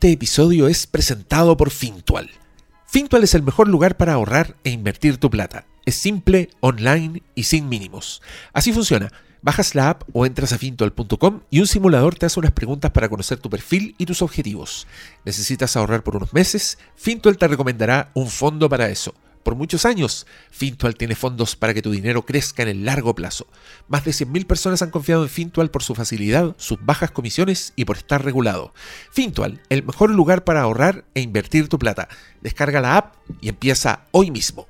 Este episodio es presentado por Fintual. Fintual es el mejor lugar para ahorrar e invertir tu plata. Es simple, online y sin mínimos. Así funciona. Bajas la app o entras a fintual.com y un simulador te hace unas preguntas para conocer tu perfil y tus objetivos. ¿Necesitas ahorrar por unos meses? Fintual te recomendará un fondo para eso. Por muchos años, Fintual tiene fondos para que tu dinero crezca en el largo plazo. Más de 100.000 personas han confiado en Fintual por su facilidad, sus bajas comisiones y por estar regulado. Fintual, el mejor lugar para ahorrar e invertir tu plata. Descarga la app y empieza hoy mismo.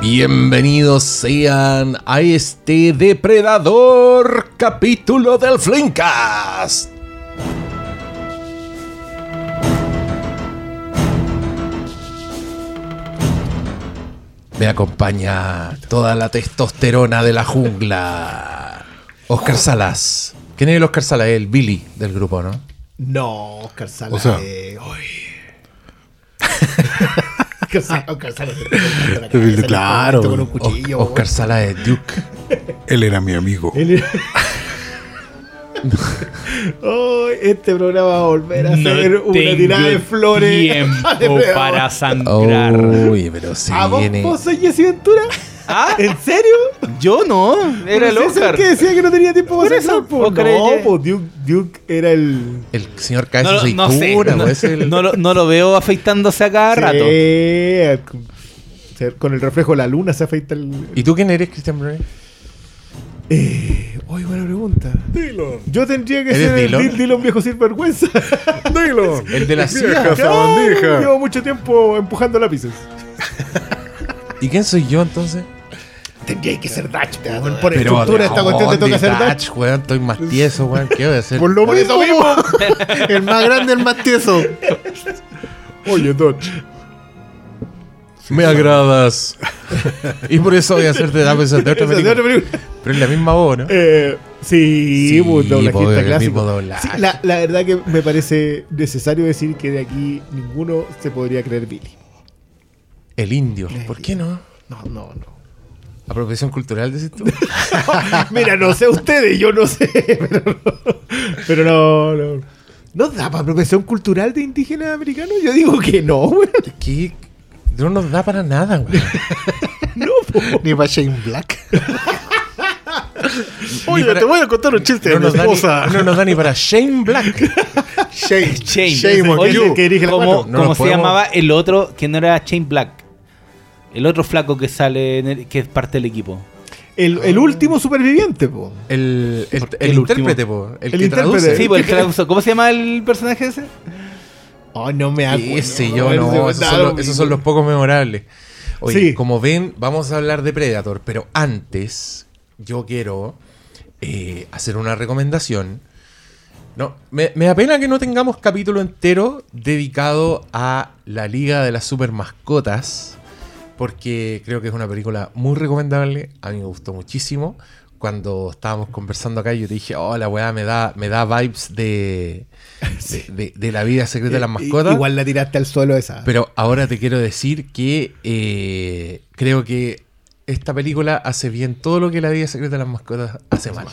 Bienvenidos sean a este depredador capítulo del Flimcast. Me acompaña toda la testosterona de la jungla. Oscar Salas. ¿Quién es el Oscar Salas? El Billy del grupo, ¿no? No, Oscar Salas. O sea- eh. Oscar Sa- Oscar Salas. cabeza, Claro. Con un cuchillo. Oscar. Salas es Duke. Él era mi amigo. Él- Ay, este programa va a volver a ser una tirada de flores. tiempo para sangrar. Uy, pero si ¿A vos, viene. vos Ventura? ¿Ah? ¿En serio? Yo no, era el si es Oscar. que decía que no tenía tiempo para Por eso, po. Oscar No, pues Duke, Duke era el. El señor No, Cabeza lo- no sé, no, el- no lo, no lo veo afeitándose a cada rato. Sí, Con el reflejo de la luna se afeita el. ¿Y tú quién eres, Christian Bray? Eh, oye, buena pregunta. Dilo. Yo tendría que ¿Eres ser Dillon? el Dillon viejo sin vergüenza. Dilo. El de la CIA. Llevo mucho tiempo empujando lápices. ¿Y quién soy yo entonces? Tendría que ser Dutch. po, Por Pero estructura, esta cuestión te toca ser Dutch. Dutch, weón. Estoy más tieso, weón. ¿Qué voy a hacer? Por lo mismo. El más grande, el más tieso. Oye, Dutch. Me agradas. y por eso voy a hacerte la de otra película. Pero es la misma voz, ¿no? Eh, sí, Sí, pues, doblajista pues, clásico. la, la verdad que me parece necesario decir que de aquí ninguno se podría creer Billy. El indio. ¿Por qué no? No, no, no. Apropiación cultural, decís tú. Mira, no sé ustedes, yo no sé, pero no. Pero no, no. ¿No da para apropiación cultural de indígenas americanos? Yo digo que no, güey. que no nos da para nada, weón. No, po. Ni para Shane Black. Oye, para- te voy a contar un chiste No de mi nos, da esposa. ni, no nos da ni para Shane Black. Shane. Shane. Shame on Oye, you. que dirige la ¿Cómo, cuatro. No cómo nos se podemos- llamaba el otro que no era Shane Black? El otro flaco que sale, en el- que es parte del equipo. El, el último superviviente, po. El, el, el intérprete, po. El, El que intérprete. traduce. Sí, pues el la usó. ¿Cómo se llama el personaje ese? Oh, no me acuerdo. Ese yo no, esos son, lo los, mismo. esos son los pocos memorables. Oye, Sí. como ven, vamos a hablar de Predator, pero antes yo quiero eh, hacer una recomendación. No, me, me da pena que no tengamos capítulo entero dedicado a la Liga de las Super Mascotas, porque creo que es una película muy recomendable. A mí me gustó muchísimo. Cuando estábamos conversando acá, yo te dije, oh, la weá me da, me da vibes de, de, de- de la vida secreta de las Eh, mascotas. Igual la tiraste al suelo esa. Pero ahora te quiero decir que eh, creo que esta película hace bien todo lo que la vida secreta de las mascotas hace mal.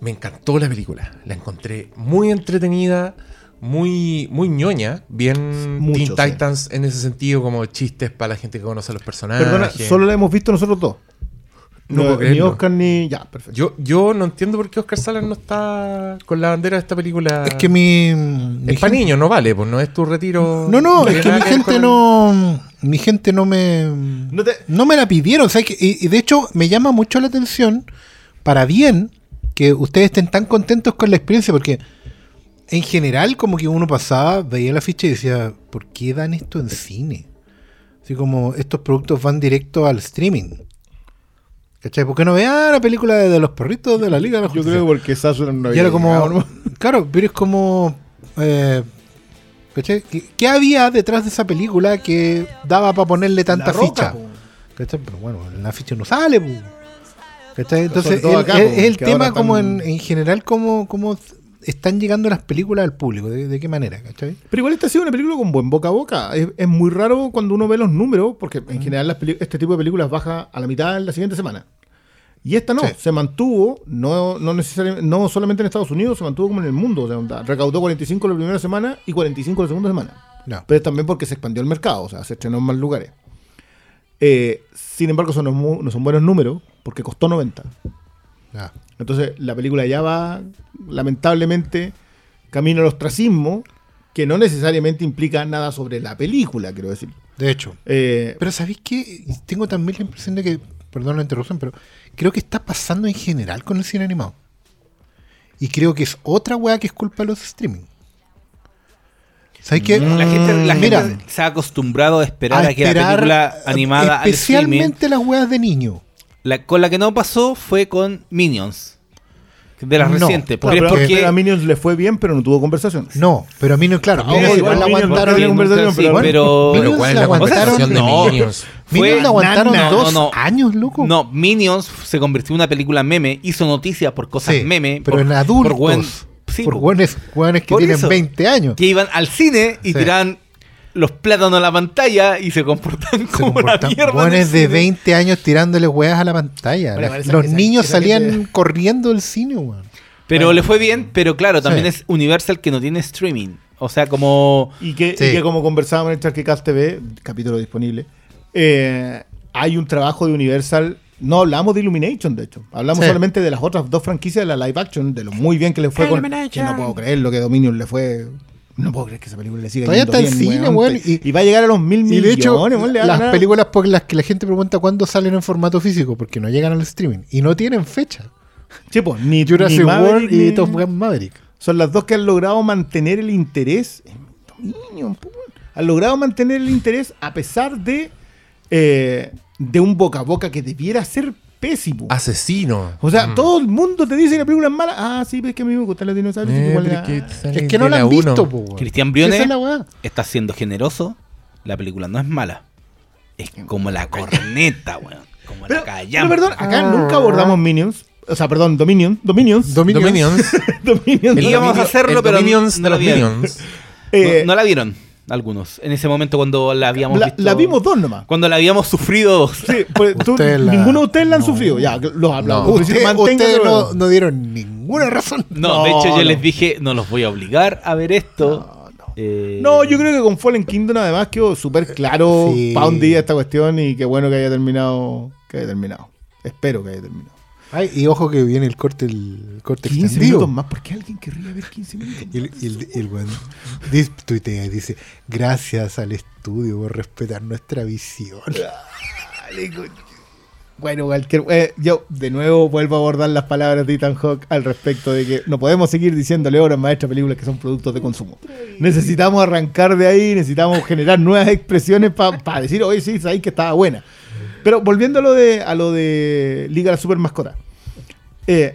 Me encantó la película. La encontré muy entretenida, muy, muy ñoña. Bien Mucho, Teen sí. Titans en ese sentido, como chistes para la gente que conoce a los personajes. Perdona, solo la hemos visto nosotros dos. No puedo ni. Oscar ni. Ya, perfecto. yo, yo no entiendo por qué Oscar Salas no está con la bandera de esta película. Es que mi. mi es para niños, no vale, pues no es tu retiro. No, no, es que mi gente el- no. Mi gente no me. No te- No me la pidieron. o sea, que- y, y de hecho, me llama mucho la atención, para bien, que ustedes estén tan contentos con la experiencia, porque en general, como que uno pasaba, veía la ficha y decía, ¿por qué dan esto en cine? Así como estos productos van directo al streaming. ¿Cachai? ¿Por qué no vean la película de, de los perritos de la Liga de la Yo creo porque Sassuran no Y era como. Claro, pero es como. Eh, ¿cachai? ¿Qué, qué había detrás de esa película que daba para ponerle tanta Roca, ficha? po. ¿Cachai? Pero bueno, en la ficha no sale, po. ¿Cachai? Entonces, el- acá, el- tema como en, en general, como, como están llegando las películas al público, de, de qué manera, ¿cachai? Pero igual esta ha sido una película con buen boca a boca. Es, es muy raro cuando uno ve los números, porque en general las este tipo de películas baja a la mitad en la siguiente semana. Y esta no, Sí. se mantuvo, no, no, necesariamente, no solamente en Estados Unidos, se mantuvo como en el mundo. O sea, recaudó 45 la primera semana y 45 la segunda semana. Ya. Pero es también porque se expandió el mercado, o sea, se estrenó en más lugares. Eh, sin embargo, son, no son buenos números porque costó 90. Ya. Entonces, la película ya va, lamentablemente, camino al ostracismo, que no necesariamente implica nada sobre la película, quiero decir. De hecho. Eh, Pero ¿sabéis qué? Tengo también la impresión de que, perdón la interrupción, pero creo que está pasando en general con el cine animado. Y creo que es otra weá que es culpa de los streaming. ¿Sabéis qué? La gente, la Mira, gente se ha acostumbrado a esperar a a, que la película animada al streaming. especialmente las weas de niño. La- con la que no pasó fue con Minions. De las No, recientes. claro, Pero es pero porque. a Minions le fue bien, pero no tuvo conversación. No, pero a no, claro, No, Minions igual igual la Minions aguantaron. Sí, conversación, sí, pero- pero, Minions Pero ¿cuál es la la aguantaron- conversación de no. Minions? Fue- Minions la aguantaron nana. dos No, no. años, loco. No, Minions se convirtió en una película meme, hizo noticias por cosas Sí, meme. pero por- en adultos. Por, buen- sí, por po. buenos, buenos que tienen eso. 20 años. que iban al cine y Sí. Los plátanos a la pantalla y se comportaban Se como una comportan mierda. en buenos de cine. 20 años tirándole weas a la pantalla. Bueno, La- esa- los esa- niños esa salían te- corriendo del cine, weón. Pero Bueno. le fue bien, pero claro, también Sí. es Universal que no tiene streaming. O sea, como... Y que, Sí. y que como conversábamos en el Charquecast TV, capítulo disponible, eh, hay un trabajo de Universal. No hablamos de Illumination, de hecho. Hablamos Sí. solamente de las otras dos franquicias de la live action, de lo muy bien que le fue con. Que no puedo creer lo que Dominion le fue. No puedo creer que esa película le siga Todavía está en bien, cine, weón. weón, y- Y, va a llegar a los mil Y millones. de hecho, weón, las ganar. películas por las que la gente pregunta cuándo salen en formato físico, porque no llegan al streaming. Y no tienen fecha. Sí, pues, ni Jurassic ni Maverick, World y ni- Top Gun Maverick. Son las dos que han logrado mantener el interés Dominion. Han logrado mantener el interés a pesar de, eh, de un boca a boca que debiera ser pésimo. Asesino. O sea, Mm. todo el mundo te dice que la película es mala. Ah, sí, pero es que a mí me gustan los dinosaurios. Eh, igual pero es que Es que no la han uno. visto, po. Cristian Briones es la está siendo generoso. La película no es mala. Es como la corneta, weón. Como Pero, la pero callampa. perdón, acá nunca abordamos Minions. O sea, perdón, Dominion. Dominions. Dominions. Dominions. Dominion. El Íbamos a hacerlo, el pero Dominions no de lo los vieron. Minions. Eh, no, no la vieron algunos. En ese momento cuando la habíamos la, visto. la vimos dos nomás. Cuando la habíamos sufrido dos. Sí, pues tú- Ustedes la- ninguno de ustedes la han no. sufrido. Ya, los hablamos. No. Usted- ustedes no, dieron ninguna razón. No, de No, hecho yo les dije, no los voy a obligar a ver esto. Eh, No, yo creo que con Fallen Kingdom además quedó súper claro Sí. para dónde iba esta cuestión y qué bueno que haya terminado. Que haya terminado. Espero que haya terminado. Ay, y ojo que viene el corte, el corte 15 extendido. minutos más. ¿Por qué alguien querría ver 15 minutos? Y el, y el- y el dice, tuitea y dice, gracias al estudio por respetar nuestra visión. Bueno, cualquier. eh, yo de nuevo vuelvo a abordar las palabras de Ethan Hawke al respecto de que no podemos seguir diciéndole obras maestras películas que son productos de consumo. Necesitamos arrancar de ahí, necesitamos generar nuevas expresiones para decir, oye, sí, sabéis que estaba buena. Pero volviendo a lo de, a lo de Liga de la Super Mascota. eh,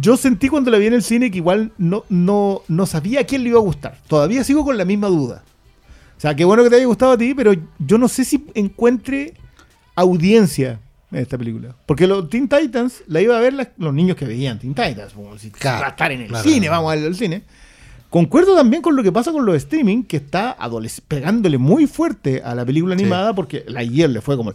yo sentí cuando la vi en el cine que igual no, no, no sabía a quién le iba a gustar. Todavía sigo con la misma duda. O sea, qué bueno que te haya gustado a ti, pero yo no sé si encuentre audiencia en esta película. Porque los Teen Titans la iba a ver los niños que veían Teen Titans. Como si Claro, va a estar en el claro. cine, vamos al, al cine. Concuerdo también con lo que pasa con los streaming, que está pegándole muy fuerte a la película Sí. animada, porque la ayer le fue como.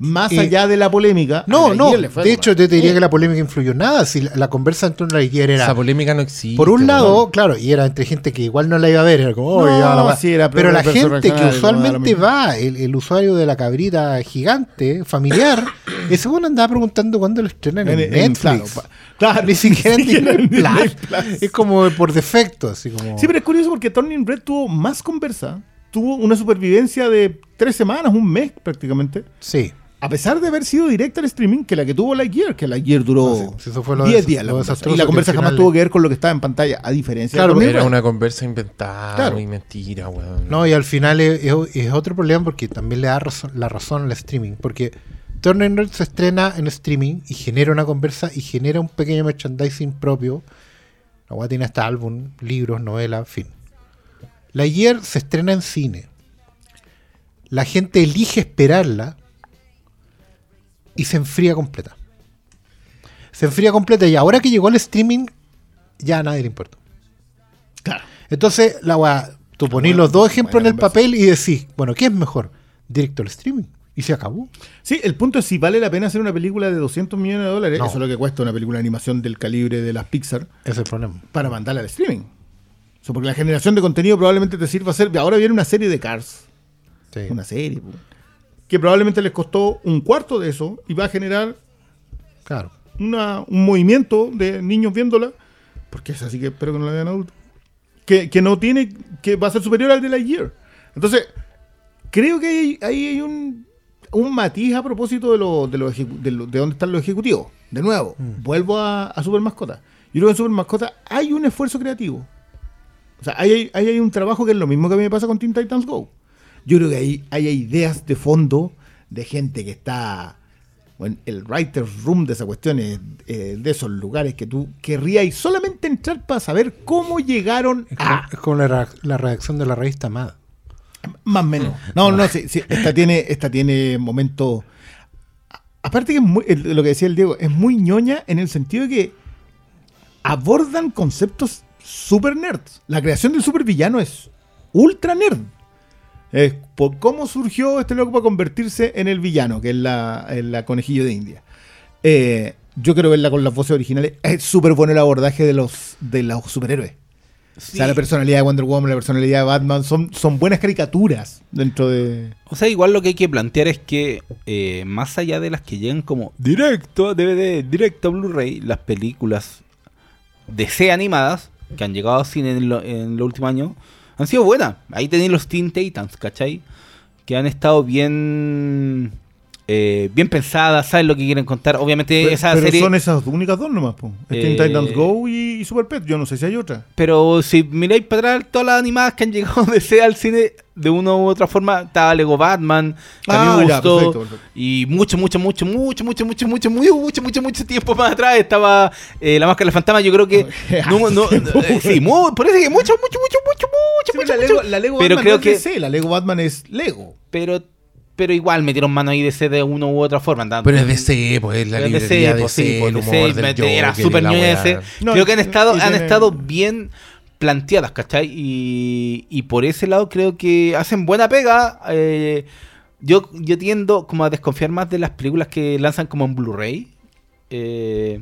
Más Y- allá de la polémica. No, no, de hecho yo te diría Eh, que la polémica influyó nada, si la, la conversa entre una Lightyear era... Esa polémica no existe. Por un lado, claro, y era entre gente que igual no la iba a ver, era como, "Oh, No, ya la va". sí, era pero la gente que usualmente va, el, el usuario de la cabrita gigante, familiar, ese bueno andaba preguntando cuándo lo estrenan en, En- en- Netflix. claro, ni siquiera en. Es como por defecto, así como... Sí, pero es curioso porque Turning Red tuvo más conversa. Tuvo una supervivencia de tres semanas, un mes prácticamente. Sí. A pesar de haber sido directa al streaming que la que tuvo Lightyear, que Lightyear duró No, sí, sí, eso fue lo 10 des- días. la conversa. y la conversa jamás tuvo que ver con lo que estaba en pantalla, a diferencia Claro, de Era una conversa inventada Claro. y mentira, weón. No, y al final es, es- es otro problema porque también le da razón- la razón al streaming. Porque Turner Red se estrena en streaming y genera una conversa y genera un pequeño merchandising propio. La weá tiene hasta álbum, libros, novelas, en fin. La Year se estrena en cine. La gente elige esperarla y se enfría completa. Se enfría completa y ahora que llegó el streaming, ya a nadie le importa. Claro. Entonces, la weá, tú ponís los dos ejemplos en el papel y decís, bueno, ¿qué es mejor? Directo al streaming. Y se acabó. Sí, el punto es si vale la pena hacer una película de 200 millones de dólares, No. eso es lo que cuesta una película de animación del calibre de las Pixar, Ese es el problema. para mandarla al streaming. O sea, porque la generación de contenido probablemente te sirva a hacer. Ahora viene una serie de Cars. Sí. Una serie, po, que probablemente les costó un cuarto de eso y va a generar Claro. una- un movimiento de niños viéndola, porque es así que espero que no la vean adultos, que, que no tiene, que va a ser superior al de Lightyear. Entonces, creo que ahí hay, hay un, un matiz a propósito de, lo, de, lo de, lo- de dónde están los ejecutivos. De nuevo, vuelvo a, a Super Mascota. Yo creo que en Super Mascota hay un esfuerzo creativo. O sea, ahí hay, ahí hay un trabajo que es lo mismo que a mí me pasa con Teen Titans Go. Yo creo que ahí hay ideas de fondo de gente que está. Bueno, el writer's room de esas cuestiones, eh, de esos lugares que tú querrías solamente entrar para saber cómo llegaron Es como, a. es como la, reacción de la revista Mad. Más o menos. No, no, sí, sí, esta tiene, esta tiene momentos. Aparte que es muy, lo que decía el Diego, es muy ñoña en el sentido de que abordan conceptos super nerds. La creación del supervillano es ultra nerd. Es por cómo surgió este loco para convertirse en el villano, que es la, en la conejillo de India. Eh, yo quiero verla con las voces originales. Es súper bueno el abordaje de los, de los superhéroes. O sea, la personalidad de Wonder Woman, la personalidad de Batman, son, son buenas caricaturas dentro de... O sea, igual lo que hay que plantear es que eh, más allá de las que llegan como directo a DVD, directo a Blu-ray, las películas DC animadas que han llegado al cine en, lo- en los últimos años han sido buenas. Ahí tenéis los Teen Titans, ¿cachai? Que han estado bien eh, bien pensadas, saben lo que quieren contar. Obviamente Pero, esa pero serie... son esas únicas dos nomás, po. Es Teen Eh, Titans Go y, y Super Pet. Yo no sé si hay otra. Pero si miráis para atrás, todas las animadas que han llegado de DC al cine, de una u otra forma, estaba Lego Batman, que a mí Ah, me ya, gustó. perfecto, perfecto. Y mucho, mucho, mucho, mucho, mucho, mucho, mucho, mucho, mucho, mucho, mucho tiempo más atrás estaba eh, La Máscara del Fantasma. Yo creo que. no, no, eh, sí, por eso que mucho, mucho, mucho, mucho, mucho, Sí, mucho, la, mucho. Lego, la Lego Pero Batman creo no es que- DC, la Lego Batman es Lego. Pero, pero igual metieron mano ahí DC de una u otra forma. andando- Pero es DC, pues es la librería DC, pues, sí, DC, pues, el DC, del era súper weá. DC. No, creo que han estado, han estado bien planteadas, ¿cachai? Y, y por ese lado creo que hacen buena pega. eh, yo, yo tiendo como a desconfiar más de las películas que lanzan como en Blu-ray. eh,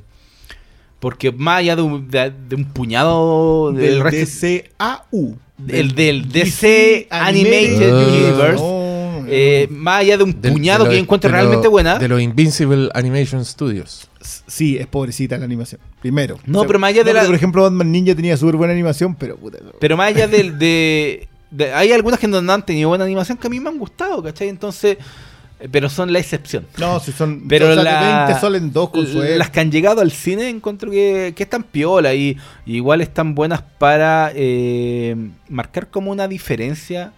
porque más allá de un, de, de un puñado del Del resto- DCAU. el del DC Animated. Universe. Eh, más allá de un Del- puñado de que lo- yo lo- realmente buena. De los Invincible Animation Studios. Sí, es pobrecita la animación. Primero. No, pero más allá de la- Por ejemplo, Batman Ninja tenía súper buena animación, pero puta. Pero más allá del de, de- Hay algunas que no han tenido buena animación que a mí me han gustado, ¿cachai? Entonces. eh, Pero son la excepción. No, si son. Pero o sea, de la- 20 solen dos con su las que han llegado al cine encuentro que, que están piola y, y igual están buenas para eh, marcar como una diferencia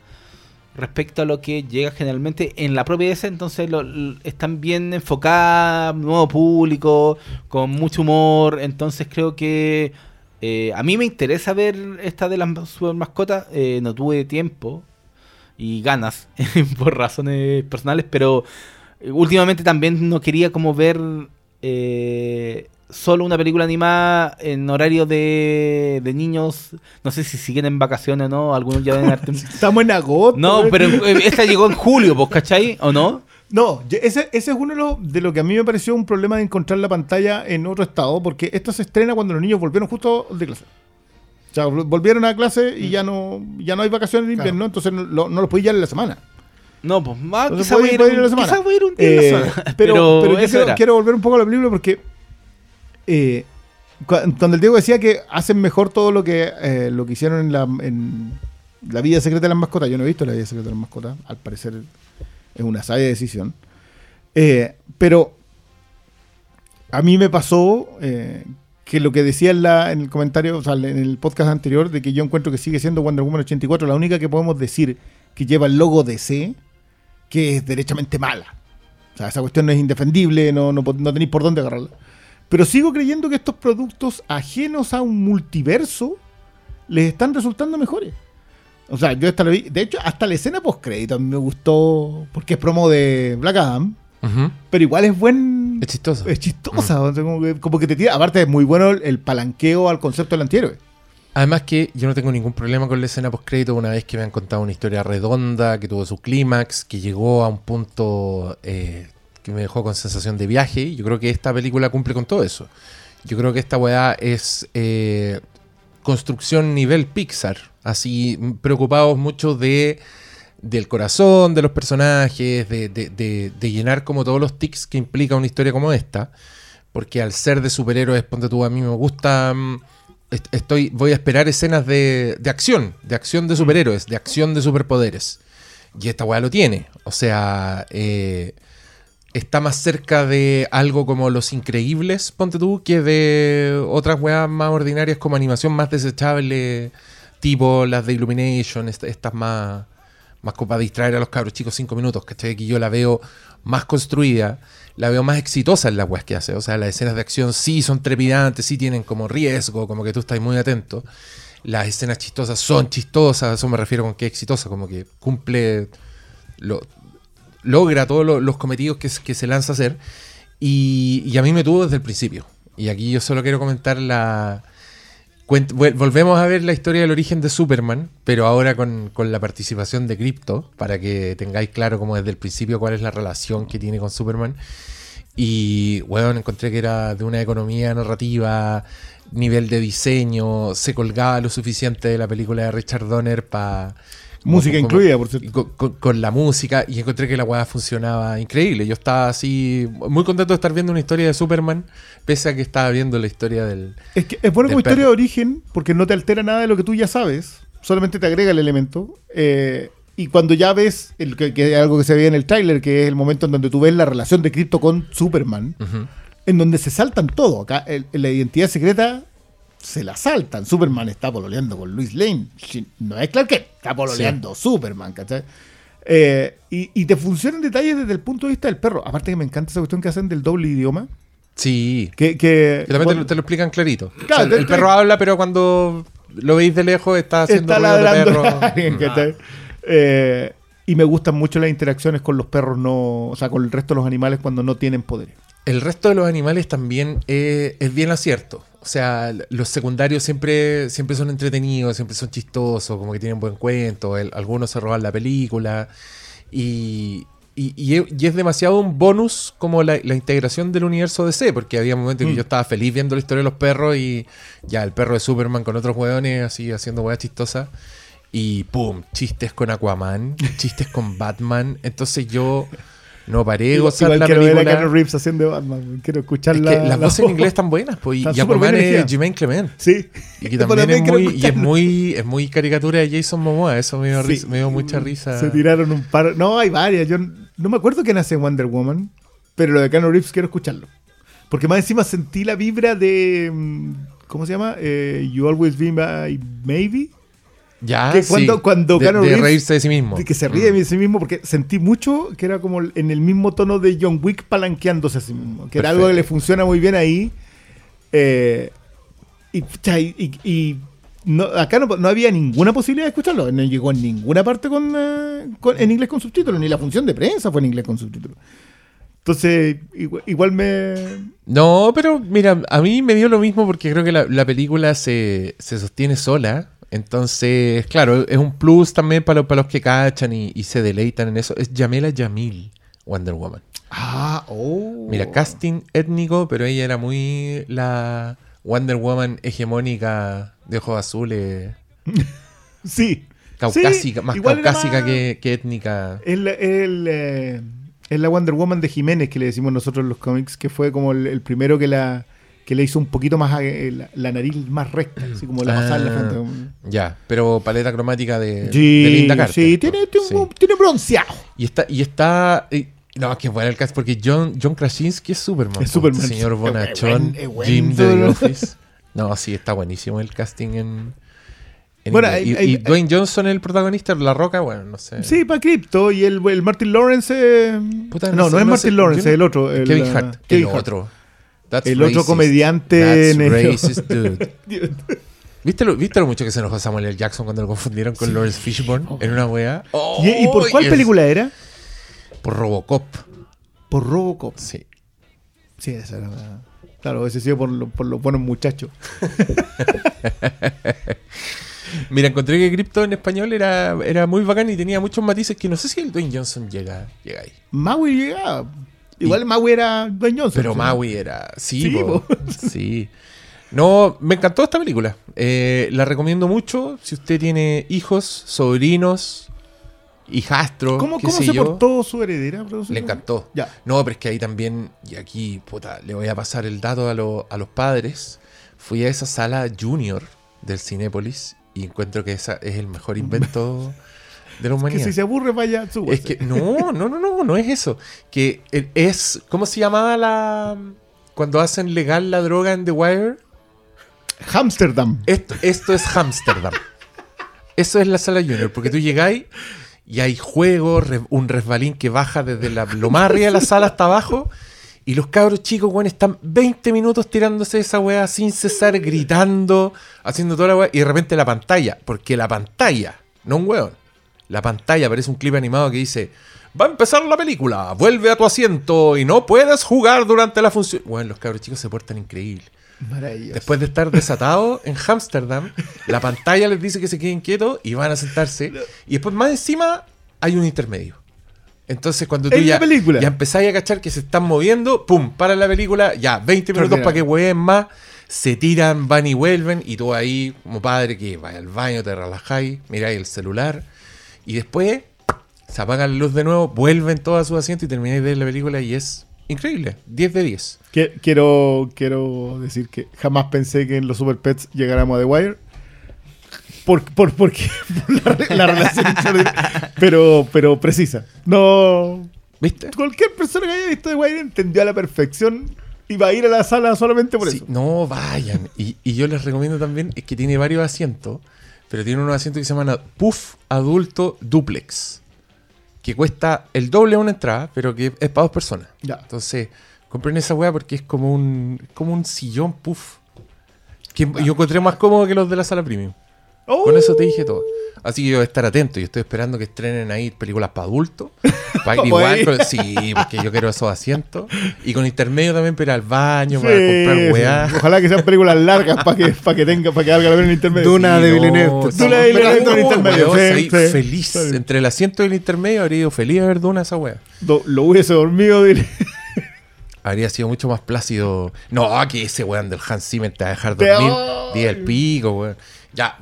respecto a lo que llega generalmente en la propia entonces lo- están bien enfocadas, nuevo público, con mucho humor, entonces creo que eh, a mí me interesa ver esta de las super mascotas, eh, no tuve tiempo y ganas por razones personales, pero eh, últimamente también no quería como ver eh, solo una película animada en horario de, de niños, no sé si siguen en vacaciones o no, algunos ya deben Estamos en agosto. No, pero eh, esta llegó en julio, ¿vos cachai? ¿O no? No, ese, ese es uno de, los- de lo que a mí me pareció un problema de encontrar la pantalla en otro estado, porque esto se estrena cuando los niños volvieron justo de clase. O sea, vol- volvieron a clase y ya no, ya no hay vacaciones de invierno, entonces no, lo- no los podéis llevar en la semana. No, pues más quizá voy a ir, puede ir a la un- semana. quizá voy a ir un día Eh, en la semana. pero, Pero, pero yo quiero volver un poco a la película porque eh, cu- cuando el Diego decía que hacen mejor todo lo que eh, lo que hicieron en la, la vida secreta de las mascotas, yo no he visto la vida secreta de las mascotas, al parecer es una sabia decisión. Eh, pero a mí me pasó que lo que decía en, el comentario, o sea, en el podcast anterior, de que yo encuentro que sigue siendo Wonder Woman 84 la única que podemos decir que lleva el logo DC, que es derechamente mala. O sea, esa cuestión no es indefendible, no, no tenéis por dónde agarrarla. Pero sigo creyendo que estos productos ajenos a un multiverso les están resultando mejores. O sea, yo esta la vi. De hecho, hasta la escena post-crédito a mí me gustó porque es promo de Black Adam. Pero igual es buen. Es chistoso. Es chistosa. o sea, como, que, como que te tira. Aparte, es muy bueno el, el palanqueo al concepto del antihéroe. Además que yo no tengo ningún problema con la escena post-crédito una vez que me han contado una historia redonda, que tuvo su clímax, que llegó a un punto eh, que me dejó con sensación de viaje. Y yo creo que esta película cumple con todo eso. Yo creo que esta weá es eh, construcción nivel Pixar. Así, preocupados mucho de del corazón de los personajes, de, de- de- de llenar como todos los tics que implica una historia como esta. Porque al ser de superhéroes, ponte tú, a mí me gusta. mm, est- Estoy, voy a esperar escenas de, de acción, de acción de superhéroes, de acción de superpoderes. Y esta weá lo tiene. O sea, eh, está más cerca de algo como Los Increíbles, ponte tú, que de otras weas más ordinarias como animación más desechable, tipo las de Illumination, est- estas más, más como para distraer a los cabros chicos cinco minutos, ¿cachai? Que yo la veo más construida, la veo más exitosa en las weas que hace. O sea, las escenas de acción sí son trepidantes, sí tienen como riesgo, como que tú estás muy atento. Las escenas chistosas son chistosas, eso me refiero con que exitosa, como que cumple lo, logra todos lo- los cometidos que, se lanza a hacer. Y, y a mí me tuvo desde el principio. Y aquí yo solo quiero comentar la... volvemos a ver la historia del origen de Superman, pero ahora con, con la participación de Crypto, para que tengáis claro como desde el principio cuál es la relación que tiene con Superman. Y, bueno, encontré que era de una economía narrativa, nivel de diseño, se colgaba lo suficiente de la película de Richard Donner para... Música incluida, por cierto. con, la música y encontré que la weá funcionaba increíble. Yo estaba así muy contento de estar viendo una historia de Superman, pese a que estaba viendo la historia del... Es que es bueno como historia de origen porque no te altera nada de lo que tú ya sabes, solamente te agrega el elemento. eh, y cuando ya ves el, que, algo que se ve en el tráiler, que es el momento en donde tú ves la relación de Crypto con Superman, en donde se saltan todo. Acá el- la identidad secreta se la saltan. Superman está pololeando con Luis Lane. No es Clark Kent, está pololeando Superman, ¿cachai? Eh, y, y te funcionan detalles desde el punto de vista del perro. Aparte que me encanta esa cuestión que hacen del doble idioma. Sí, Que, que, que también te, lo- te lo explican clarito. Claro, O sea, el, te- el te- perro habla, pero cuando lo veis de lejos está haciendo está ruido de perro. a alguien, ¿cachai? Eh, y me gustan mucho las interacciones con los perros, no, o sea, con el resto de los animales cuando no tienen poderes. El resto de los animales también eh, es bien acierto. O sea, los secundarios siempre, siempre son entretenidos, siempre son chistosos, como que tienen buen cuento. el- algunos se roban la película. Y, y, y es- demasiado un bonus como la, la integración del universo DC, porque había momentos en que Mm. yo estaba feliz viendo la historia de los perros y ya el perro de Superman con otros hueones así haciendo hueas chistosas. Y pum, chistes con Aquaman, chistes con Batman. Entonces yo no paré de gozar Igual la quiero ver a. Keanu Reeves haciendo Batman, quiero escuchar Es la, que las la voces en inglés están buenas, pues, y, Están y Aquaman es. Jermaine Clement. Sí. Y que también es muy, y es muy, es muy caricatura de Jason Momoa, eso me dio, Sí. risa- me dio mucha risa. Se tiraron un par. No, hay varias. Yo no me acuerdo quién hace Wonder Woman, pero lo de Keanu Reeves quiero escucharlo. Porque más encima sentí la vibra de. mm, ¿Cómo se llama? Eh, you Always Be My Maybe. Ya, que sí. cuando- cuando de, Keanu de Reeves- reírse de sí mismo. De que se ríe de sí mismo porque sentí mucho que era como en el mismo tono de John Wick palanqueándose a sí mismo. Que era algo que le Perfecto. funciona muy bien ahí. Eh, y- y- y no, acá no, no había ninguna posibilidad de escucharlo. No llegó en ninguna parte con, eh, con- en inglés con subtítulos. Ni la función de prensa fue en inglés con subtítulos. Entonces, igual, igual me... No, pero mira, a mí me dio lo mismo porque creo que la, la película se, se sostiene sola. Entonces, claro, es un plus también para, los- para los que cachan y, y se deleitan en eso. Es Yamela Yamil, Wonder Woman. Ah, oh. Mira, casting étnico, pero ella era muy la Wonder Woman hegemónica de ojos azules, Sí. caucásica, Sí, más caucásica más- que, que étnica. Es la, el, eh, es la Wonder Woman de Jiménez que le decimos nosotros en los cómics, que fue como el, el primero que la que le hizo un poquito más eh, la, la nariz más recta, así como la pasada en la Ah, frente. Ya, pero paleta cromática de, Sí, de Linda Carter. sí, tiene, tiene, Sí. un- tiene bronceado. Y está, y está. y- no, es que bueno el cast porque John, John Krasinski es Superman. Es po. Superman. Señor Es buen- Bonachón, es Jim de The. Office. No, sí, está buenísimo el casting en. en Bueno, hay- y, hay- y Dwayne Johnson, el protagonista, La Roca, bueno, no sé. Sí, para Crypto y el, el Martin Lawrence. eh, Puta, no, no, sé, es Martin yo Lawrence, es el otro. El, Kevin Hart, Kevin el Hart. otro. That's El otro comediante That's racist, dude. ¿Viste lo, ¿Viste lo mucho que se enojó Samuel L. Jackson cuando lo confundieron con Lawrence Fishburne en una wea? ¿Y, y por cuál es- película era? Por Robocop. Por Robocop. Sí. Sí, esa era la- Claro, ese sí por, lo- por los buenos muchachos. Mira, encontré que Crypto en español era, era muy bacán y tenía muchos matices que no sé si el Dwayne Johnson llega, llega ahí. Maui llegaba. Igual Maui era Dwayne Johnson. Pero ¿sí? Maui era. Sí, Sí, po. po. sí. No, me encantó esta película. Eh, la recomiendo mucho. Si usted tiene hijos, sobrinos, hijastros. ¿Cómo, qué cómo sé se yo, portó su heredera? profesor? Le encantó. Ya. No, pero es que ahí también, y aquí, puta, le voy a pasar el dato a, lo- a los padres. Fui a esa sala junior del Cinépolis y encuentro que esa es el mejor invento de la Que si se aburre, vaya, Es súbase. que no, no, no, no, no es eso. Que es, ¿cómo se llamaba la cuando hacen legal la droga en The Wire? Hamsterdam. Esto, esto es Hamsterdam. Eso es la sala junior, porque tú llegáis y hay juego, re- un resbalín que baja desde la, lo más arriba de la sala hasta abajo. Y los cabros chicos, weón, están 20 minutos tirándose esa weá sin cesar, gritando, haciendo toda la weá. Y de repente la pantalla, porque la pantalla, no un weón, la pantalla parece un clip animado que dice: Va a empezar la película, vuelve a tu asiento y no puedes jugar durante la función. Bueno, los cabros chicos se portan increíble. Maravilloso. Después de estar desatados en Ámsterdam, la pantalla les dice que se queden quietos y van a sentarse. Y después, más encima, hay un intermedio. Entonces, cuando tú En ya, película. ya empezáis a cachar que se están moviendo, ¡pum! Para la película, ya, 20 minutos para que hueen más, se tiran, van y vuelven, y tú ahí, como padre, que vaya al baño, te relajáis, miráis el celular, y después se apaga la luz de nuevo, vuelven todos a su asiento y termináis de ver la película, y es increíble, 10 de 10. Que- Quiero, quiero decir que jamás pensé que en los Super Pets llegáramos a The Wire. Por, por, porque, por la, la relación pero, pero precisa. No. ¿Viste? Cualquier persona que haya visto The Wire entendió a la perfección y va a ir a la sala solamente por Sí, eso. no vayan. Y, y yo les recomiendo también, es que tiene varios asientos, pero tiene unos asientos que se llaman Puff Adulto Duplex, que cuesta el doble de una entrada, pero que es para dos personas. Ya. Entonces, compren esa weá porque es como un, como un sillón puff. Que yo encontré más cómodo que los de la sala premium. Oh, Con eso te dije todo. Así que yo voy a estar atento. Yo estoy esperando que estrenen ahí películas para adultos. Para ir igual. sí, porque yo quiero esos asientos. Y con intermedio también para ir al baño, sí, para comprar sí. weá. Ojalá que sean películas largas para que, para que tenga, para que valga la pena el intermedio. Duna de Villeneuve. no, Duna de Villeneuve con intermedio, weón, feliz. Entre el asiento y el intermedio habría ido feliz a ver Duna esa weá. Do- lo hubiese dormido, diré. Habría sido mucho más plácido. No, que ese weón del Hans Zimmer te va a dejar dormir. Día el pico, weón. Ya,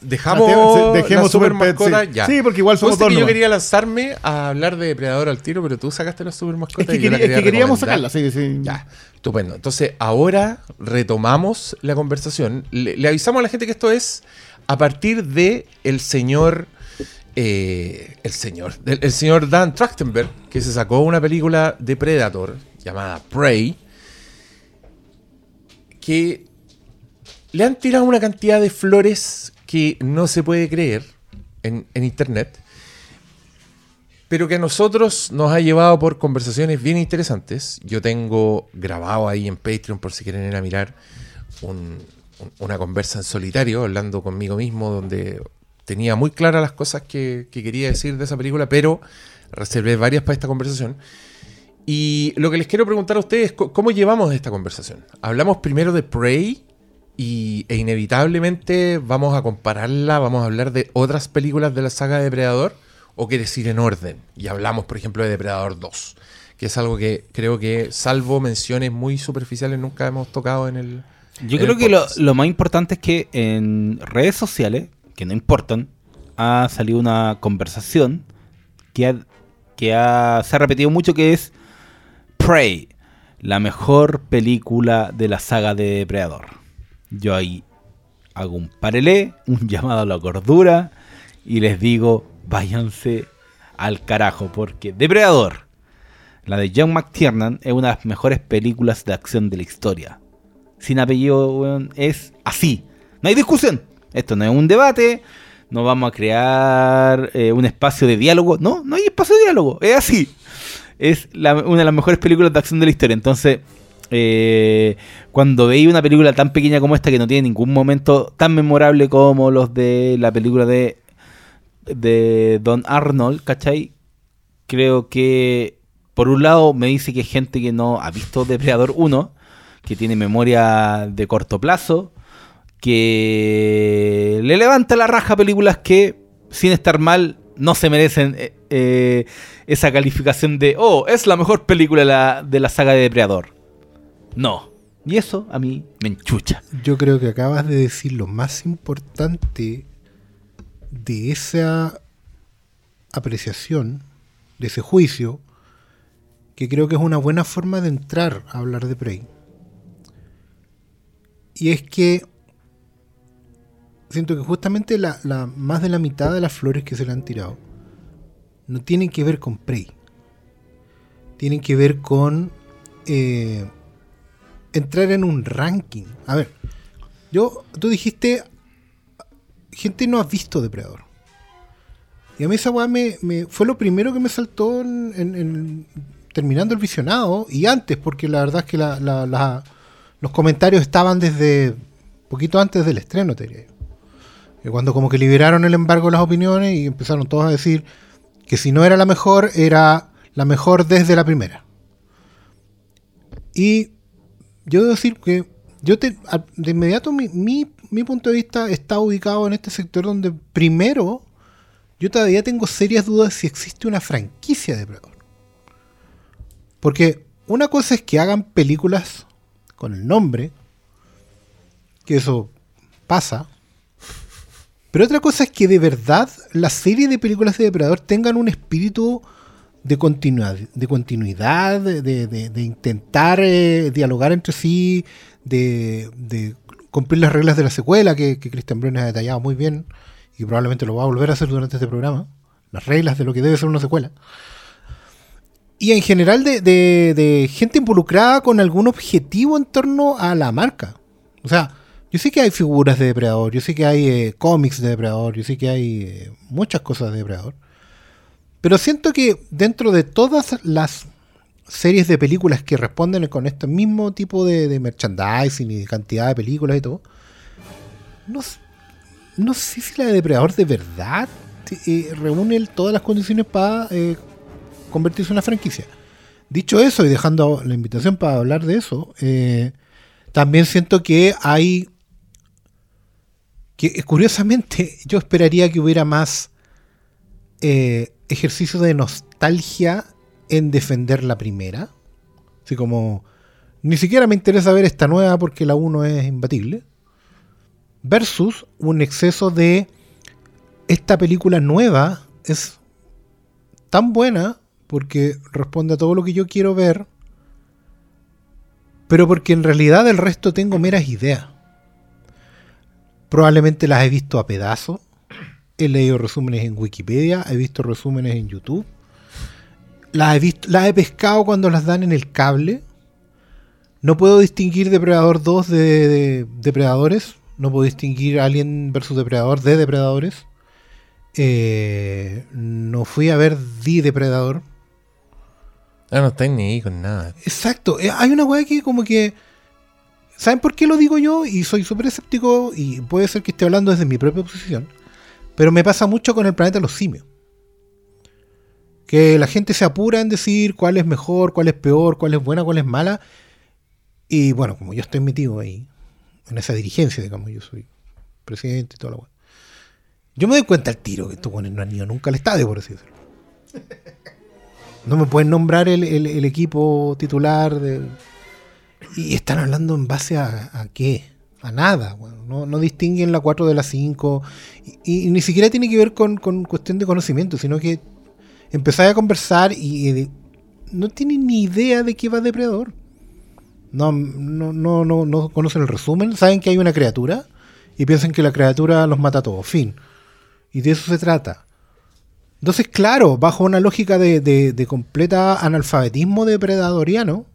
dejamos. Dejemos- la super mascota, sí. ya. Sí, porque igual somos dos que yo quería lanzarme a hablar de Depredador al tiro, pero tú sacaste la super mascota Es que, y yo la quería- es que quería queríamos sacarla, sí, sí. Ya, estupendo. Entonces, ahora retomamos la conversación. Le, le avisamos a la gente que esto es a partir de el señor. eh, el señor. El, el señor Dan Trachtenberg, que se sacó una película de Predator llamada Prey. Que le han tirado una cantidad de flores que no se puede creer en, en internet pero que a nosotros nos ha llevado por conversaciones bien interesantes. Yo tengo grabado ahí en Patreon, por si quieren ir a mirar, un- un- una conversa en solitario, hablando conmigo mismo, donde tenía muy claras las cosas que, que quería decir de esa película, pero reservé varias para esta conversación. Y lo que les quiero preguntar a ustedes es cómo llevamos esta conversación. Hablamos primero de Prey y, e inevitablemente vamos a compararla, vamos a hablar de otras películas de la saga de Depredador o quieres ir en orden. Y hablamos, por ejemplo, de Depredador 2, que es algo que creo que, salvo menciones muy superficiales, nunca hemos tocado en el... Yo en creo el que lo más importante es que en redes sociales, que no importan, ha salido una conversación que, ha- que ha- se ha repetido mucho que es Prey, la mejor película de la saga de Depredador. Yo ahí hago un parelé, un llamado a la cordura y les digo, váyanse al carajo, porque Depredador, la de John McTiernan, es una de las mejores películas de acción de la historia sin apellido, es así. No hay discusión. Esto no es un debate. No vamos a crear eh, un espacio de diálogo. No, no hay espacio de diálogo. Es así. Es la- una de las mejores películas de acción de la historia. Entonces, eh, cuando veis una película tan pequeña como esta que no tiene ningún momento tan memorable como los de la película de, de Don Arnold, ¿cachai? Creo que, por un lado, me dice que hay gente que no ha visto Depredador 1 que tiene memoria de corto plazo, que le levanta la raja a películas que, sin estar mal, no se merecen eh, eh, esa calificación de, oh, es la mejor película de la, de la saga de Depredador. No. Y eso a mí me enchucha. Yo creo que acabas de decir lo más importante de esa apreciación, de ese juicio, que creo que es una buena forma de entrar a hablar de Prey. Y es que siento que justamente la, más de la mitad de las flores que se le han tirado no tienen que ver con Prey. Tienen que ver con eh, entrar en un ranking. A ver, yo, tú dijiste, gente no ha visto Depredador. Y a mí esa weá me, fue lo primero que me saltó en, terminando el visionado y antes, porque la verdad es que los comentarios estaban desde poquito antes del estreno, te diría yo. Que Cuando como que liberaron el embargo de las opiniones y empezaron todos a decir que si no era la mejor, era la mejor desde la primera. Y yo debo decir que yo te, de inmediato mi, mi, mi punto de vista está ubicado en este sector donde primero yo todavía tengo serias dudas si existe una franquicia de Depredador. Porque una cosa es que hagan películas con el nombre, que eso pasa, pero otra cosa es que de verdad la serie de películas de Depredador tengan un espíritu de continuidad, de, continuidad, de, de- de intentar eh, dialogar entre sí, de, de cumplir las reglas de la secuela que, que Christian Brunner ha detallado muy bien y probablemente lo va a volver a hacer durante este programa, las reglas de lo que debe ser una secuela. Y en general de- de gente involucrada con algún objetivo en torno a la marca. O sea, yo sé que hay figuras de Depredador, yo sé que hay eh, cómics de Depredador, yo sé que hay eh, muchas cosas de Depredador. Pero siento que dentro de todas las series de películas que responden con este mismo tipo de, merchandising y cantidad de películas y todo, no, no sé si la de Depredador de verdad eh, reúne todas las condiciones para eh, convertirse en una franquicia. Dicho eso y dejando la invitación para hablar de eso, eh, también siento que hay que curiosamente yo esperaría que hubiera más ejercicio de nostalgia en defender la primera. Así como, ni siquiera me interesa ver esta nueva porque la 1 es imbatible. Versus un exceso de esta película nueva es tan buena porque responde a todo lo que yo quiero ver, pero porque en realidad el resto tengo meras ideas. Probablemente las he visto a pedazos. He leído resúmenes en Wikipedia, he visto resúmenes en YouTube. Las he visto, las he pescado cuando las dan en el cable. No puedo distinguir Depredador 2 de, de Depredadores. No puedo distinguir Alien vs Depredador de Depredadores. Eh, no fui a ver The Depredador. Ah, no estáis ni ahí con nada. Exacto. eh, Hay una weá que como que... ¿Saben por qué lo digo yo? Y soy súper escéptico y puede ser que esté hablando desde mi propia posición. Pero me pasa mucho con el planeta de los simios. Que la gente se apura en decir cuál es mejor, cuál es peor, cuál es buena, cuál es mala. Y bueno, como yo estoy metido ahí, en esa dirigencia, digamos, yo soy presidente y toda la weá. Yo me doy cuenta al tiro que estos no han ido nunca al estadio, por decirlo. No me pueden nombrar el equipo titular de... Y están hablando en base a, a qué? A nada. weón. No, no distinguen la 4 de la 5. Y, ni siquiera tiene que ver con, cuestión de conocimiento, sino que empezáis a conversar y, no tienen ni idea de qué va Depredador. No, no, no, no, no conocen el resumen. Saben que hay una criatura y piensan que la criatura los mata a todos. Fin. Y de eso se trata. Entonces, claro, bajo una lógica de, de- de completa analfabetismo depredadoriano,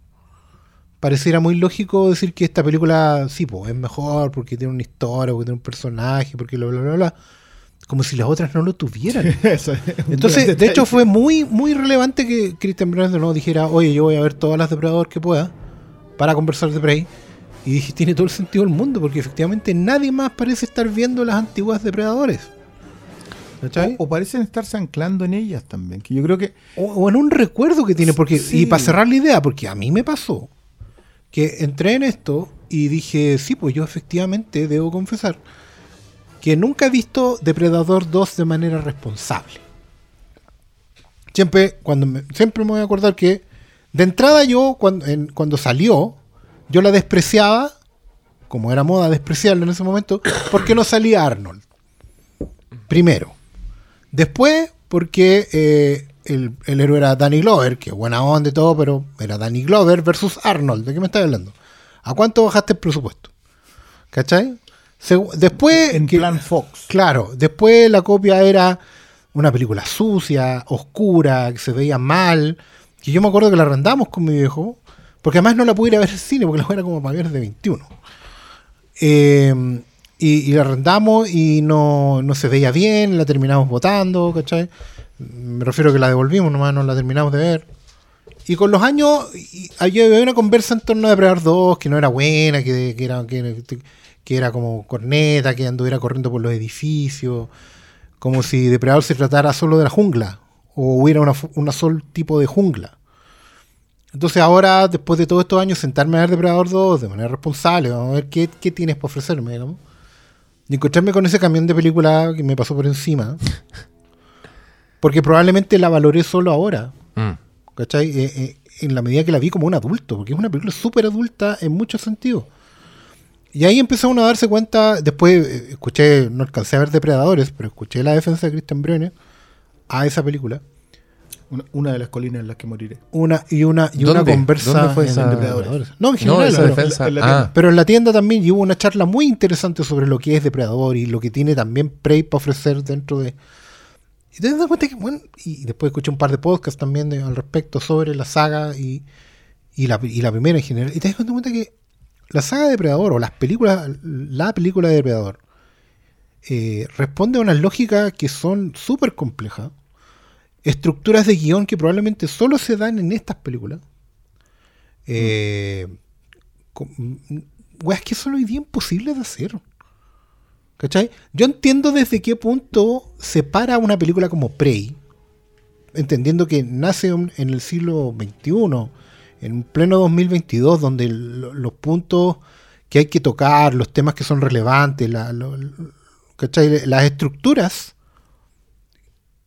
pareciera muy lógico decir que esta película, sí, pues, es mejor porque tiene una historia, porque tiene un personaje, porque bla, bla, bla, bla. Como si las otras no lo tuvieran. Eso es Entonces, de hecho, fue muy, muy relevante que Christian Brunner no dijera, oye, yo voy a ver todas las Depredador que pueda para conversar de Prey. Y dije, tiene todo el sentido del mundo, porque efectivamente nadie más parece estar viendo las antiguas Depredadores. O, o parecen estarse anclando en ellas también. Que yo creo que O, o en un recuerdo que tiene, porque, Sí. y para cerrar la idea, porque a mí me pasó. Que entré en esto y dije, sí, pues yo efectivamente debo confesar que nunca he visto Depredador 2 de manera responsable. Siempre, cuando me, siempre me voy a acordar que de entrada yo, cuando, cuando salió, yo la despreciaba, como era moda despreciarla en ese momento, porque no salía Arnold. Primero. Después, porque eh, el, el héroe era Danny Glover, que buena onda y todo, pero era Danny Glover versus Arnold. ¿De qué me estás hablando? ¿A cuánto bajaste el presupuesto? ¿Cachai? Segu- después. En que- plan Fox. Claro, después la copia era una película sucia, oscura, que se veía mal. Que yo me acuerdo que la arrendamos con mi viejo, porque además no la pude ir a ver al cine, porque la era como para mayores de 21. Eh, y, y la arrendamos y no, no se veía bien, la terminamos votando, ¿cachai? Me refiero a que la devolvimos, nomás no la terminamos de ver. Y con los años, había una conversa en torno a Depredador 2, que no era buena, que, que era, que, que era como corneta, que anduviera corriendo por los edificios, como si Depredador se tratara solo de la jungla, o hubiera una, una sol tipo de jungla. Entonces ahora, después de todos estos años, sentarme a ver Depredador 2 de manera responsable, vamos a ver qué, qué tienes para ofrecerme, digamos. Y encontrarme con ese camión de película que me pasó por encima. Porque probablemente la valoré solo ahora. Mm. ¿Cachai? Eh, eh, en la medida que la vi como un adulto, porque es una película súper adulta en muchos sentidos. Y ahí empezó uno a darse cuenta, después eh, escuché, no alcancé a ver Depredadores, pero escuché la defensa de Christian Briones a esa película. Una, una de las colinas en las que moriré. Una y una y una conversa ¿Dónde fue en esa- Depredadores. No, en No, general, esa pero- defensa. en la ah, tienda. pero en la tienda también y hubo una charla muy interesante sobre lo que es Depredador y lo que tiene también Prey para ofrecer dentro de. Y te das cuenta que, bueno, y después escuché un par de podcasts también de- al respecto sobre la saga y, y, la, y la primera en general. Y te das cuenta que la saga de Depredador o las películas, la película de Depredador, eh, responde a unas lógicas que son súper complejas, estructuras de guion que probablemente solo se dan en estas películas. Eh, con- mm, weas que son hoy día imposibles de hacer. ¿Cachai? Yo entiendo desde qué punto se para una película como Prey, entendiendo que nace en el siglo XXI, en pleno 2022, donde lo- los puntos que hay que tocar, los temas que son relevantes, ¿cachai? las estructuras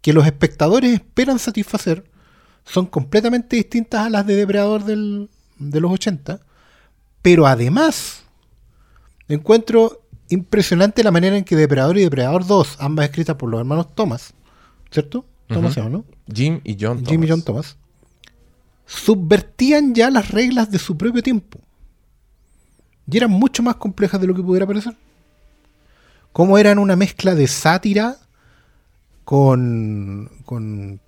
que los espectadores esperan satisfacer son completamente distintas a las de Depredador del- de los 80, pero además encuentro impresionante la manera en que Depredador y Depredador 2, ambas escritas por los hermanos Thomas, ¿cierto? Thomas se llama, ¿no? Jim y John Thomas. John Thomas, subvertían ya las reglas de su propio tiempo. Y eran mucho más complejas de lo que pudiera parecer. Como eran una mezcla de sátira con. con.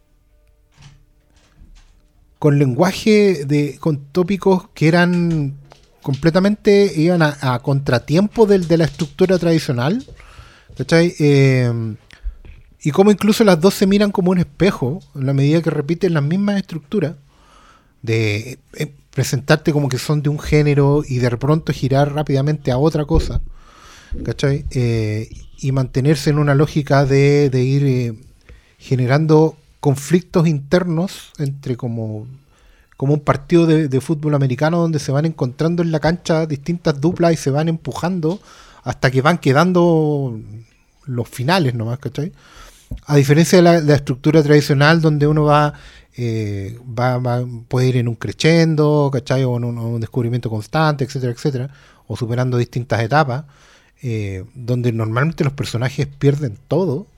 con lenguaje de. con tópicos que eran completamente. iban a, contratiempo del- de la estructura tradicional. ¿Cachai? Eh, y como incluso las dos se miran como un espejo, en la medida que repiten las mismas estructuras, de eh, presentarte como que son de un género y de pronto girar rápidamente a otra cosa, ¿cachai? Eh, y mantenerse en una lógica de, de ir generando conflictos internos entre como, como un partido de, fútbol americano donde se van encontrando en la cancha distintas duplas y se van empujando hasta que van quedando los finales nomás, ¿cachai? A diferencia de la, estructura tradicional donde uno va, eh, va, va- puede ir en un crescendo, ¿cachai? O en un descubrimiento constante, etcétera, etcétera, o superando distintas etapas, eh, donde normalmente los personajes pierden todo.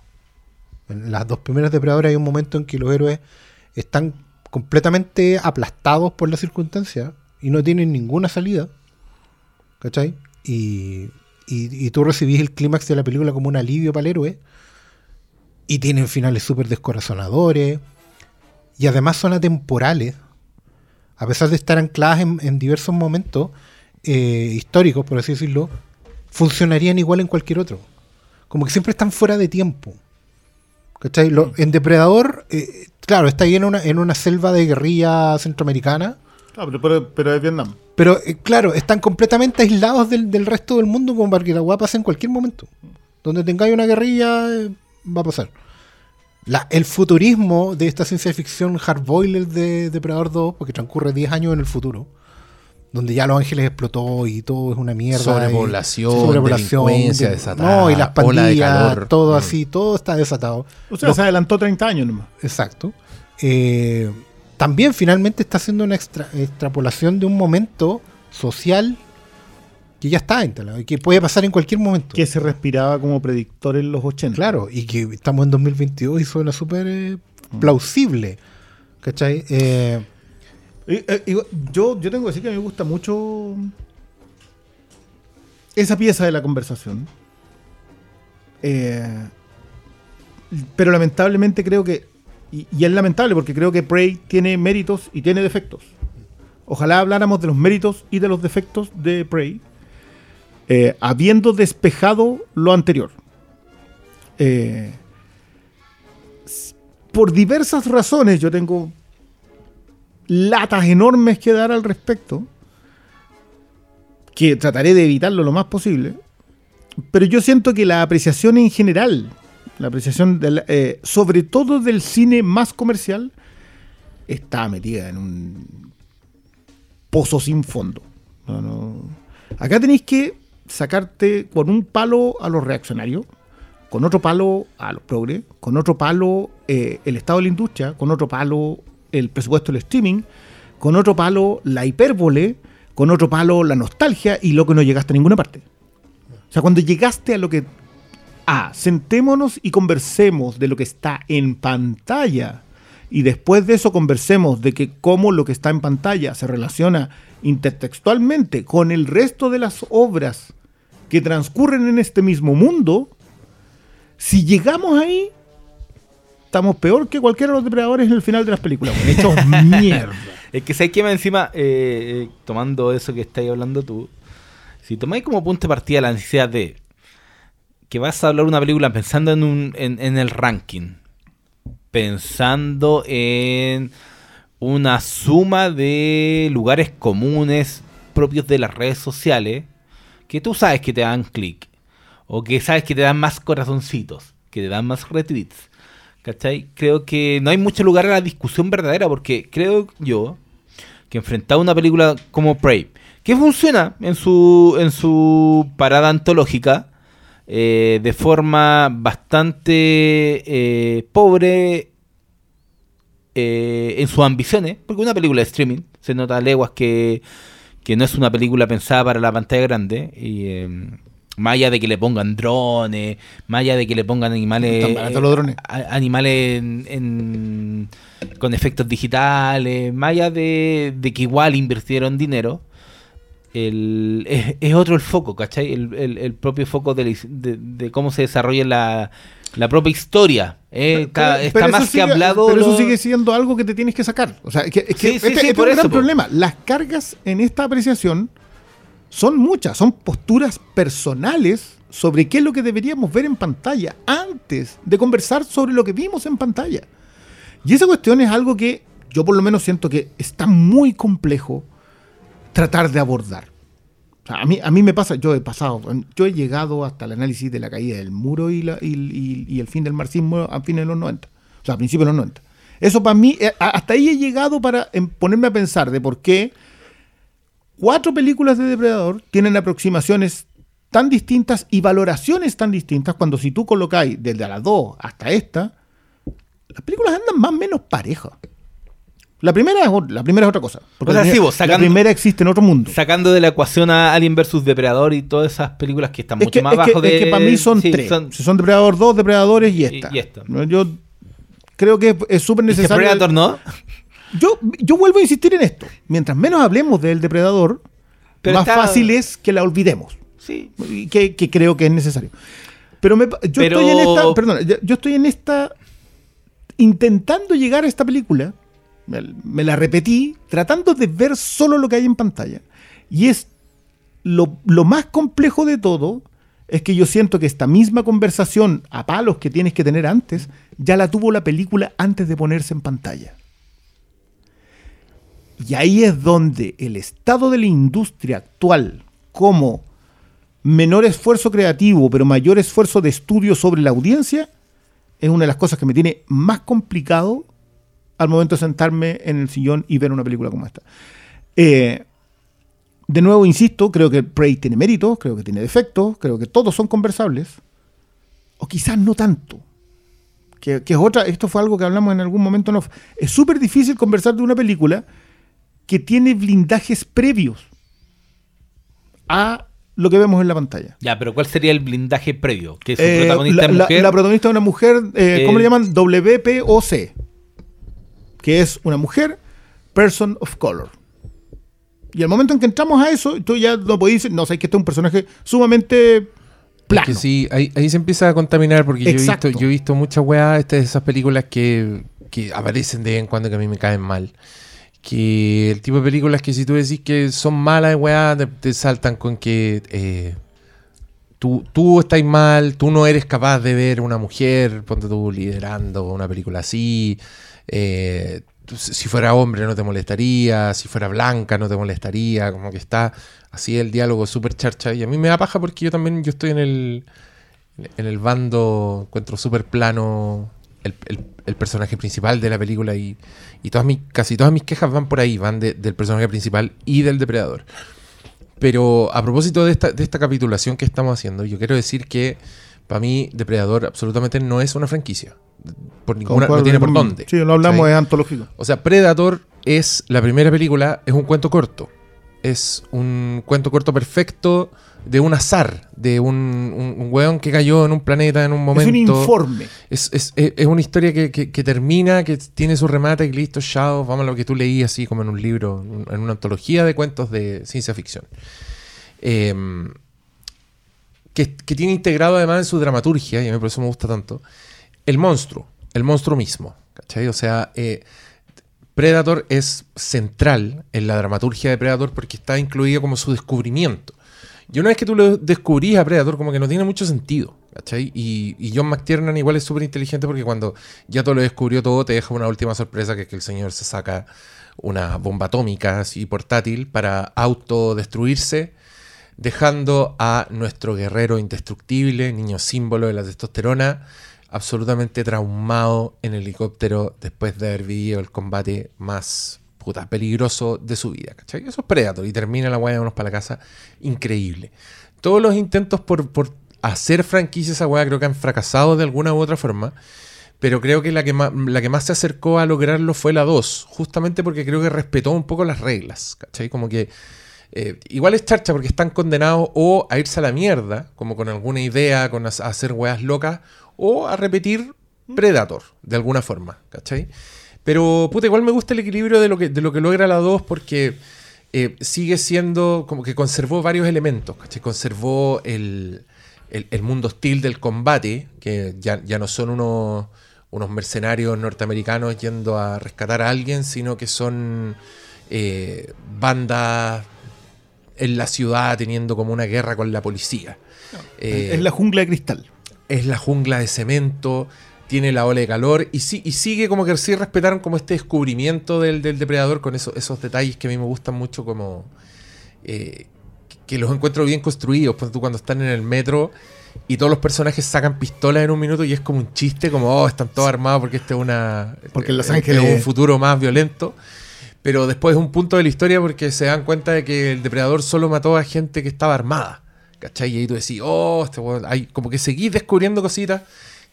En las dos primeras depredadoras hay un momento en que los héroes están completamente aplastados por las circunstancias y no tienen ninguna salida. ¿Cachai? Y, y, y tú recibís el clímax de la película como un alivio para el héroe. Y tienen finales súper descorazonadores. Y además son atemporales. A pesar de estar ancladas en, en diversos momentos eh, históricos, por así decirlo, funcionarían igual en cualquier otro. Como que siempre están fuera de tiempo. ¿Cachai? Lo- en Depredador, eh, claro, está ahí en una, en una selva de guerrilla centroamericana. Ah, pero, pero, pero es Vietnam. Pero eh, claro, están completamente aislados del, del resto del mundo como para que la hueá pase en cualquier momento. Donde tengáis una guerrilla, eh, va a pasar. La- el futurismo de esta ciencia ficción hardboiler de Depredador 2, porque transcurre 10 años en el futuro, donde ya Los Ángeles explotó y todo es una mierda. Sobrepoblación, y- delincuencia de- desatada, No, y las pandillas, calor. todo Mm. así, todo está desatado. O sea, Los- se adelantó 30 años nomás. Exacto. Eh, también finalmente está haciendo una extra- extrapolación de un momento social que ya está instalado y que puede pasar en cualquier momento. Que se respiraba como predictor en los 80. Claro, y que estamos en 2022 y suena súper eh, plausible. ¿Cachai? Eh, Eh, yo, yo tengo que decir que me gusta mucho esa pieza de la conversación. Eh, pero lamentablemente creo que, y, es lamentable porque creo que Prey tiene méritos y tiene defectos. Ojalá habláramos de los méritos y de los defectos de Prey, eh, habiendo despejado lo anterior. Eh, por diversas razones yo tengo latas enormes que dar al respecto, que trataré de evitarlo lo más posible, pero yo siento que la apreciación en general, la apreciación del, eh, sobre todo del cine más comercial, está metida en un pozo sin fondo. Acá tenéis que sacarte con un palo a los reaccionarios, con otro palo a los progres, con otro palo eh, el estado de la industria, con otro palo el presupuesto del streaming, con otro palo la hipérbole, con otro palo la nostalgia y lo que no llegaste a ninguna parte. O sea, cuando llegaste a lo que... Ah, sentémonos y conversemos de lo que está en pantalla. Y después de eso conversemos de que cómo lo que está en pantalla se relaciona intertextualmente con el resto de las obras que transcurren en este mismo mundo. Si llegamos ahí, estamos peor que cualquiera de los depredadores en el final de las películas. weón. Hechos mierda. Es que sabes que encima, eh, eh, tomando eso que estáis hablando tú, si tomáis como punto de partida la necesidad de que vas a hablar una película pensando en, un, en, en el ranking, pensando en una suma de lugares comunes propios de las redes sociales, que tú sabes que te dan clic, o que sabes que te dan más corazoncitos, que te dan más retweets. ¿Cachai? Creo que no hay mucho lugar a la discusión verdadera, porque creo yo que enfrentar una película como Prey, que funciona en su, en su parada antológica, eh, de forma bastante eh, pobre eh, en sus ambiciones, porque una película de streaming, se nota a leguas que, que no es una película pensada para la pantalla grande, y eh, más allá de que le pongan drones, más allá de que le pongan animales, animales en- en- con efectos digitales, más allá de, de que igual invirtieron dinero, el, es, es otro el foco, ¿cachai? El, el- el propio foco de, de- de cómo se desarrolla la, la propia historia. eh, está Pero- está más eso que sigue- hablado. Pero eso sigue siendo algo que te tienes que sacar. O sea, es que, es que Sí, sí, este, este es por un gran eso, po. problema. Las cargas en esta apreciación son muchas, son posturas personales sobre qué es lo que deberíamos ver en pantalla antes de conversar sobre lo que vimos en pantalla. Y esa cuestión es algo que yo por lo menos siento que está muy complejo tratar de abordar. A, mí, a mí me pasa, yo he pasado, yo he llegado hasta el análisis de la caída del muro y, la- y- y- el fin del marxismo a fines de los 90, o sea, a principios de los 90. Eso para mí, eh, hasta ahí he llegado para em, ponerme a pensar de por qué cuatro películas de Depredador tienen aproximaciones tan distintas y valoraciones tan distintas cuando si tú colocáis desde las 2 hasta esta, las películas andan más o menos parejas. La primera es, la primera es otra cosa. Porque O sea, la, sí, vos, sacando- la primera existe en otro mundo. Sacando de la ecuación a Alien vs Depredador y todas esas películas que están Es mucho que, más es que- abajo es de. que para mí son sí, tres. son- Si son Depredador 2, Depredadores y esta. y esta. No, Yo creo que es- súper ¿Y necesario. Predator no? Yo, yo vuelvo a insistir en esto. Mientras menos hablemos del Depredador, Pero más está- fácil es que la olvidemos. Sí. Y Que, que creo que es necesario. Pero me yo Pero- estoy en esta. Perdona, yo, yo estoy en esta. Intentando llegar a esta película. Me, me la repetí, tratando de ver solo lo que hay en pantalla. Y es. Lo, lo más complejo de todo es que yo siento que esta misma conversación a palos que tienes que tener antes, ya la tuvo la película antes de ponerse en pantalla. Y ahí es donde el estado de la industria actual, como menor esfuerzo creativo, pero mayor esfuerzo de estudio sobre la audiencia, es una de las cosas que me tiene más complicado al momento de sentarme en el sillón y ver una película como esta. Eh, de nuevo, insisto, creo que Prey tiene méritos, creo que tiene defectos, creo que todos son conversables. O quizás no tanto. Que, que es otra, esto fue algo que hablamos en algún momento. Es súper difícil conversar de una película que tiene blindajes previos a lo que vemos en la pantalla. Ya, pero ¿cuál sería el blindaje previo? Que su Eh, protagonista la, es la- mujer. la protagonista es una mujer, eh, ¿cómo Eh, le llaman? WPOC. Que es una mujer, person of color. Y al momento en que entramos a eso, tú ya no podés decir, no sé, que este es un personaje sumamente plano. Que sí, ahí, ahí se empieza a contaminar porque yo he, visto, yo he visto muchas weas, estas de esas películas que, que aparecen de vez en cuando que a mí me caen mal. Que el tipo de películas que si tú decís que son malas, weá, te, saltan con que eh, tú, tú estás mal, tú no eres capaz de ver una mujer, ponte tú liderando una película así. eh, si fuera hombre no te molestaría, si fuera blanca no te molestaría, como que está así el diálogo súper charcha. Y a mí me da paja porque yo también yo estoy en el, en el bando, encuentro súper plano el- el personaje principal de la película y, y todas mis, casi todas mis quejas van por ahí, van de- del personaje principal y del depredador. Pero a propósito de esta, de esta capitulación que estamos haciendo, yo quiero decir que para mí Depredador absolutamente no es una franquicia. Por ninguna, no tiene por dónde. Sí, lo hablamos, es antológico. O sea, Predator es la primera película, es un cuento corto. Es un cuento corto perfecto de un azar, de un, un, un weón que cayó en un planeta en un momento. Es un informe. Es, es- es- es una historia que, que- que termina, que tiene su remate y listo, chao, vamos a lo que tú leí así como en un libro, en una antología de cuentos de ciencia ficción. Em, que, que tiene integrado además en su dramaturgia, y a mí por eso me gusta tanto, el monstruo, el monstruo mismo. ¿Cachai? O sea, eh, Predator es central en la dramaturgia de Predator porque está incluido como su descubrimiento. Y una vez que tú lo descubrís a Predator, como que no tiene mucho sentido. ¿cachai? Y, y John McTiernan igual es súper inteligente porque cuando ya todo lo descubrió todo, te deja una última sorpresa que es que el señor se saca una bomba atómica así portátil para autodestruirse, dejando a nuestro guerrero indestructible, niño símbolo de la testosterona, absolutamente traumado en el helicóptero después de haber vivido el combate más puta, peligroso de su vida. ¿cachai? Eso es Predator y termina la guaya de unos para la casa. Increíble. Todos los intentos por, por hacer franquicia esa weá creo que han fracasado de alguna u otra forma. Pero creo que la que, más, la que más se acercó a lograrlo fue la 2. Justamente porque creo que respetó un poco las reglas. ¿Cachai? Como que. eh, igual es charcha porque están condenados o a irse a la mierda, como con alguna idea, con a hacer weas locas, o a repetir Predator, de alguna forma, ¿cachai? Pero, puta, igual me gusta el equilibrio de lo que, de lo que logra la 2 porque eh, sigue siendo como que conservó varios elementos, ¿cachai? Conservó el, el- el mundo hostil del combate, que ya, ya no son unos, unos mercenarios norteamericanos yendo a rescatar a alguien, sino que son eh, bandas en la ciudad teniendo como una guerra con la policía. Eh, es la jungla de cristal. es la jungla de cemento, tiene la ola de calor y, sí, y sigue como que sí respetaron como este descubrimiento del, del depredador con eso- esos detalles que a mí me gustan mucho como eh, que los encuentro bien construidos. Pues tú cuando están en el metro y todos los personajes sacan pistolas en un minuto y es como un chiste, como oh, están todos armados porque este es una Porque en Los eh, Ángeles- es un futuro más violento. Pero después es un punto de la historia porque se dan cuenta de que el depredador solo mató a gente que estaba armada. ¿Cachai? Y ahí tú decís, oh, este weón", hay como que seguís descubriendo cositas.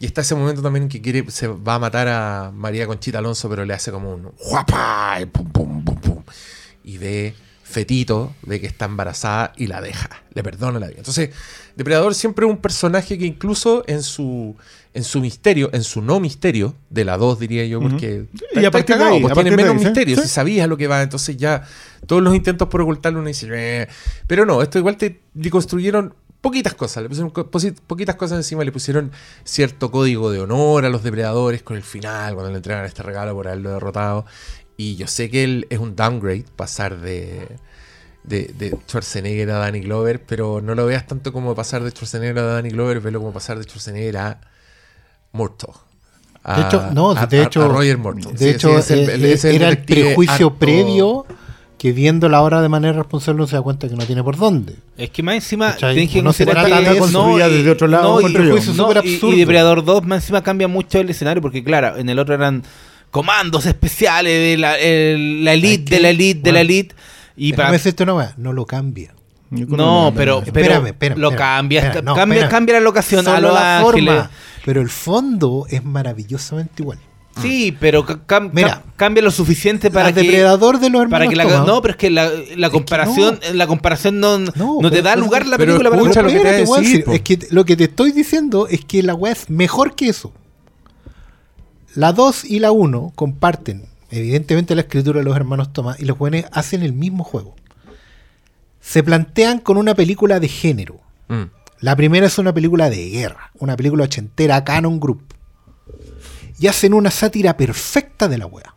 Y está ese momento también que quiere, se va a matar a María Conchita Alonso, pero le hace como un guapa y pum, pum, pum, pum. Y ve fetito de que está embarazada y la deja, le perdona la vida. Entonces, Depredador siempre es un personaje que incluso en su en su misterio, en su no misterio, de la 2 diría yo, porque Y está- a partir está de cagado, ahí, pues tiene menos misterio, Sí. si sabías lo que va, entonces ya todos los intentos por ocultarlo uno dice, "Eh". pero no, esto igual te construyeron poquitas cosas, le pusieron co- poquitas cosas encima, le pusieron cierto código de honor a los depredadores con el final, cuando le entregan este regalo por haberlo derrotado. Y yo sé que él es un downgrade pasar de, de, de Schwarzenegger a Danny Glover, pero no lo veas tanto como pasar de Schwarzenegger a Danny Glover, velo como pasar de Schwarzenegger a Murtaugh. A- De hecho, no, de a- hecho, a Roger Murtaugh. de Sí, hecho sí, es el- eh, el- es el era el prejuicio harto- previo que viendo la obra de manera responsable uno se da cuenta que no tiene por dónde. Es que más encima que No se trata de y- desde otro lado, no, y, no, súper y- absurdo. y Depredador 2 más encima cambia mucho el escenario porque claro, en el otro eran comandos especiales de la, el- la elite, de la elite, de la elite. Y para, una weá, no lo cambia. No, que pero, Espérame, pero espérame, lo espérame, cambia, no, cambia, cambia la locación a Solo Los la Ángeles. forma, pero el fondo es maravillosamente igual. Sí, pero ca- cam- Mira, cam- cambia lo suficiente para La que depredador de los hermanos para que la no, pero es que la, la comparación la comparación no, no, No, te pero- da lugar la pero película para Pero lo que te voy a decir, es que lo que te estoy diciendo es que la weá es mejor que eso. La 2 y la 1 comparten, evidentemente, la escritura de los hermanos Thomas y los jóvenes hacen el mismo juego. Se plantean con una película de género. Mm. La primera es una película de guerra, una película ochentera, Canon Group. Y hacen una sátira perfecta de la weá.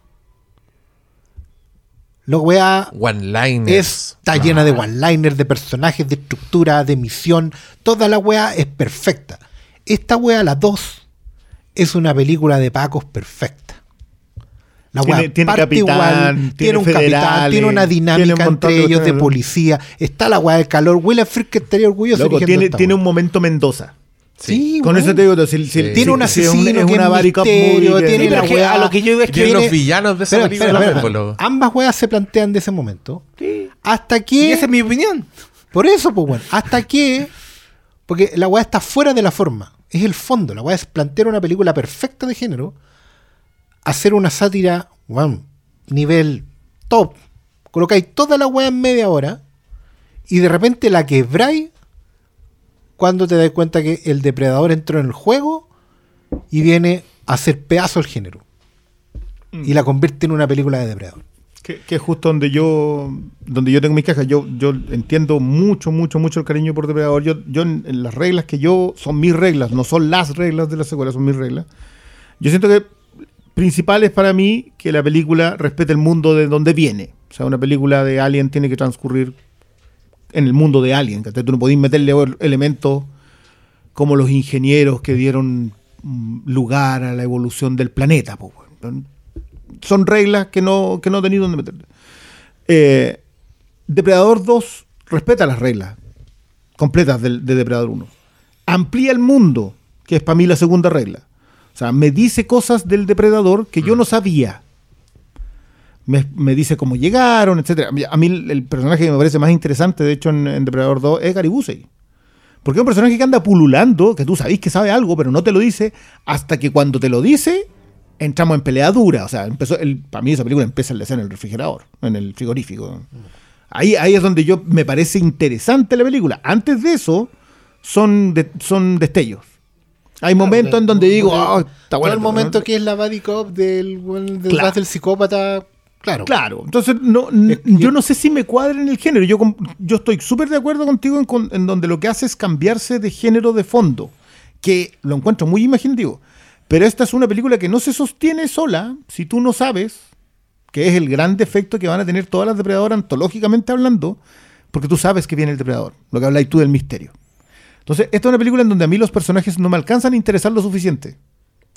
La weá One-liners. está llena de one-liners, de personajes, de estructura, de misión. Toda la weá es perfecta. Esta weá, la 2, es una película de Pacos perfecta. La Tiene- weá tiene parte capitán, igual, tiene tiene un capitán, federales, tiene una tiene dinámica un entre de ellos de policía. Está la weá del calor. William Frick estaría orgulloso. Loco, tiene, esta tiene un momento Mendoza. Sí, Con eso te digo, si, si- Sí. si- Tiene un si es asesino es una body cop tiene la es que weá- a lo que yo iba es que los villanos de esa Espera, película. espera, espera, por espera. lo- Ambas weas se plantean de ese momento. Sí. Hasta Y que. esa es mi opinión. Por eso, pues bueno. Hasta que. Porque la weá está fuera de la forma. Es el fondo. La weá es plantear una película perfecta de género. Hacer una sátira, weón, nivel top. Colocáis toda la weá en media hora. Y de repente la quebráis. Cuando te das cuenta que el depredador entró en el juego. Y viene a hacer pedazo el género. Y la convierte en una película de depredador. Que es justo donde yo donde yo tengo mis quejas. Yo, yo entiendo mucho, mucho, mucho el cariño por Depredador. Yo, yo en, en las reglas que yo, son mis reglas, no son las reglas de la secuela, son mis reglas. Yo siento que principal es para mí que la película respete el mundo de donde viene. O sea, una película de Alien tiene que transcurrir en el mundo de Alien. ¿cachai? Tú no podés meterle elementos como los ingenieros que dieron mm, lugar a la evolución del planeta. po. Son reglas que no, que no tenéis donde meterle. Eh, Depredador 2 respeta las reglas completas del- de, Depredador 1. Amplía el mundo, que es para mí la segunda regla. O sea, me dice cosas del Depredador que yo no sabía. Me, me dice cómo llegaron, etcétera. A mí el, personaje que me parece más interesante, de hecho, en, en Depredador 2 es Gary Busey. Porque es un personaje que anda pululando, que tú sabés que sabe algo, pero no te lo dice, hasta que cuando te lo dice, entramos en pelea dura. O sea, empezó el, para mí esa película empieza en la escena en el refrigerador, en el frigorífico. Ahí, ahí es donde yo me parece interesante la película. Antes de eso, son, de- son destellos. Hay momentos en donde digo, ah, está Todo bueno. el momento que es la body cop del, del, detrás Claro. del psicópata, claro. Claro, entonces no, Es yo no sé si me cuadra en el género. Yo, yo estoy súper de acuerdo contigo en, en donde lo que hace es cambiarse de género de fondo, que lo encuentro muy imaginativo. Pero esta es una película que no se sostiene sola si tú no sabes, que es el gran defecto que van a tener todas las depredadoras antológicamente hablando, porque tú sabes que viene el depredador, lo que habláis tú del misterio. Entonces, esta es una película en donde a mí los personajes no me alcanzan a interesar lo suficiente.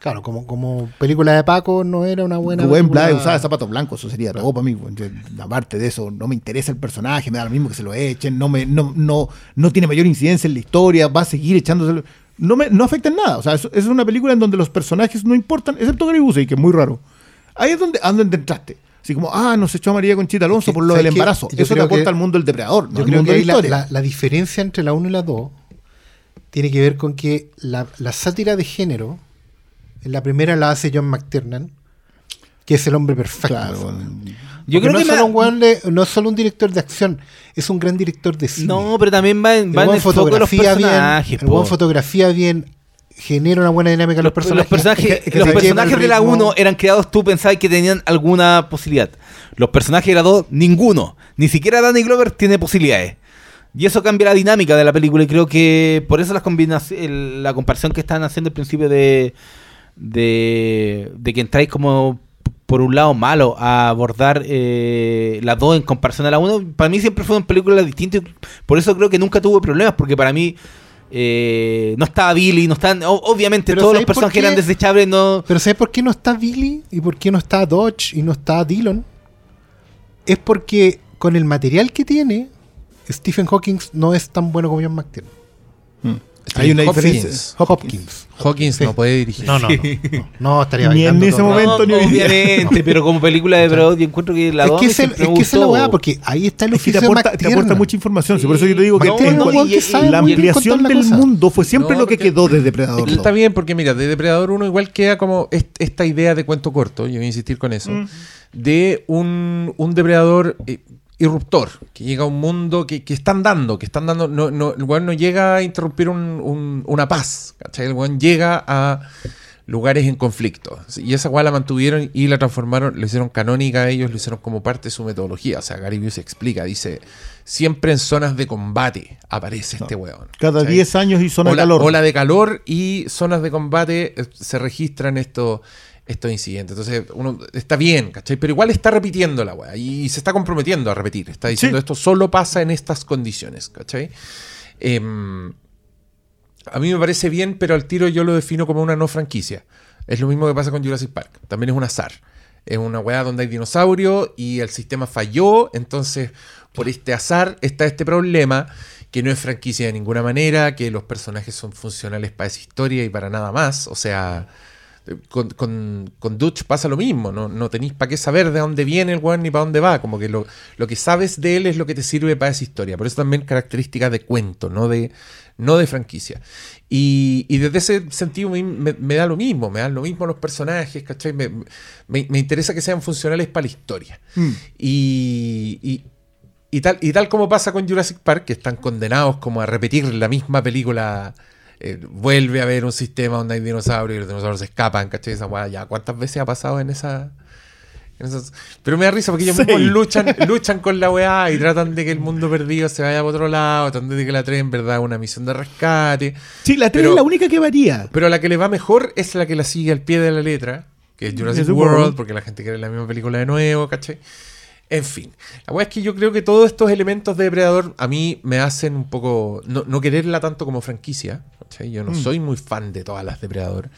Claro, como, como película de Paco no era una buena Rubén. Blades usaba zapatos blancos, eso sería todo para mí. Yo, aparte de eso, no me interesa el personaje, me da lo mismo que se lo echen, no me, no, no, no tiene mayor incidencia en la historia, va a seguir echándose. No me, no afecta en nada. O sea, es, es una película en donde los personajes no importan, excepto Gary Busey, que es muy raro. Ahí es donde, donde entraste. Así como, ah, nos echó a María Conchita Alonso Es que, por lo ¿sabes del embarazo. Eso te creo aporta que- al mundo del depredador, no Yo creo que de la la, historia. la- la diferencia entre la 1 y la 2 tiene que ver con que la, sátira de género, la primera la hace John McTiernan, que es el hombre perfecto. Claro. Yo Porque creo no, que es solo un weón de- no es solo un director de acción, es un gran director de cine. No, pero también va en, va en el de los fotografía bien, personajes. el buen fotografía bien, genera una buena dinámica en los, Los personajes. personajes, Es que- que los personajes de la ritmo. 1 eran creados, tú pensabas que tenían alguna posibilidad. Los personajes de la 2, ninguno. Ni siquiera Danny Glover tiene posibilidades. Y eso cambia la dinámica de la película y creo que por eso las combinaci- el- la comparación que están haciendo al principio de, de, de que entráis como por un lado malo a abordar eh, la 2 en comparación a la 1, para mí siempre fueron películas distintas. y Por eso creo que nunca tuve problemas, porque para mí eh, no estaba Billy, no están, obviamente Pero todos los ¿sabes por personajes qué? eran desechables, no... Pero ¿sabes por qué no está Billy? ¿Y por qué no está Dodge y no está Dillon? Es porque con el material que tiene, Stephen Hawking no es tan bueno como John McTiernan. Hay una Hopkins. diferencia. Hopkins. Hawkins Sí. no puede dirigir. No, no, no. No, no, estaría Ni en ese todo momento. ni obviamente, pero como película de Depredador yo encuentro que la Es que, siempre es esa es la weá, porque ahí está el Es que te oficio aporta, te aporta mucha información. sí, por eso yo te digo que sabe la ampliación del cosa. mundo fue siempre No, lo que quedó de Depredador 2. Está bien, porque mira, de Depredador 1 igual queda como est- esta idea de cuento corto, yo voy a insistir con eso, de un, un depredador eh, irruptor, que llega a un mundo que, que están dando, que están dando, no, no, el weón no llega a interrumpir un- un- una paz, ¿cachai? El weón llega a lugares en conflicto. Y esa weá la mantuvieron y la transformaron, lo hicieron canónica a ellos, lo hicieron como parte de su metodología. O sea, Gary Busey explica, dice, siempre en zonas de combate aparece este weón. Cada ¿cachai? 10 años y zona de calor. ola de calor y zonas de combate eh, se registran estos estos incidentes. Entonces, uno está bien, ¿cachai? Pero igual está repitiendo la weá y se está comprometiendo a repetir. Está diciendo Sí. esto solo pasa en estas condiciones, ¿cachai? Em, a mí me parece bien, pero al tiro yo lo defino como una no franquicia. Es lo mismo que pasa con Jurassic Park. También es un azar. Es una weá donde hay dinosaurio y el sistema falló. Entonces, por este azar está este problema que no es franquicia de ninguna manera, que los personajes son funcionales para esa historia y para nada más. O sea, con, con, con Dutch pasa lo mismo. No, no tenéis para qué saber de dónde viene el weón ni para dónde va. Como que lo, lo que sabes de él es lo que te sirve para esa historia. Por eso también características de cuento, no de, no de franquicia. Y, y desde ese sentido me, me- me da lo mismo, me dan lo mismo los personajes, ¿cachai? Me interesa que sean funcionales para la historia. Mm. Y, y- y tal, y tal como pasa con Jurassic Park, que están condenados como a repetir la misma película. Eh, vuelve a haber un sistema donde hay dinosaurios y los dinosaurios se escapan, ¿cachai? Esa ya, ¿cuántas veces ha pasado en esa, en esas- Pero me da risa porque ellos mismos luchan, luchan con la weá y tratan de que el mundo perdido se vaya para otro lado, tratan de que la 3 en verdad es una misión de rescate. Sí, la 3 Pero- es la única que varía. Pero la que le va mejor es la que la sigue al pie de la letra, que es Jurassic Jurassic World, World. porque la gente quiere la misma película de nuevo, ¿cachai? En fin, la weá es que yo creo que todos estos elementos de Depredador a mí me hacen un poco no, no quererla tanto como franquicia. Yo no Mm. soy muy fan de todas las Depredador.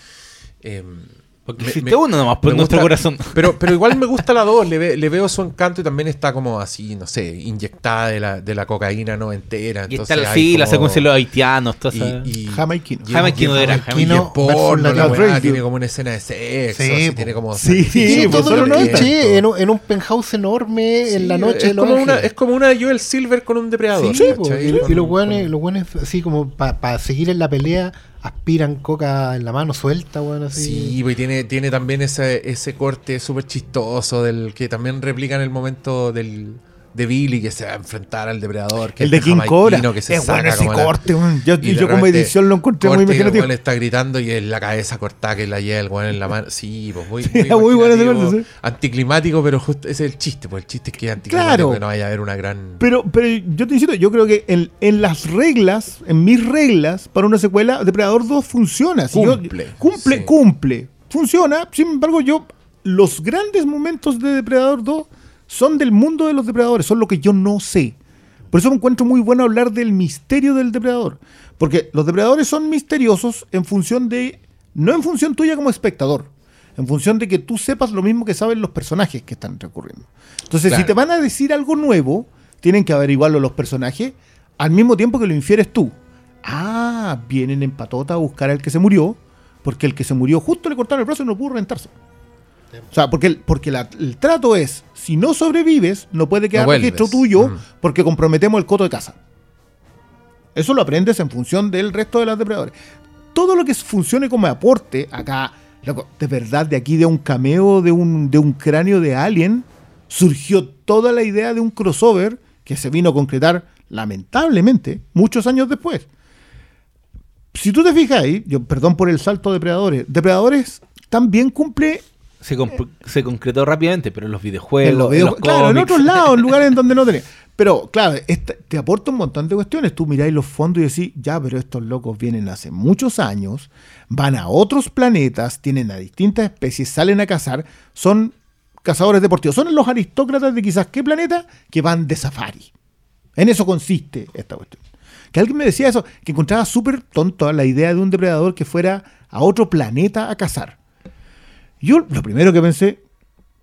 Em, Porque me- existe me- uno nomás por nuestro gusta- corazón. Pero, pero igual me gusta la 2, le, ve- le veo su encanto y también está como así, no sé, inyectada de la, de la cocaína no entera. Y entonces está la, sí, la como- secuencia de los haitianos, todo y, eso. y- Jamaiquino. y- Jamaiquino y- era, Jamaiquino y es porno, la la weá, tiene como una escena de sexo, Sí, así, tiene como Sí, Sí, Sí, todo pues, solo noche, en un, en un penthouse enorme, en la Sí, noche es como, una, es como una Joel Silver con un depredador. Sí, y, los buenos, así como para seguir en la pelea, aspiran coca en la mano suelta, weón, así. Sí, pues tiene, tiene también ese, ese corte súper chistoso del que también replica en el momento del, de Billy que se va a enfrentar al depredador. Que El de King Cobra. que se es saca bueno ese como la- corte, weón. Yo, y yo como edición lo encontré muy el imaginativo. weón está gritando y es la cabeza cortada que la lleva el weón en la mano. Sí, pues muy, Sí, era muy bueno sí. Anticlimático, pero justo ese es el chiste, pues el chiste es que es anticlimático Claro. que no vaya a haber una gran. Pero, pero yo te insisto, yo creo que en, en las reglas, en mis reglas, para una secuela, Depredador 2 funciona. Si yo- Cumple, cumple, sí. cumple. Funciona. Sin embargo, yo, los grandes momentos de Depredador 2 son del mundo de los depredadores, son lo que yo no sé. Por eso me encuentro muy bueno hablar del misterio del depredador. Porque los depredadores son misteriosos en función de. No en función tuya como espectador. En función de que tú sepas lo mismo que saben los personajes que están recurriendo. Entonces, si te van a decir algo nuevo, tienen que averiguarlo los personajes al mismo tiempo que lo infieres tú. Ah, vienen en patota a buscar al que se murió, porque el que se murió justo le cortaron el brazo y no pudo rentarse. O sea, porque, el, porque la- el trato es, si no sobrevives, no puede quedar vuelves. registro tuyo Mm. porque comprometemos el coto de casa. Eso lo aprendes en función del resto de los depredadores. Todo lo que funcione como aporte, acá, loco, de verdad, de aquí de un cameo de un, de un cráneo de alien, surgió toda la idea de un crossover que se vino a concretar, lamentablemente, muchos años después. Si tú te fijas ahí, yo, perdón por el salto de depredadores, depredadores también cumple Se, concretó rápidamente, pero en los videojuegos, en los en videos- los claro, en otros lados, en lugares en donde no tenía. Pero, claro, esta- te aporta un montón de cuestiones. Tú miráis los fondos y decís, ya, pero estos locos vienen hace muchos años, van a otros planetas, tienen a distintas especies, salen a cazar, son cazadores deportivos. Son los aristócratas de quizás qué planeta que van de safari. En eso consiste esta cuestión. Que alguien me decía eso, que encontraba súper tonto la idea de un depredador que fuera a otro planeta a cazar. Yo lo primero que pensé,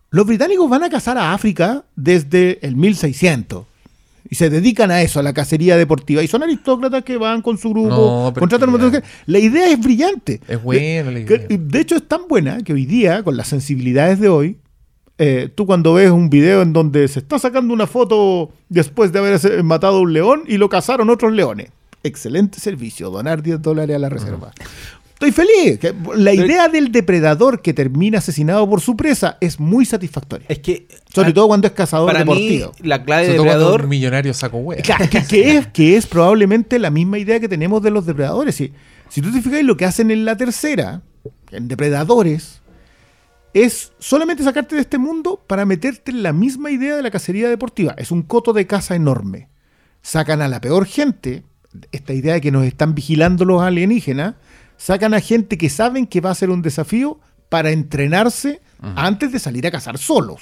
los británicos van a cazar a África desde el 1600. y se dedican a eso, a la cacería deportiva. Y son aristócratas que van con su grupo, No, contratan un de. La idea es brillante. Es buena la idea. de hecho, es tan buena que hoy día, con las sensibilidades de hoy, eh, tú cuando ves un video en donde se está sacando una foto después de haber matado a un león y lo cazaron otros leones. Excelente servicio, donar 10 dólares a la reserva. Estoy feliz. la idea del depredador que termina asesinado por su presa es muy satisfactoria. Es que. Sobre todo cuando es cazador Para mí, deportivo. la clave de Sobre todo cuando depredador. un millonario saco hueá. Claro, que, que es, que es probablemente la misma idea que tenemos de los depredadores. Si, si tú te fijas lo que hacen en la tercera, en depredadores, es solamente sacarte de este mundo para meterte en la misma idea de la cacería deportiva. Es un coto de caza enorme. Sacan a la peor gente, esta idea de que nos están vigilando los alienígenas, sacan a gente que saben que va a ser un desafío para entrenarse antes de salir a cazar solos.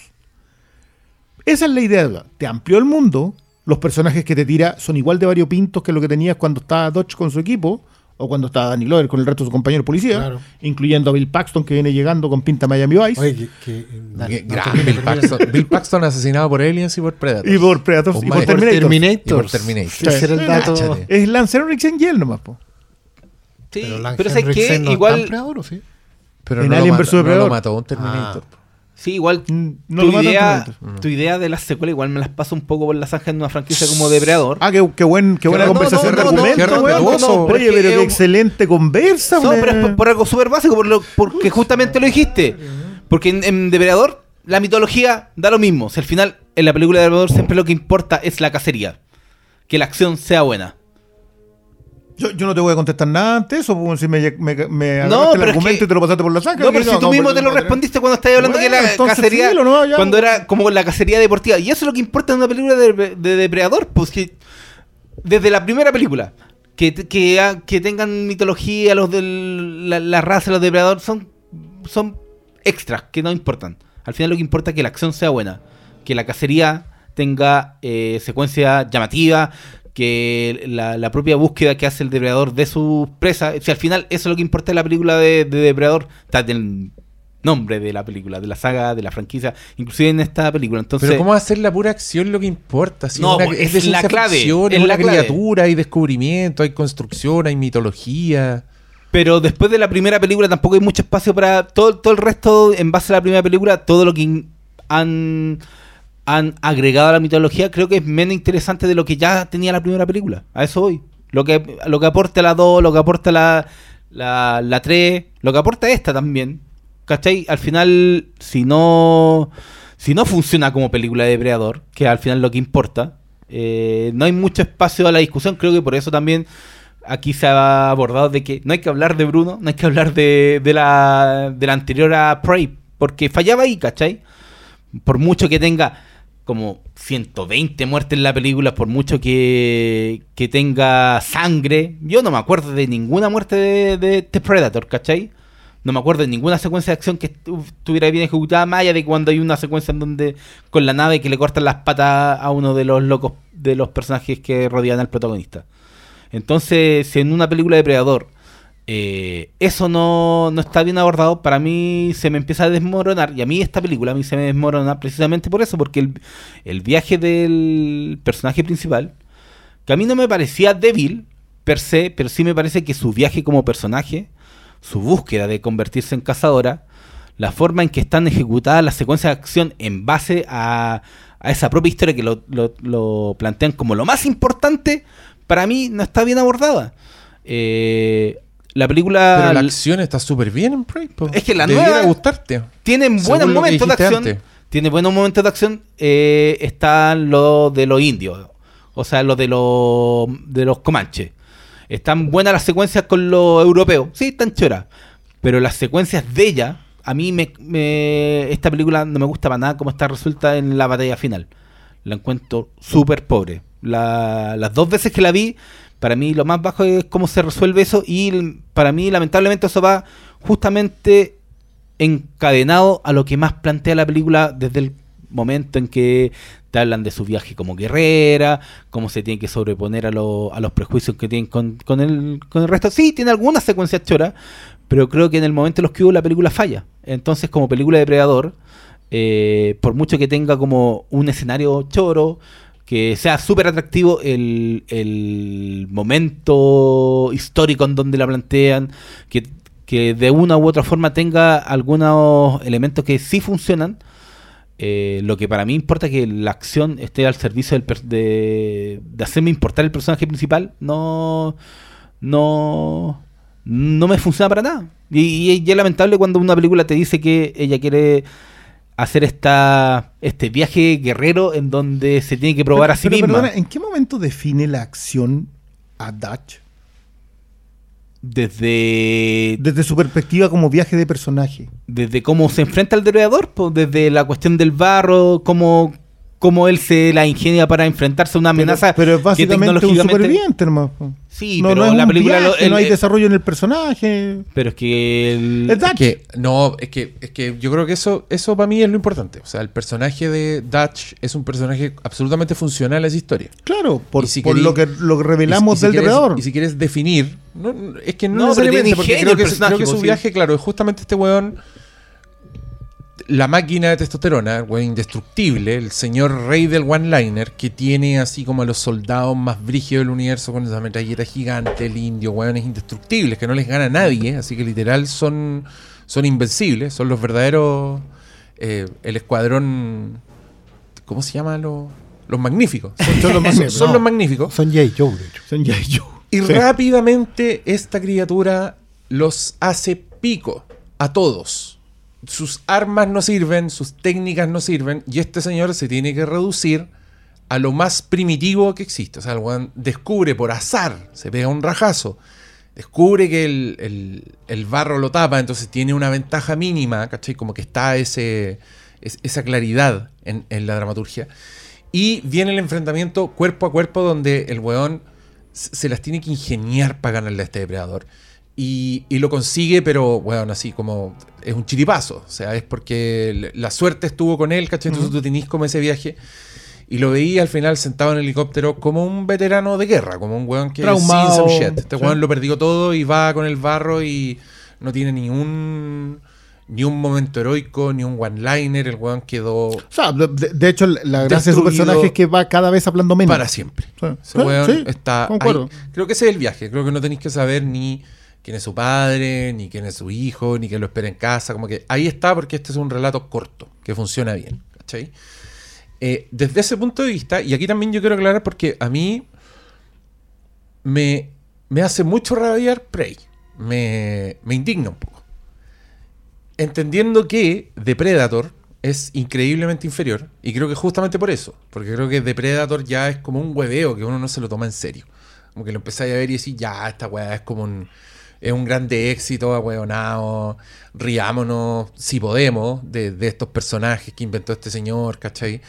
Esa es la idea. Te amplió el mundo. Los personajes que te tira son igual de variopintos que lo que tenías cuando estaba Dodge con su equipo o cuando estaba Danny Glover con el resto de sus compañeros de policía, Claro. incluyendo a Bill Paxton que viene llegando con pinta Miami Vice Oye, que, que- Qué no, gran termina, Bill. Paxton. Bill Paxton asesinado por aliens y por Predators. y por Predators Oh y por por Terminator. Terminator. Y por Terminator. Ese era el dato. Es Henriksen y él nomás. po. Sí, Pero Lance pero ¿sabes qué? No Igual. predador, ¿o sí? Pero En no, Alien vs. mató, no lo Depredador. mató un Terminator. Ah. Sí, igual. Mm, No tu, idea, Terminator. tu idea de las secuelas igual me las paso un poco por la zanja en una franquicia como Depredador. Ah, qué, qué, buen, qué buena conversación no, de no, no, argumento. Oye, Pero qué excelente conversa. No, pero es por, por algo súper básico, por lo- porque justamente lo dijiste. Porque en, en Depredador, la mitología da lo mismo. Si al final, en la película de Depredador, siempre lo que importa es la cacería. Que la acción sea buena. Yo, yo no te voy a contestar nada ante eso, porque si me, me, me No, agarraste el pero es argumento que- y te lo pasaste por la zanja. No, pero que si tú no, mismo te lo respondiste cuando estabas hablando que Bueno, la entonces cacería. filo, no, ya, cuando bueno. era como la cacería deportiva. Y eso es lo que importa en una película de, de Depredador. Pues que desde la primera película, que, que, ah, que tengan mitología, los de la, la raza, los depredadores, son, son extras que no importan. Al final lo que importa es que la acción sea buena. Que la cacería tenga eh, secuencia llamativa. Que la, la propia búsqueda que hace el depredador de su presa. Si al final eso es lo que importa en la película de, de Depredador. Está del nombre de la película, de la saga, de la franquicia. Inclusive en esta película. Entonces, Pero ¿cómo ser la pura acción lo que importa? Si No, una- es de la clave, es es la clave. criatura, hay descubrimiento, hay construcción, hay mitología. Pero después de la primera película tampoco hay mucho espacio para todo, todo el resto, en base a la primera película, todo lo que han, han agregado a la mitología creo que es menos interesante de lo que ya tenía la primera película. A eso voy. Lo que, lo que aporta la 2, lo que aporta la, la, la 3, lo que aporta esta también. ¿Cachai? Al final, si no, si no funciona como película de depredador, que al final lo que importa, eh, no hay mucho espacio a la discusión. Creo que por eso también aquí se ha abordado de que no hay que hablar de Bruno, no hay que hablar de, de la, de la anterior a Prey, porque fallaba ahí, ¿cachai? Por mucho que tenga como 120 muertes en la película, por mucho que, que tenga sangre, yo no me acuerdo de ninguna muerte de, de este Predator, ¿cachai? No me acuerdo de ninguna secuencia de acción que estu- estuviera bien ejecutada, más allá de cuando hay una secuencia en donde con la nave que le cortan las patas a uno de los locos, de los personajes que rodean al protagonista. Entonces, si en una película de Predador eh, eso no, no está bien abordado, para mí se me empieza a desmoronar. Y a mí esta película a mí se me desmorona precisamente por eso, porque el, viaje del personaje principal, que a mí no me parecía débil per se, pero sí me parece que su viaje como personaje, su búsqueda de convertirse en cazadora, la forma en que están ejecutadas las secuencias de acción en base a, a esa propia historia que lo, lo- lo plantean como lo más importante, para mí no está bien abordada. Eh, la película Pero la acción está súper bien en Prey. po. Es que la Debiera nueva- gustarte. tiene Según buenos momentos de acción. antes. Tiene buenos momentos de acción. eh, están los de los indios. O sea, los de los de los comanches. Están buenas las secuencias con los europeos. Sí, están choras. Pero las secuencias de ella, a mí me, me- esta película no me gusta para nada como está resuelta en la batalla final. La encuentro súper pobre. La- las dos veces que la vi, para mí lo más bajo es cómo se resuelve eso. Y para mí, lamentablemente, eso va justamente encadenado a lo que más plantea la película desde el momento en que te hablan de su viaje como guerrera, cómo se tiene que sobreponer a, lo- a los prejuicios que tienen con, con el, con el resto. Sí, tiene algunas secuencias choras, pero creo que en el momento en los que hubo la película falla. Entonces, como película de Predador, eh, por mucho que tenga como un escenario choro, que sea súper atractivo el, el momento histórico en donde la plantean, que, que de una u otra forma tenga algunos elementos que sí funcionan. Eh, lo que para mí importa es que la acción esté al servicio del per- de, de hacerme importar el personaje principal, no, no, no me funciona para nada. Y, es lamentable cuando una película te dice que ella quiere hacer esta este viaje guerrero en donde se tiene que probar a sí Pero, misma. perdona, ¿en qué momento define la acción a Dutch? Desde, Desde su perspectiva como viaje de personaje. desde cómo se enfrenta al depredador, pues, desde la cuestión del barro, cómo, cómo él se la ingenia para enfrentarse a una amenaza. pero, pero es que básicamente un superviviente, hermano. Sí, no, pero no es la un película lo- viaje, el- no hay desarrollo en el personaje. Pero es que el- Es Dutch. Que, no, es que, es que yo creo que eso, eso para mí es lo importante. O sea, el personaje de Dutch es un personaje absolutamente funcional a esa historia. Claro, por, si por lo que lo que revelamos Y y si del quieres- depredador. Y si quieres definir, no, es que no, No, necesariamente, porque ingenio creo que, el personaje, creo que su pues, sí. viaje, claro, es justamente este weón, la máquina de testosterona, el weón indestructible, el señor rey del one-liner, que tiene así como a los soldados más brígidos del universo con esa metralleta gigante, el indio, weones indestructibles, que no les gana a nadie, así que literal son, son invencibles, son los verdaderos, eh, el escuadrón, ¿cómo se llama? Los, los magníficos. Son, Son los magníficos, son no. los magníficos. Son J. Joe, de hecho. Son ya yo. Y Sí. rápidamente esta criatura los hace pico a todos. Sus armas no sirven, sus técnicas no sirven, y este señor se tiene que reducir a lo más primitivo que existe. O sea, el weón descubre por azar, se pega un rajazo, descubre que el, el- barro lo tapa, entonces tiene una ventaja mínima, ¿cachai? Como que está ese, es- esa claridad en, en la dramaturgia. Y viene el enfrentamiento cuerpo a cuerpo donde el weón se las tiene que ingeniar para ganarle a este depredador. Y, y lo consigue, pero, weón, así como es un chiripazo. O sea, es porque la suerte estuvo con él, ¿cachai? Entonces tú tenís como ese viaje. Y lo veía al final sentado en el helicóptero como un veterano de guerra, como un weón que Traumado, seen some shit. Este sí. weón lo perdió todo y va con el barro y no tiene ni un, ni un momento heroico, ni un one-liner. El weón quedó O sea, de, de hecho, la gracia de su personaje es que va cada vez hablando menos. para siempre. Sí, Ese weón sí, está ahí. Creo que ese es el viaje. Creo que no tenéis que saber ni quién es su padre, ni quién es su hijo, ni que lo espera en casa. Como que ahí está porque este es un relato corto, que funciona bien. ¿Cachai? Eh, desde ese punto de vista, y aquí también yo quiero aclarar porque a mí me, me hace mucho rabiar Prey. Me, me indigna un poco. Entendiendo que Depredator es increíblemente inferior, y creo que justamente por eso, porque creo que Depredator ya es como un hueveo que uno no se lo toma en serio. Como que lo empezáis a ver y decís, ya, esta weá es como un, es un grande éxito, ahueonado, riámonos, si podemos, de, de estos personajes que inventó este señor, ¿cachai?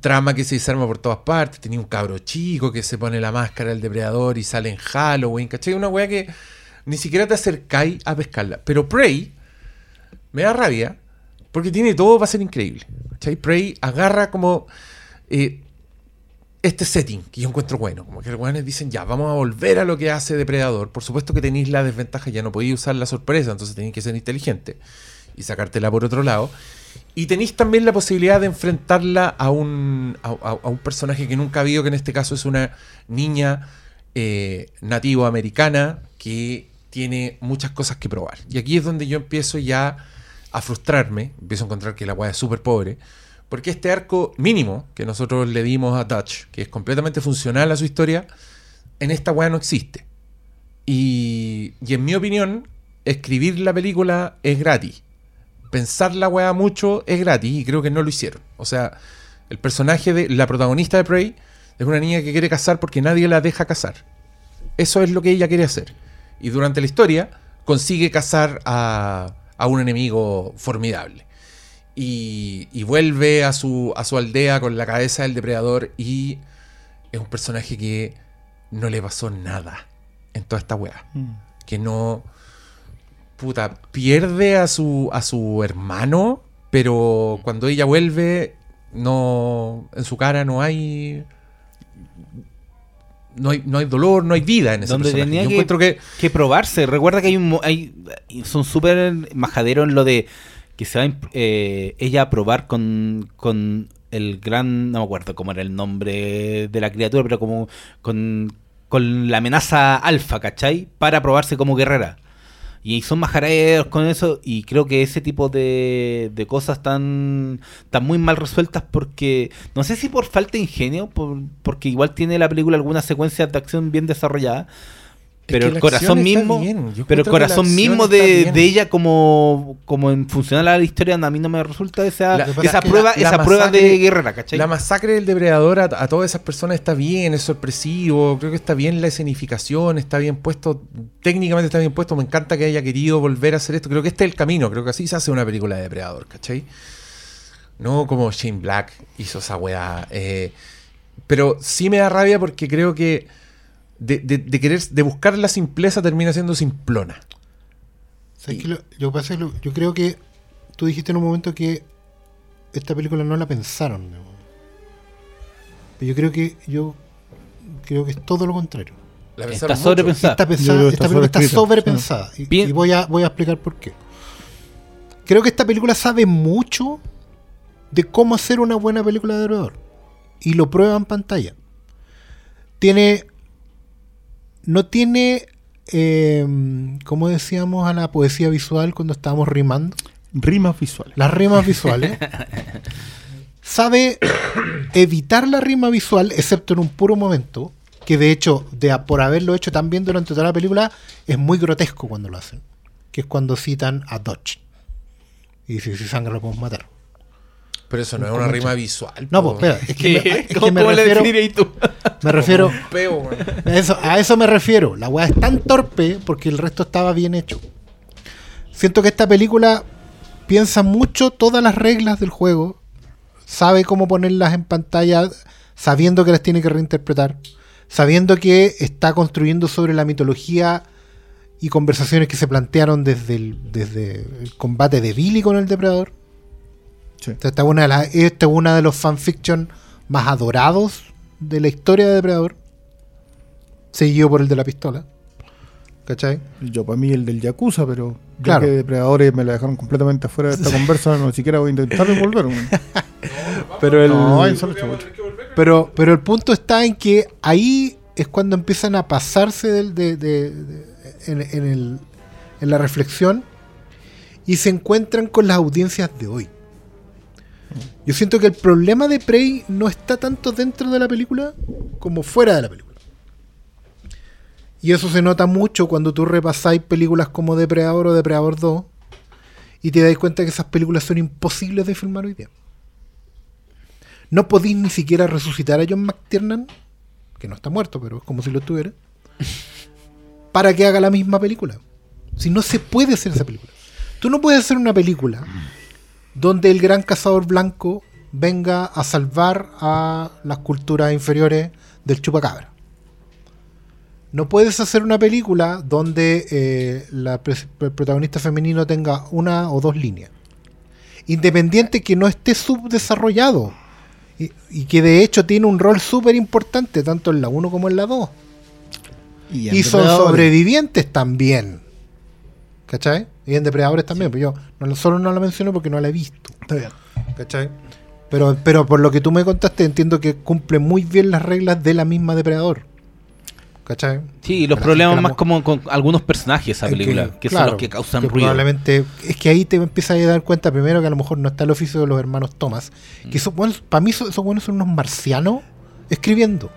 Trama que se desarma por todas partes, tenía un cabro chico que se pone la máscara del depredador y sale en Halloween, ¿cachai? Una weá que ni siquiera te acercáis a pescarla. Pero Prey me da rabia porque tiene todo para ser increíble. ¿cachai? Prey agarra como eh, este setting que yo encuentro bueno. Como que los weones dicen, ya, vamos a volver a lo que hace Depredador. Por supuesto que tenéis la desventaja, ya no podéis usar la sorpresa, entonces tenéis que ser inteligente y sacártela por otro lado. Y tenéis también la posibilidad de enfrentarla a un, a, un personaje que nunca ha habido, que en este caso es una niña eh, nativo americana que tiene muchas cosas que probar. Y aquí es donde yo empiezo ya a frustrarme, empiezo a encontrar que la weá es súper pobre, porque este arco mínimo que nosotros le dimos a Dutch, que es completamente funcional a su historia, en esta weá no existe. Y, en mi opinión, escribir la película es gratis. Pensar la weá mucho es gratis y creo que no lo hicieron. O sea, el personaje de la protagonista de Prey es una niña que quiere casar porque nadie la deja casar. Eso es lo que ella quiere hacer. Y durante la historia consigue cazar a, a un enemigo formidable. Y, y vuelve a su, a su aldea con la cabeza del depredador y es un personaje que no le pasó nada en toda esta weá. Que no... Puta, pierde a su, a su hermano, pero cuando ella vuelve, no... En su cara no hay... No hay, no hay dolor, no hay vida en ese Donde personaje. tenía Yo que- encuentro que que probarse. Recuerda que hay un hay son súper majaderos en lo de que se va a eh, ella a probar con, con el gran, no me acuerdo cómo era el nombre de la criatura, pero como con, con la amenaza alfa, ¿cachai? Para probarse como guerrera. Y son majareros con eso y creo que ese tipo de, de cosas están, están muy mal resueltas porque, no sé si por falta de ingenio, por- porque igual tiene la película algunas secuencias de acción bien desarrolladas, pero el corazón mismo, pero el corazón mismo de, de ella como, como en funcional a la historia a mí no me resulta esa, La- esa prueba, la- la esa prueba de guerrera, ¿cachai? La masacre del depredador a, a todas esas personas está bien, es sorpresivo, creo que está bien la escenificación, está bien puesto, técnicamente está bien puesto, me encanta que haya querido volver a hacer esto, creo que este es el camino, creo que así se hace una película de depredador, ¿cachai? No como Shane Black hizo esa weá. eh, pero sí me da rabia porque creo que de, de- de querer, de buscar la simpleza termina siendo simplona. Lo- yo, pasa es lo- yo creo que tú dijiste en un momento que esta película no la pensaron. ¿no? Pero yo creo que yo creo que es todo lo contrario. La Está sobrepensada. Está Yo pensada, que esta está película está sobrepensada. Y, y voy, a, voy a explicar por qué. Creo que esta película sabe mucho de cómo hacer una buena película de depredador. Y lo prueba en pantalla. Tiene. No tiene. Eh, como decíamos a la poesía visual cuando estábamos rimando. Rimas visuales. Las rimas visuales. sabe evitar la rima visual, excepto en un puro momento, que de hecho, de, por haberlo hecho tan bien durante toda la película, es muy grotesco cuando lo hacen. Que es cuando citan a Dodge. Y si, si sangre lo podemos matar. Pero eso no es una rima visual. No, po. pues espera, es que me, es que ¿Cómo, me cómo le refiero, definirías tú? me refiero Peo, weón. a eso, a eso me refiero. La weá es tan torpe porque el resto estaba bien hecho. Siento que esta película piensa mucho todas las reglas del juego, sabe cómo ponerlas en pantalla, sabiendo que las tiene que reinterpretar, sabiendo que está construyendo sobre la mitología y conversaciones que se plantearon desde el, desde el combate de Billy con el depredador. Sí. Esta es una de, las- este es uno de los fanfiction más adorados de la historia de Depredador. Seguido por el de la pistola. ¿Cachai? Yo para mí el del Yakuza, pero ya Claro. que depredadores me lo dejaron completamente afuera de esta conversa, no siquiera voy a intentar devolver. weón. Pero el, No, solo chaval. pero, pero el punto está en que ahí es cuando empiezan a pasarse del- de, de- de- en, en el- en la reflexión y se encuentran con las audiencias de hoy. Yo siento que el problema de Prey no está tanto dentro de la película como fuera de la película. Y eso se nota mucho cuando tú repasáis películas como Depredador o Depredador 2 y te dais cuenta que esas películas son imposibles de filmar hoy día. No podéis ni siquiera resucitar a John McTiernan, que no está muerto, pero es como si lo estuviera, para que haga la misma película. Si no se puede hacer esa película. Tú no puedes hacer una película donde el gran cazador blanco venga a salvar a las culturas inferiores del chupacabra. No puedes hacer una película donde eh, la el protagonista femenino tenga una o dos líneas. Independiente que no esté subdesarrollado. Y, y que de hecho tiene un rol súper importante, tanto en la 1 como en la 2. Y, son sobrevivientes también. ¿Cachai? Y en depredadores también, pero yo no, lo- solo no la menciono porque no la he visto. Está bien. ¿Cachai? Pero, pero por lo que tú me contaste, entiendo que cumple muy bien las reglas de la misma depredador. ¿Cachai? Sí, los Que la- problemas más como con algunos personajes esa Es que, película, que, son los que causan que ruido. Probablemente, es que ahí te empiezas a dar cuenta primero que a lo mejor no está el oficio de los hermanos Thomas. Mm. Que esos buenos- para mí esos buenos son unos marcianos escribiendo.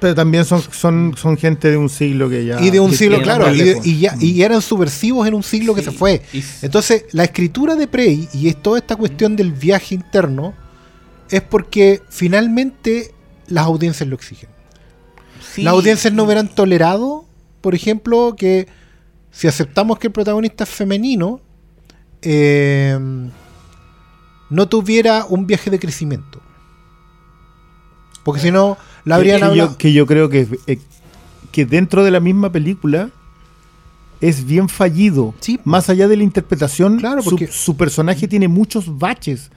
Pero también son, son, son gente de un siglo que ya. y de un siglo, claro, y, de- lejos. y ya, y eran subversivos en un siglo que se fue. y- Entonces, la escritura de Prey y es toda esta cuestión del viaje interno es porque finalmente las audiencias lo exigen. Sí, Las audiencias no hubieran tolerado, por ejemplo, que si aceptamos que el protagonista es femenino, eh, no tuviera un viaje de crecimiento. Porque si no, la habrían que, hablado. yo, que yo creo que, eh, que dentro de la misma película es bien fallido. Sí. Más allá de la interpretación, Claro, su- porque- su, personaje tiene muchos baches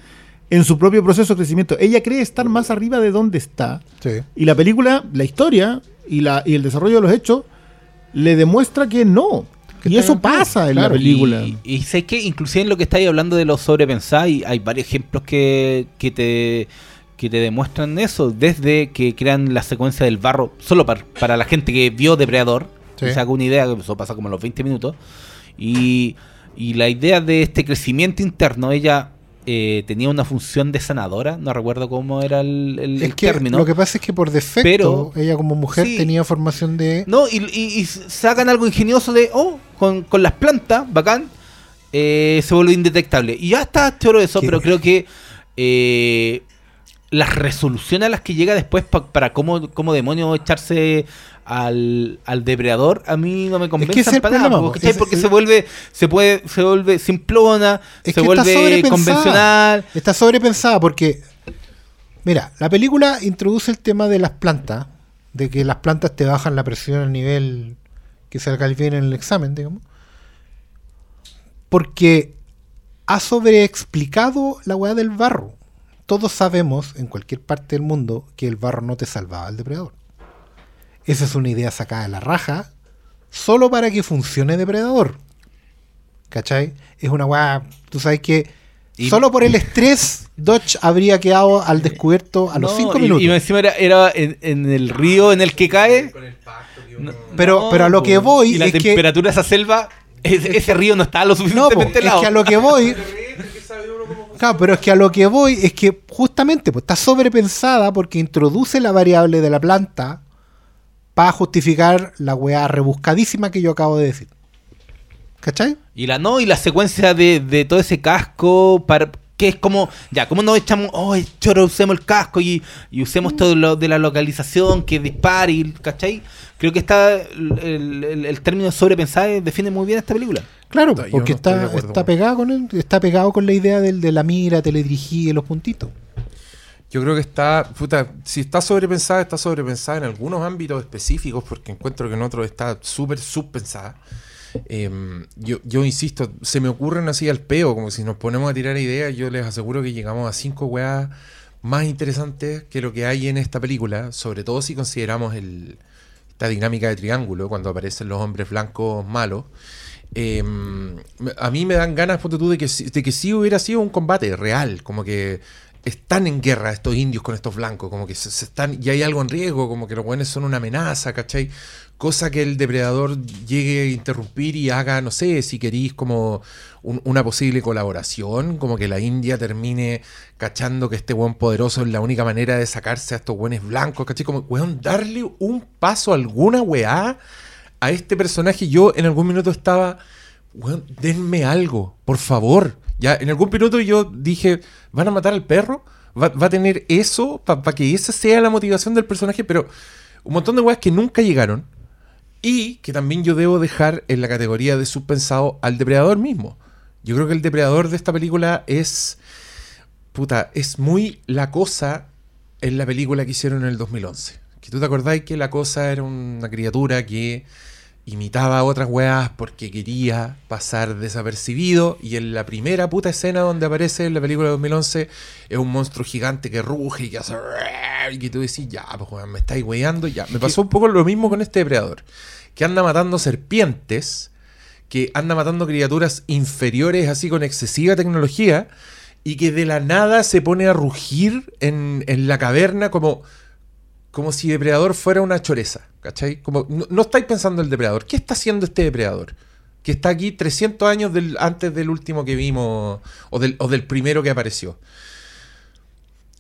en su propio proceso de crecimiento. Ella cree estar más arriba de donde está. Sí. Y la película, la historia y, la, y el desarrollo de los hechos le demuestra que no. Que y eso pasa en la película. Y, y sé que inclusive en lo que estáis hablando de los sobrepensar, y hay varios ejemplos que, que te que te demuestran eso, desde que crean la secuencia del barro, solo para, para la gente que vio Depredador, Sí. se haga una idea, eso pasa como a los 20 minutos, y, y la idea de este crecimiento interno, ella eh, tenía una función de sanadora, no recuerdo cómo era el, el- el Es que término. lo que pasa es que por defecto, Pero- ella como mujer Sí. tenía formación de. No, y, y- y sacan algo ingenioso de, oh, con, con las plantas, bacán, eh, se vuelve indetectable. Y ya está choro eso, pero creo que eh, las resoluciones a las que llega después pa- para cómo, cómo demonios echarse al, al depredador, a mí no me convence es el para nada, problema, porque, po. Es- porque es- se vuelve, se puede, se vuelve simplona, Es se que está vuelve sobrepensada. convencional. Está sobrepensada porque, mira, la película introduce el tema de las plantas, de que las plantas te bajan la presión al nivel que salga bien en el examen, digamos, porque ha sobreexplicado la weá del barro. Todos sabemos en cualquier parte del mundo que el barro no te salvaba al depredador. Esa es una idea sacada de la raja, solo para que funcione depredador. ¿Cachai? Es una weá, tú sabes que Y- solo por el estrés Dodge habría quedado al descubierto a los No, 5 y- minutos. Y, encima era, era en, en el río en el que cae. No, Pero- pero a lo que voy Y la es que- temperatura de esa selva, ese, ese río no está lo No, po, suficientemente es helado. que a lo que voy. Claro, pero es que a lo que voy es que justamente pues, está sobrepensada porque introduce la variable de la planta para justificar la weá rebuscadísima que yo acabo de decir. ¿Cachai? Y la no, y la secuencia de, de todo ese casco, para, que es como, ya, ¿cómo nos echamos? Oh, choro, usemos el casco y, usemos todo lo de la localización que dispare, ¿cachai? Creo que está el, término sobrepensado define muy bien esta película. Claro, no porque está, está pegado con el- está pegado con la idea del, de la mira, teledirigida y los puntitos. Yo creo que está, puta, si está sobrepensada, está sobrepensada en algunos ámbitos específicos, porque encuentro que en otros está súper subpensada. Em, yo, yo insisto, se me ocurren así al peo, como si nos ponemos a tirar ideas, yo les aseguro que llegamos a cinco weas más interesantes que lo que hay en esta película, sobre todo si consideramos el, esta dinámica de triángulo, cuando aparecen los hombres blancos malos. Em, a mí me dan ganas, ponte tú, de que, de que sí hubiera sido un combate real, como que están en guerra estos indios con estos blancos, como que se, están, y hay algo en riesgo, como que los buenos son una amenaza, ¿cachai? Cosa que el depredador llegue a interrumpir y haga, no sé, si queréis como un- una posible colaboración, como que la India termine cachando que este buen poderoso es la única manera de sacarse a estos buenos blancos, ¿cachai? Como, weón, darle un paso a alguna weá a este personaje. Yo en algún minuto estaba, weón, denme algo, por favor. Ya, en algún minuto yo dije, ¿van a matar al perro? ¿Va, va a tener eso para que esa sea la motivación del personaje? Pero un montón de weas que nunca llegaron. Y que también yo debo dejar en la categoría de subpensado al depredador mismo. Yo creo que el depredador de esta película es. Puta, es muy la cosa en la película que hicieron en el 2011. Que tú te acordáis que la cosa era una criatura que imitaba a otras weas porque quería pasar desapercibido. Y en la primera puta escena donde aparece en la película de 2011 es un monstruo gigante que ruge y que hace. Y que tú decís, ya, pues weón, me estáis weando. Ya, me pasó un poco lo mismo con este depredador. Que anda matando serpientes, que anda matando criaturas inferiores así con excesiva tecnología. Y que de la nada se pone a rugir en, en la caverna como como si Depredador fuera una choreza, ¿cachai? Como, no, no estáis pensando en el Depredador. ¿Qué está haciendo este Depredador? Que está aquí 300 años antes del último que vimos, o del, primero que apareció.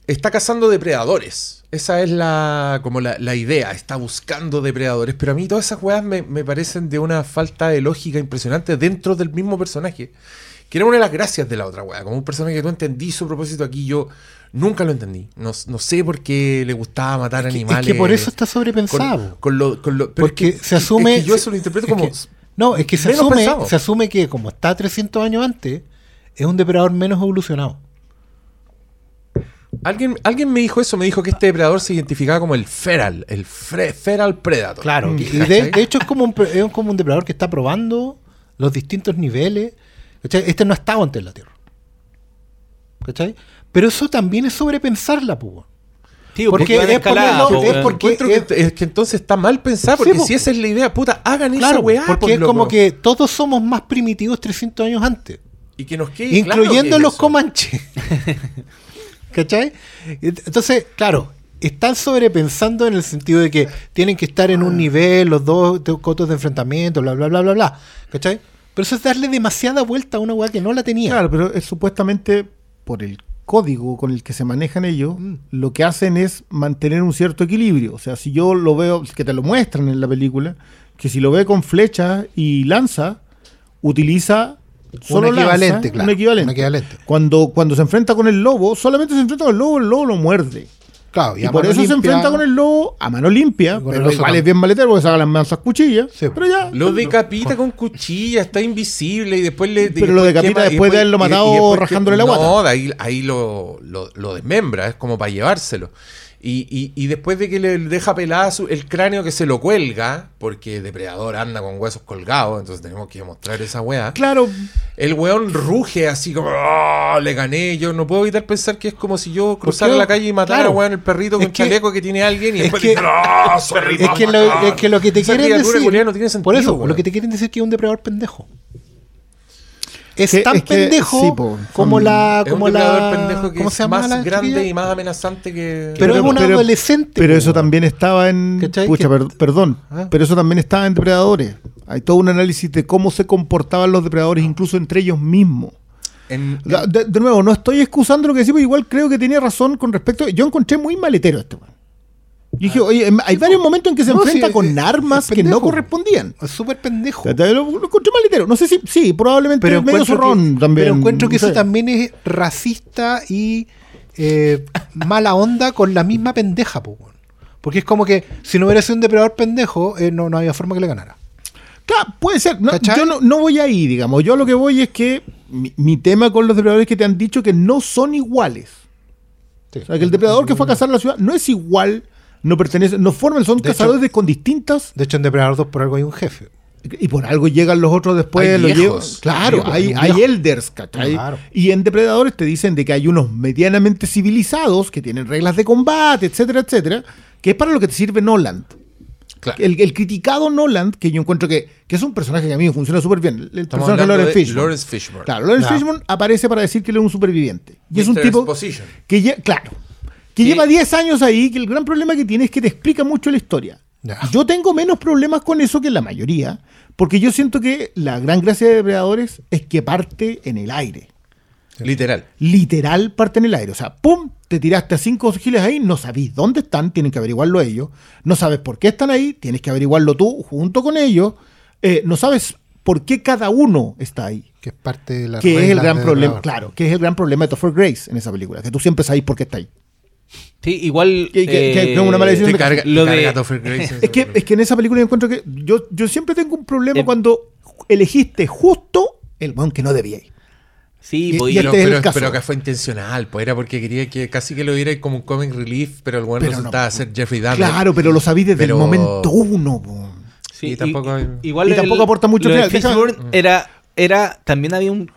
Está cazando depredadores. Esa es la, como la, idea. Está buscando depredadores. Pero a mí todas esas weas me, me parecen de una falta de lógica impresionante dentro del mismo personaje. Que era una de las gracias de la otra wea. Como un personaje que tú entendí su propósito aquí, yo nunca lo entendí. No, no sé por qué le gustaba matar Es que, animales. es que por eso está sobrepensado. con lo, con lo- pero Porque es que- se asume. es que yo eso lo interpreto como. no, es que se asume, pensado. se asume que como está 300 años antes, es un depredador menos evolucionado. Alguien, alguien me dijo eso, me dijo que este depredador se identificaba como el feral, el fre- feral predator. Claro, y de, hecho es como, un, es como un depredador que está probando los distintos niveles. ¿cachai? Este no estaba antes en la Tierra. ¿Cachai? Pero eso también es sobrepensarla, pues. Tío, Porque van es ponerlo- po, es porque- que, es que entonces está mal pensado, Sí, porque po. si esa es la idea, puta, hagan esa Claro, weá. porque es loco. como que todos somos más primitivos 300 años antes. Y que nos quede claro incluyendo que los eso. comanches. ¿Cachai? Entonces, claro, están sobrepensando en el sentido de que tienen que estar en un nivel, los dos cotos de enfrentamiento, bla, bla, bla, bla, bla. ¿Cachai? Pero eso es darle demasiada vuelta a una weá que no la tenía. Claro, pero es supuestamente por el código con el que se manejan ellos, lo que hacen es mantener un cierto equilibrio. O sea, si yo lo veo, que te lo muestran en la película, que si lo ve con flecha y lanza, utiliza solo un equivalente, lanza, claro. un equivalente. Un equivalente. Cuando, cuando se enfrenta con el lobo, solamente se enfrenta con el lobo, el lobo lo muerde. Claro, Y, por eso se enfrenta con el lobo a mano limpia, Con pero igual es bien maletero porque saca las mansas cuchillas. Sí. Pero ya. Lo decapita con cuchilla, está invisible y después le. Pero lo decapita quema- y después de haberlo y- y matado después rajándole la no, guata. No, de ahí, ahí lo, lo, lo desmembra, es como para llevárselo. Y, y, y después de que le deja pelada su- el cráneo que se lo cuelga, porque Depredador anda con huesos colgados, entonces tenemos que mostrar esa weá. Claro, El weón ruge así como, "Ah, le gané. Yo no puedo evitar pensar que es como si yo cruzara la calle y matara Claro. weón el perrito Es con que- chaleco que tiene alguien y es después que- dice, "Ah, soy Es que, lo, es que lo que te Esa quieren decir. culiada no tiene sentido, por eso, weón. lo que te quieren decir es que es un depredador pendejo. Es Que- tan es que- pendejo sí, po, como la. Es un Como depredador la pendejo que ¿Cómo es se llama más la grande chiquilla? y más amenazante que... Pero es un adolescente, Pero eso también estaba en. Pucha, per- perdón. Ah. Pero eso también estaba en Depredadores. Hay todo un análisis de cómo se comportaban los depredadores, incluso entre ellos mismos. En- De, de nuevo, no estoy excusando lo que decimos, igual creo que tenía razón con respecto. Yo encontré muy maletero este weón. Yo dije, oye, em- hay varios momentos en que se. No, enfrenta sí, con es- armas es que no correspondían. Es súper pendejo. Lo, lo encontré maletero. No sé si, sí, probablemente Pero medio zorrón que, también. pero encuentro que eso también es racista y eh, mala onda con la misma pendeja, po. Porque es como que si no hubiera sido un depredador pendejo, eh, no, no había forma que le ganara. Claro, puede ser. Yo no, no voy ahí, digamos. Yo lo que voy es que mi, mi tema con los depredadores es que te han dicho que no son iguales. O sea, que el depredador que fue a cazar la ciudad no es igual, no pertenece, no forman, son De cazadores de- con distintas. De hecho, en Depredador 2 por algo hay un jefe. Y por algo llegan los otros después, los llevan. Claro, Viejos, hay, hay elders, ¿cachai? Claro. Y en depredadores te dicen de que hay unos medianamente civilizados que tienen reglas de combate, etcétera, etcétera, que es para lo que te sirve Noland. Claro. El, el criticado Noland, que yo encuentro que, que es un personaje que a mí me funciona súper bien. El Estamos personaje Lawrence de Fishburne. Lawrence Fishburne. Claro, Lawrence Ya. Fishburne aparece para decir que él es un superviviente. Y es un tipo Exposition. que, lle- claro, que lleva 10 años ahí, que el gran problema que tiene es que te explica mucho la historia. Yo tengo menos problemas con eso que la mayoría, porque yo siento que la gran gracia de Depredadores es que parte en el aire. Literal. Literal parte en el aire. O sea, ¡pum! Te tiraste a cinco giles ahí, no sabéis dónde están, tienen que averiguarlo ellos. No sabes por qué están ahí, tienes que averiguarlo tú junto con ellos. Eh, no sabes por qué cada uno está ahí. Que es parte de la Que es el gran problema, claro, que es el gran problema de Topher Grace en esa película, que tú siempre sabes por qué está ahí. Sí, igual. Que- que- que- eh, que es una mala decisión Te de- carga, lo te de- carga Topher Grace. Es que, es que en esa película yo encuentro que yo, yo siempre tengo un problema Eh, cuando elegiste justo el weón que no debíais. Sí, y- pues, y este pero, es pero- que fue intencional, pues era porque quería que casi que lo viera como un comic relief, pero el weón Pero no. resultaba ser Jeffrey Dahmer. Claro, pero lo sabí desde Pero- el momento uno. po. Sí, Y tampoco igual y tampoco aporta mucho lo de era, era, también había un,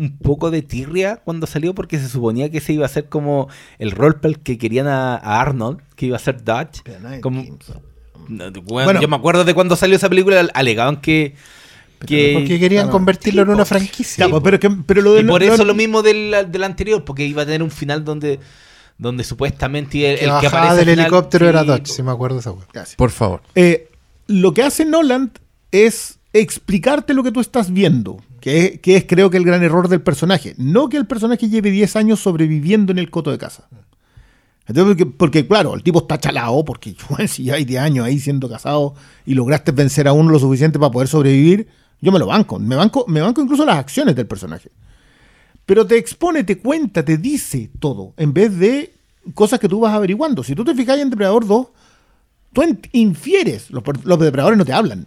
un poco de tirria cuando salió porque se suponía que se iba a hacer como el roleplay que querían a, a Arnold, que iba a ser Dutch. Como, no, bueno, Bueno. yo me acuerdo de cuando salió esa película, alegaban que... que Porque querían Claro. convertirlo en una franquicia. Pues, pero, que- pero lo de y por lo- eso lo mismo del, del anterior, porque iba a tener un final donde donde supuestamente el, que el que aparece del final- helicóptero sí, era Dodge, si me acuerdo esa wea. Gracias. Por favor. Eh, lo que hace Noland es explicarte lo que tú estás viendo, que es, que es creo que el gran error del personaje. No que el personaje lleve 10 años sobreviviendo en el coto de casa. Entonces, porque, porque, claro, el tipo está chalado, porque si ya hay 10 años ahí siendo casado y lograste vencer a uno lo suficiente para poder sobrevivir, yo me lo banco. Me banco, me banco incluso las acciones del personaje. Pero te expone, te cuenta, te dice todo, en vez de cosas que tú vas averiguando. Si tú te fijas en Depredador 2, tú infieres, los, los depredadores no te hablan.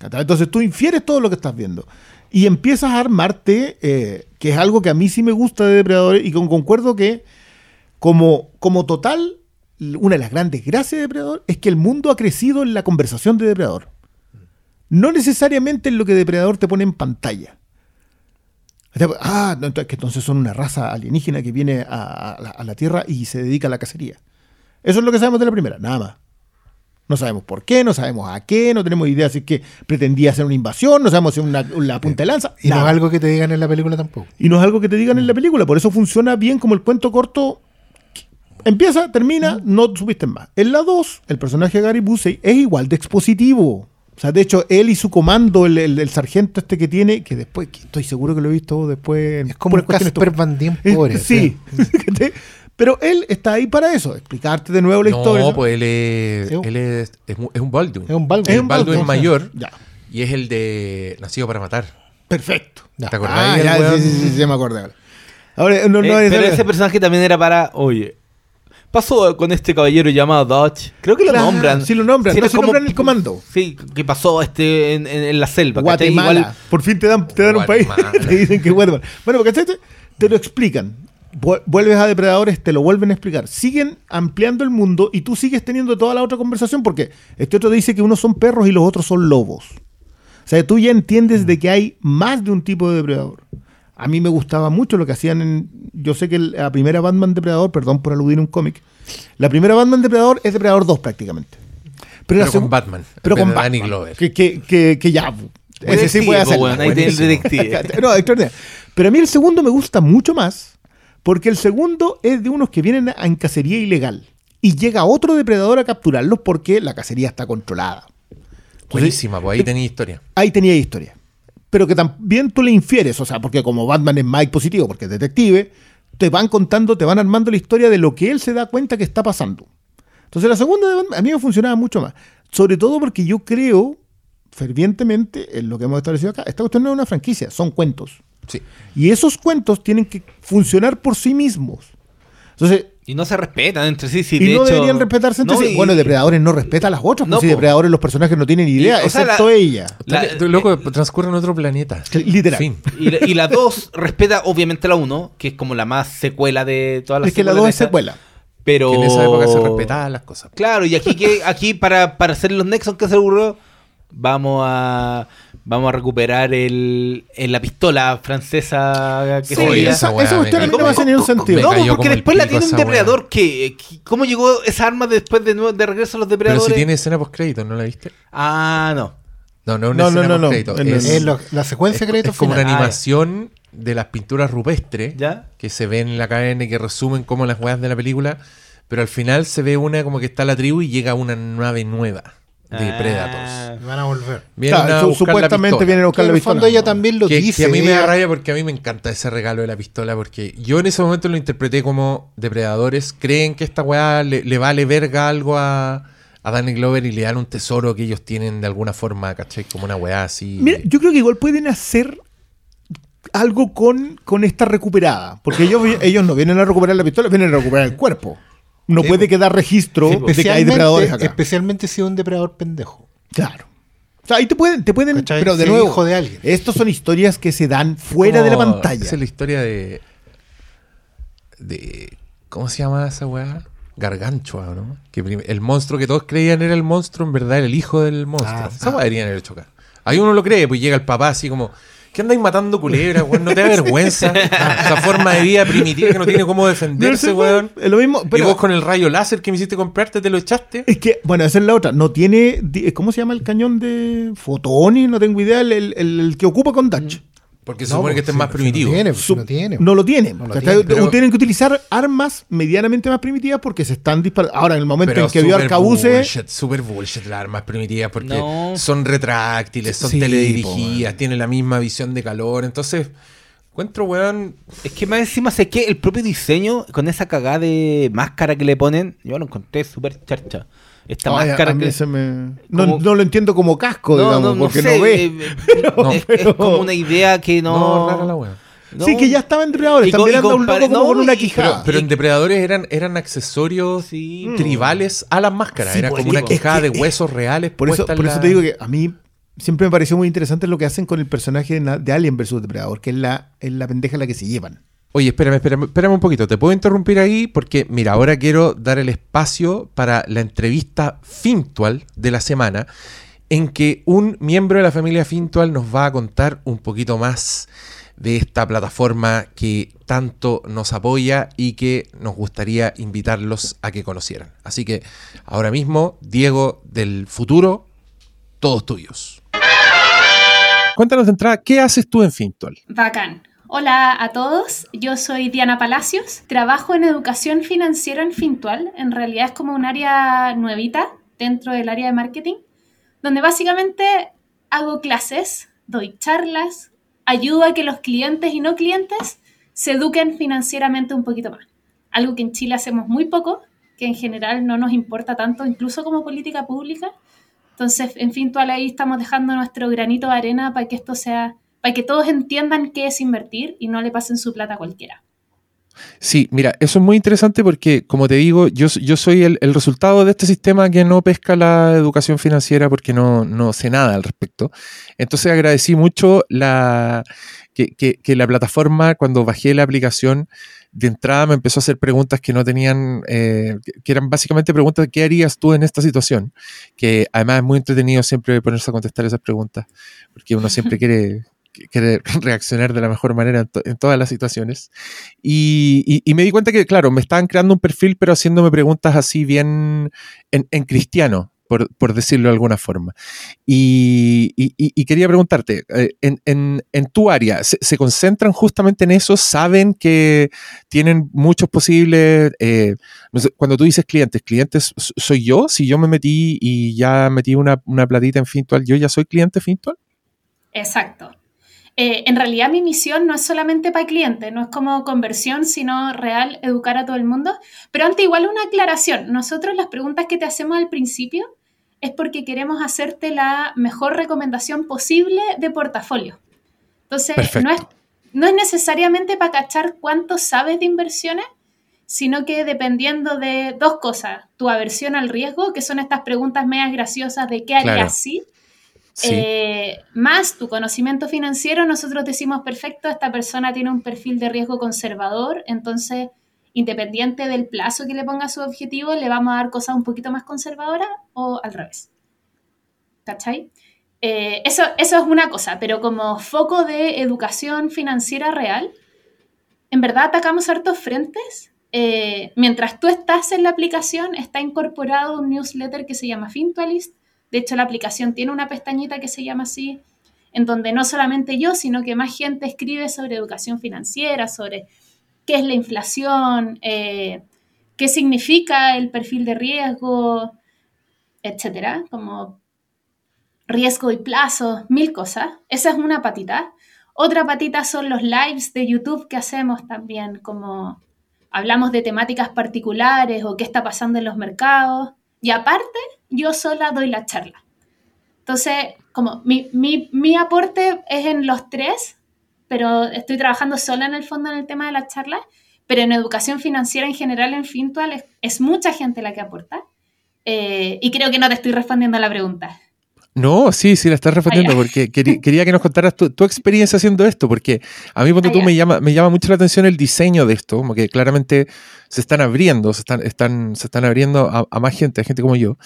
Entonces tú infieres todo lo que estás viendo. Y empiezas a armarte, eh, que es algo que a mí sí me gusta de depredadores, y con, concuerdo que como, como total, una de las grandes gracias de depredador es que el mundo ha crecido en la conversación de depredador. No necesariamente en lo que depredador te pone en pantalla. Ah, que entonces son una raza alienígena que viene a, a la Tierra y se dedica a la cacería. Eso es lo que sabemos de la primera, nada más. No sabemos por qué, no sabemos a qué, no tenemos idea si es que pretendía hacer una invasión, no sabemos si es una, una punta de lanza. Y no es algo que te digan en la película tampoco. Y no es algo que te digan en la película, por eso funciona bien como el cuento corto. Empieza, termina, no supiste más. En la 2, el personaje de Gary Busey es igual de expositivo. O sea, de hecho, él y su comando, el, el- el sargento este que tiene, que después, que estoy seguro que lo he visto después. Es como un Casper Van Dien Eh, pobre. sí. Pero él está ahí para eso, explicarte de nuevo la historia. No, pues él es, Sí. él es, es un- es un Baldwin. Es un Baldwin. Es Es un un Baldwin Baldwin, mayor Ya. y es el de Nacido para Matar. Perfecto. Ya. ¿Te acordás? Ah, ya, weón? sí, sí, sí, sí, me acordé ahora. No, no Eh, es- pero ese personaje también era para, oye, pasó con este caballero llamado Dodge. Creo que lo Claro, nombran. sí lo nombran, era no, sí nombran el comando. Sí, que pasó este en, en- en la selva. Guatemala. Igual- Por fin te dan, te dan un país. Te dicen que Guatemala. Bueno, porque ¿cachai? te lo explican. Vu- Vuelves a depredadores, te lo vuelven a explicar. Siguen ampliando el mundo y tú sigues teniendo toda la otra conversación porque este otro dice que unos son perros y los otros son lobos. O sea, tú ya entiendes de que hay más de un tipo de depredador. A mí me gustaba mucho lo que hacían en. Yo sé que la primera Batman Depredador, perdón por aludir a un cómic, la primera Batman Depredador es Depredador 2 prácticamente. Pero con Batman, Pero con Danny Batman. Glover. Que, que, que, que ya. Ese sí puede hacer. detective. no, extraordinario. Pero a mí el segundo me gusta mucho más porque el segundo es de unos que vienen en cacería ilegal y llega otro depredador a capturarlos porque la cacería está controlada. Buenísima, pues ahí tenía historia. Ahí tenía historia. Pero que también tú le infieres, o sea, porque como Batman es Mike positivo, porque es detective, te van contando, te van armando la historia de lo que él se da cuenta que está pasando. Entonces la segunda de Batman a mí me funcionaba mucho más. Sobre todo porque yo creo fervientemente en lo que hemos establecido acá. Esta cuestión no es una franquicia, son cuentos. Sí. Y esos cuentos tienen que funcionar por sí mismos. Entonces, Y no se respetan entre sí. y de no hecho- deberían respetarse entre No, sí. y- Bueno, Depredadores no respeta a las otras, No, pues si po. Depredadores los personajes no tienen idea, Y, o sea, excepto la- ella. La- Tú, loco, transcurre en otro planeta. Literal. Fin. Y, la- y la 2 respeta obviamente la 1, que es como la más secuela de todas las Es que la 2 es secuela. Pero Que en esa época se respetaban las cosas. Claro, y aquí que aquí para, para hacer los Nexon que se ocurrió, vamos a vamos a recuperar el, el- la pistola francesa que Sí, se Oye, veía. esa, esa cuestión no me hace ningún sentido. No, cayó porque después la tiene un depredador que, que- ¿Cómo llegó esa arma después de, nuevo- de regreso a los Pero depredadores? si tiene escena post crédito, ¿no la viste? Ah, no. No, no es una No, no, escena no, no. post-crédito, Es, Es lo- la secuencia es- de créditos es como una. Ah, animación de las pinturas rupestres ¿Ya? que se ven en la cadena y que resumen como las weas de la película. Pero al final se ve una como que está la tribu y llega una nave nueva de Ah. Predators. Van a volver. Vienen Claro, a su- buscar la supuestamente pistola. vienen a en el fondo ella también lo que, dice. que a mí me da rabia porque a mí me encanta ese regalo de la pistola porque yo en ese momento lo interpreté como depredadores creen que esta weá le, le vale verga algo a, a Danny Glover y le dan un tesoro que ellos tienen de alguna forma, ¿cachai? Como una weá así. Mira, yo creo que igual pueden hacer algo con, con esta recuperada. Porque ellos, ellos no vienen a recuperar la pistola, vienen a recuperar el cuerpo. No puede po. quedar registro de que hay depredadores acá. especialmente si es un depredador pendejo. Claro. O sea, ahí te pueden, te pueden, ¿Cachai? pero de Sí, nuevo, hijo de alguien. estos son historias que se dan fuera de la pantalla. Esa es la historia de. de ¿Cómo se llama esa weá? Gargantua, ¿no? Que el monstruo que todos creían era el monstruo, en verdad era el hijo del monstruo. Ah, esa weá deberían haber hecho acá. Ahí uno lo cree, pues llega el papá así como. ¿Qué andáis matando culebras, weón? ¿No te da vergüenza? Esa forma de vida primitiva que no tiene cómo defenderse, weón. Es lo mismo, y pero vos con el rayo láser que me hiciste comprarte, te lo echaste. es que, bueno, esa es la otra. No tiene, ¿cómo se llama el cañón de Fotoni? No tengo idea, el, el- el que ocupa con Dutch. Porque se No, supone que pues, este es sí, más primitivo. No tiene, pues, Su- no tiene. No lo tienen. No lo ¿cachai? tiene, pero- Tienen que utilizar armas medianamente más primitivas porque se están disparando. Ahora, en el momento Pero en que vio Arcabuse, bullshit, super bullshit las armas primitivas porque No. son retráctiles, son Sí, po, teledirigidas, tienen la misma visión de calor. Entonces, encuentro, weón. Es que más encima sé que el propio diseño, con esa cagada de máscara que le ponen, yo lo encontré súper charcha. Esta Ay, máscara a mí que... se me- no, como- no lo entiendo como casco, No, digamos, no, no porque sé, no ve. eh, es, es pero- como una idea que No, no... rara la no. Sí, que ya estaba en depredadores. También y anda un loco como no, con una quijada. Pero en Depredadores eran, eran accesorios Sí. tribales a las máscaras. Sí, Era pues, como una es quijada que- de huesos reales. por eso, por eso la- te digo que a mí siempre me pareció muy interesante lo que hacen con el personaje de, Na- de Alien vs Depredador, que es la, es la pendeja a la que se llevan. Oye, espérame, espérame, espérame un poquito. ¿Te puedo interrumpir ahí? Porque, mira, ahora quiero dar el espacio para la entrevista Fintual de la semana, en que un miembro de la familia Fintual nos va a contar un poquito más de esta plataforma que tanto nos apoya y que nos gustaría invitarlos a que conocieran. Así que ahora mismo, Diego del futuro, todos tuyos. Cuéntanos de entrada, ¿qué haces tú en Fintual? Bacán. Hola a todos, yo soy Diana Palacios, trabajo en educación financiera en Fintual, en realidad es como un área nuevita dentro del área de marketing, donde básicamente hago clases, doy charlas, ayudo a que los clientes y no clientes se eduquen financieramente un poquito más. Algo que en Chile hacemos muy poco, que en general no nos importa tanto, incluso como política pública. Entonces, en Fintual ahí estamos dejando nuestro granito de arena para que esto sea para que todos entiendan qué es invertir y no le pasen su plata a cualquiera. Sí, mira, eso es muy interesante porque, como te digo, yo, yo soy el, resultado de este sistema que no pesca la educación financiera porque no, no sé nada al respecto. Entonces agradecí mucho la, que, que, la plataforma, cuando bajé la aplicación, de entrada me empezó a hacer preguntas que no tenían, eh, que eran básicamente preguntas de qué harías tú en esta situación, que además es muy entretenido siempre ponerse a contestar esas preguntas, porque uno siempre quiere quiere reaccionar de la mejor manera en, todas las situaciones. Y, me di cuenta que, claro, me estaban creando un perfil, pero haciéndome preguntas así bien en, cristiano, por, decirlo de alguna forma. Y, quería preguntarte, eh, en, tu área, ¿se, concentran justamente en eso? ¿Saben que tienen muchos posibles, eh, cuando tú dices clientes, clientes soy yo? Si yo me metí y ya metí una, una platita en Fintual, ¿yo ya soy cliente Fintual? Exacto. Eh, en realidad mi misión no es solamente para el cliente, no es como conversión, sino real educar a todo el mundo. Pero antes igual una aclaración, nosotros las preguntas que te hacemos al principio es porque queremos hacerte la mejor recomendación posible de portafolio. Entonces, no es, no es necesariamente para cachar cuánto sabes de inversiones, sino que dependiendo de dos cosas, tu aversión al riesgo, que son estas preguntas medias graciosas de qué harías si, eh, más tu conocimiento financiero, nosotros decimos, perfecto, esta persona tiene un perfil de riesgo conservador, entonces, independiente del plazo que le ponga a su objetivo, le vamos a dar cosas un poquito más conservadoras o al revés. ¿Cachai? Eh, eso, eso es una cosa, pero como foco de educación financiera real, en verdad atacamos hartos frentes. Eh, mientras tú estás en la aplicación, está incorporado un newsletter que se llama Fintualist, de hecho, la aplicación tiene una pestañita que se llama así, en donde no solamente yo, sino que más gente escribe sobre educación financiera, sobre qué es la inflación, eh, qué significa el perfil de riesgo, etcétera, como riesgo y plazo, mil cosas. Esa es una patita. Otra patita son los lives de YouTube que hacemos también, como hablamos de temáticas particulares o qué está pasando en los mercados. Y aparte, yo sola doy la charla. Entonces, como mi, aporte es en los tres, pero estoy trabajando sola en el fondo en el tema de la charla, pero en educación financiera en general en Fintual es, mucha gente la que aporta. Eh, y creo que no te estoy respondiendo a la pregunta. No, sí, sí, la estás respondiendo, porque quería, que nos contaras tu, experiencia haciendo esto, porque a mí cuando tú me llama, me llama mucho la atención el diseño de esto, como que claramente se están abriendo, se están, están, se están abriendo a, más gente, a gente como yo.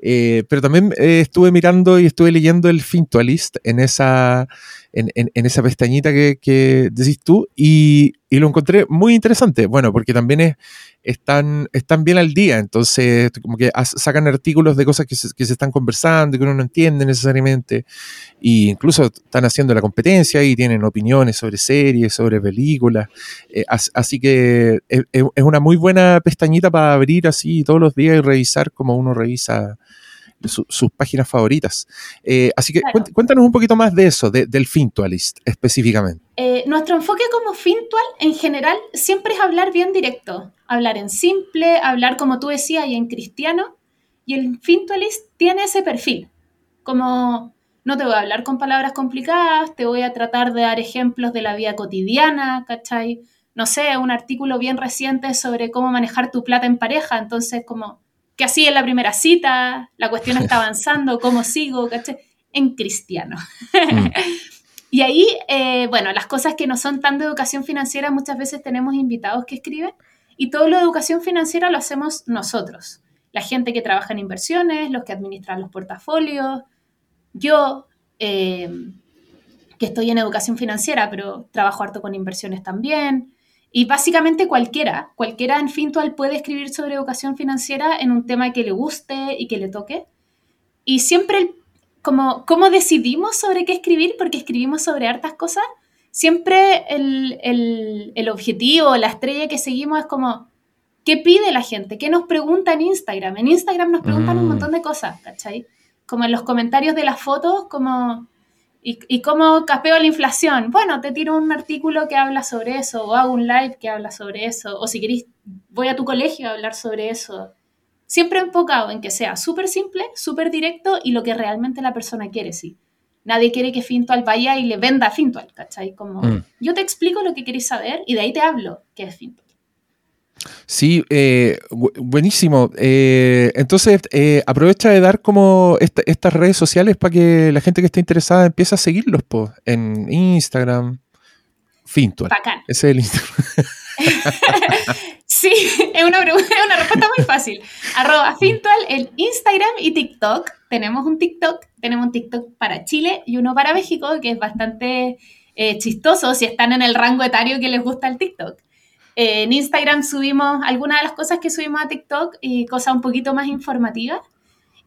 Eh, pero también eh, estuve mirando y estuve leyendo el Fintualist en esa, en, en, esa pestañita que, que decís tú y, y, lo encontré muy interesante. Bueno, porque también es, están, están bien al día, entonces como que sacan artículos de cosas que se, que se están conversando que uno no entiende necesariamente, e incluso están haciendo la competencia y tienen opiniones sobre series, sobre películas, eh, así que es, es, una muy buena pestañita para abrir así todos los días y revisar como uno revisa sus páginas favoritas. Eh, así que cuéntanos un poquito más de eso, del Fintualist específicamente. Eh, nuestro enfoque como Fintual en general siempre es hablar bien directo, hablar en simple, hablar como tú decías y en cristiano. Y el Fintualist tiene ese perfil, como no te voy a hablar con palabras complicadas, te voy a tratar de dar ejemplos de la vida cotidiana, ¿cachai? No sé, un artículo bien reciente sobre cómo manejar tu plata en pareja, entonces como que así en la primera cita, la cuestión está avanzando, cómo sigo, ¿cachai? En cristiano. Mm. y ahí, eh, bueno, las cosas que no son tan de educación financiera, muchas veces tenemos invitados que escriben y todo lo de educación financiera lo hacemos nosotros. La gente que trabaja en inversiones, los que administran los portafolios, yo, eh, que estoy en educación financiera, pero trabajo harto con inversiones también. Y básicamente cualquiera, cualquiera en Fintual puede escribir sobre educación financiera en un tema que le guste y que le toque. Y siempre, el- como, ¿cómo decidimos sobre qué escribir? Porque escribimos sobre hartas cosas. Siempre el, el, el objetivo, la estrella que seguimos es como, ¿qué pide la gente? ¿Qué nos pregunta en Instagram? En Instagram nos preguntan un Mm. montón de cosas, ¿cachai? Como en los comentarios de las fotos, como, ¿y, y cómo capeo la inflación? Bueno, te tiro un artículo que habla sobre eso, o hago un live que habla sobre eso, o si querés, voy a tu colegio a hablar sobre eso. Siempre enfocado en que sea súper simple, súper directo y lo que realmente la persona quiere, sí. Nadie quiere que Fintual vaya y le venda a Fintual, ¿cachai? Como, Mm. yo te explico lo que queréis saber y de ahí te hablo que es Fintual. Sí, eh, bu- buenísimo. Eh, entonces, eh, aprovecha de dar como esta- estas redes sociales para que la gente que esté interesada empiece a seguirlos po, en Instagram. Fintual. Bacán. Ese es el Instagram. Sí, es una, pregunta- es una respuesta muy fácil. Arroba Fintual en Instagram y TikTok. Tenemos un TikTok, tenemos un TikTok para Chile y uno para México, que es bastante eh, chistoso si están en el rango etario que les gusta el TikTok. En Instagram subimos algunas de las cosas que subimos a TikTok y cosas un poquito más informativas.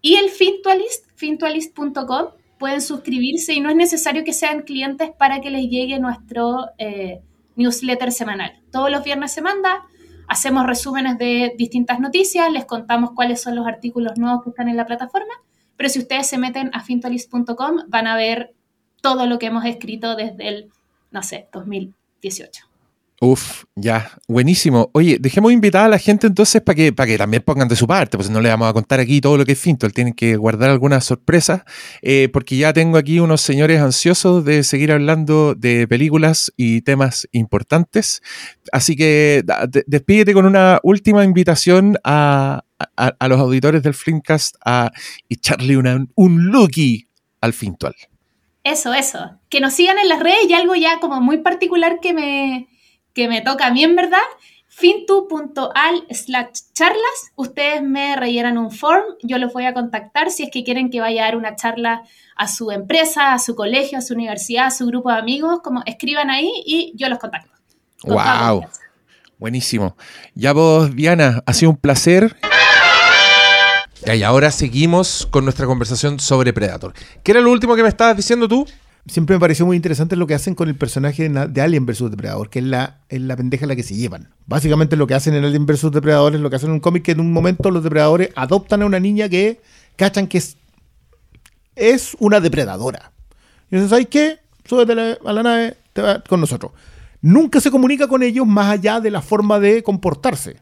Y el Fintualist, fintualist.com, pueden suscribirse y no es necesario que sean clientes para que les llegue nuestro eh, newsletter semanal. Todos los viernes se manda, hacemos resúmenes de distintas noticias, les contamos cuáles son los artículos nuevos que están en la plataforma, pero si ustedes se meten a fintualist.com van a ver todo lo que hemos escrito desde el, no sé, 2018. Uf, ya, buenísimo. Oye, dejemos invitada a la gente entonces para que, para que también pongan de su parte, pues no le vamos a contar aquí todo lo que es Fintual, tienen que guardar algunas sorpresas, eh, porque ya tengo aquí unos señores ansiosos de seguir hablando de películas y temas importantes. Así que despídete con una última invitación a, a- los auditores del Flimcast a echarle un looky al Fintual. Eso, eso. Que nos sigan en las redes y algo ya como muy particular que me, que me toca a mí en verdad. fintu.al slash charlas. Ustedes me rellenan un form, yo los voy a contactar si es que quieren que vaya a dar una charla a su empresa, a su colegio, a su universidad, a su grupo de amigos, como escriban ahí y yo los contacto. Con ¡Wow! Buenísimo. Ya vos, Diana, ha sido un placer. Ya, Y ahora seguimos con nuestra conversación sobre Predator. ¿Qué era lo último que me estabas diciendo tú? Siempre me pareció muy interesante lo que hacen con el personaje de Alien vs Depredador, que es la, es la pendeja a la que se llevan. Básicamente lo que hacen en Alien vs Depredador es lo que hacen en un cómic que en un momento los depredadores adoptan a una niña que cachan que es, es una depredadora. Y dicen, ¿sabes qué? Súbete a la, nave te va con nosotros. Nunca se comunica con ellos más allá de la forma de comportarse.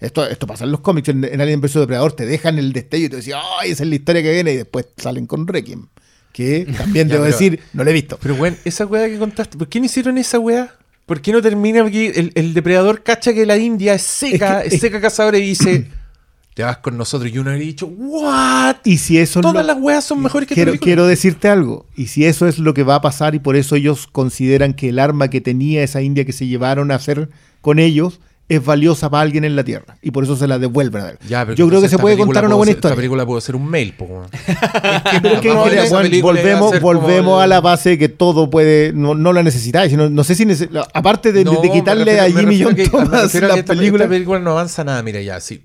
Esto, esto pasa en los cómics, en, en Alien vs Depredador te dejan el destello y te decían, ¡ay, esa es la historia que viene! Y después salen con Requiem. Que también debo decir, no lo he visto. Pero bueno, esa weá que contaste, ¿por qué no hicieron esa weá? ¿Por qué no termina? Porque el, el depredador cacha que la India es seca, Es seca cazadora y dice, te vas con nosotros. Y uno habría dicho, ¿what? Y si eso es Todas lo- las weas son mejores que quiero, quiero decirte algo. Y si eso es lo que va a pasar y por eso ellos consideran que el arma que tenía esa india que se llevaron a hacer con ellos es valiosa para alguien en la Tierra. Y por eso se la devuelven a él. Ya, pero Yo creo que se puede contar una buena ser- Esta historia. película puede ser un mail, po, es que iba a volvemos, volvemos el- a la base de que todo puede, no, no la necesitáis. sino- No, sé si aparte de, de No, quitarle me refiero- a Jimmy John que- Thomas la que esta, película. esta película no avanza nada, mira ya, sí.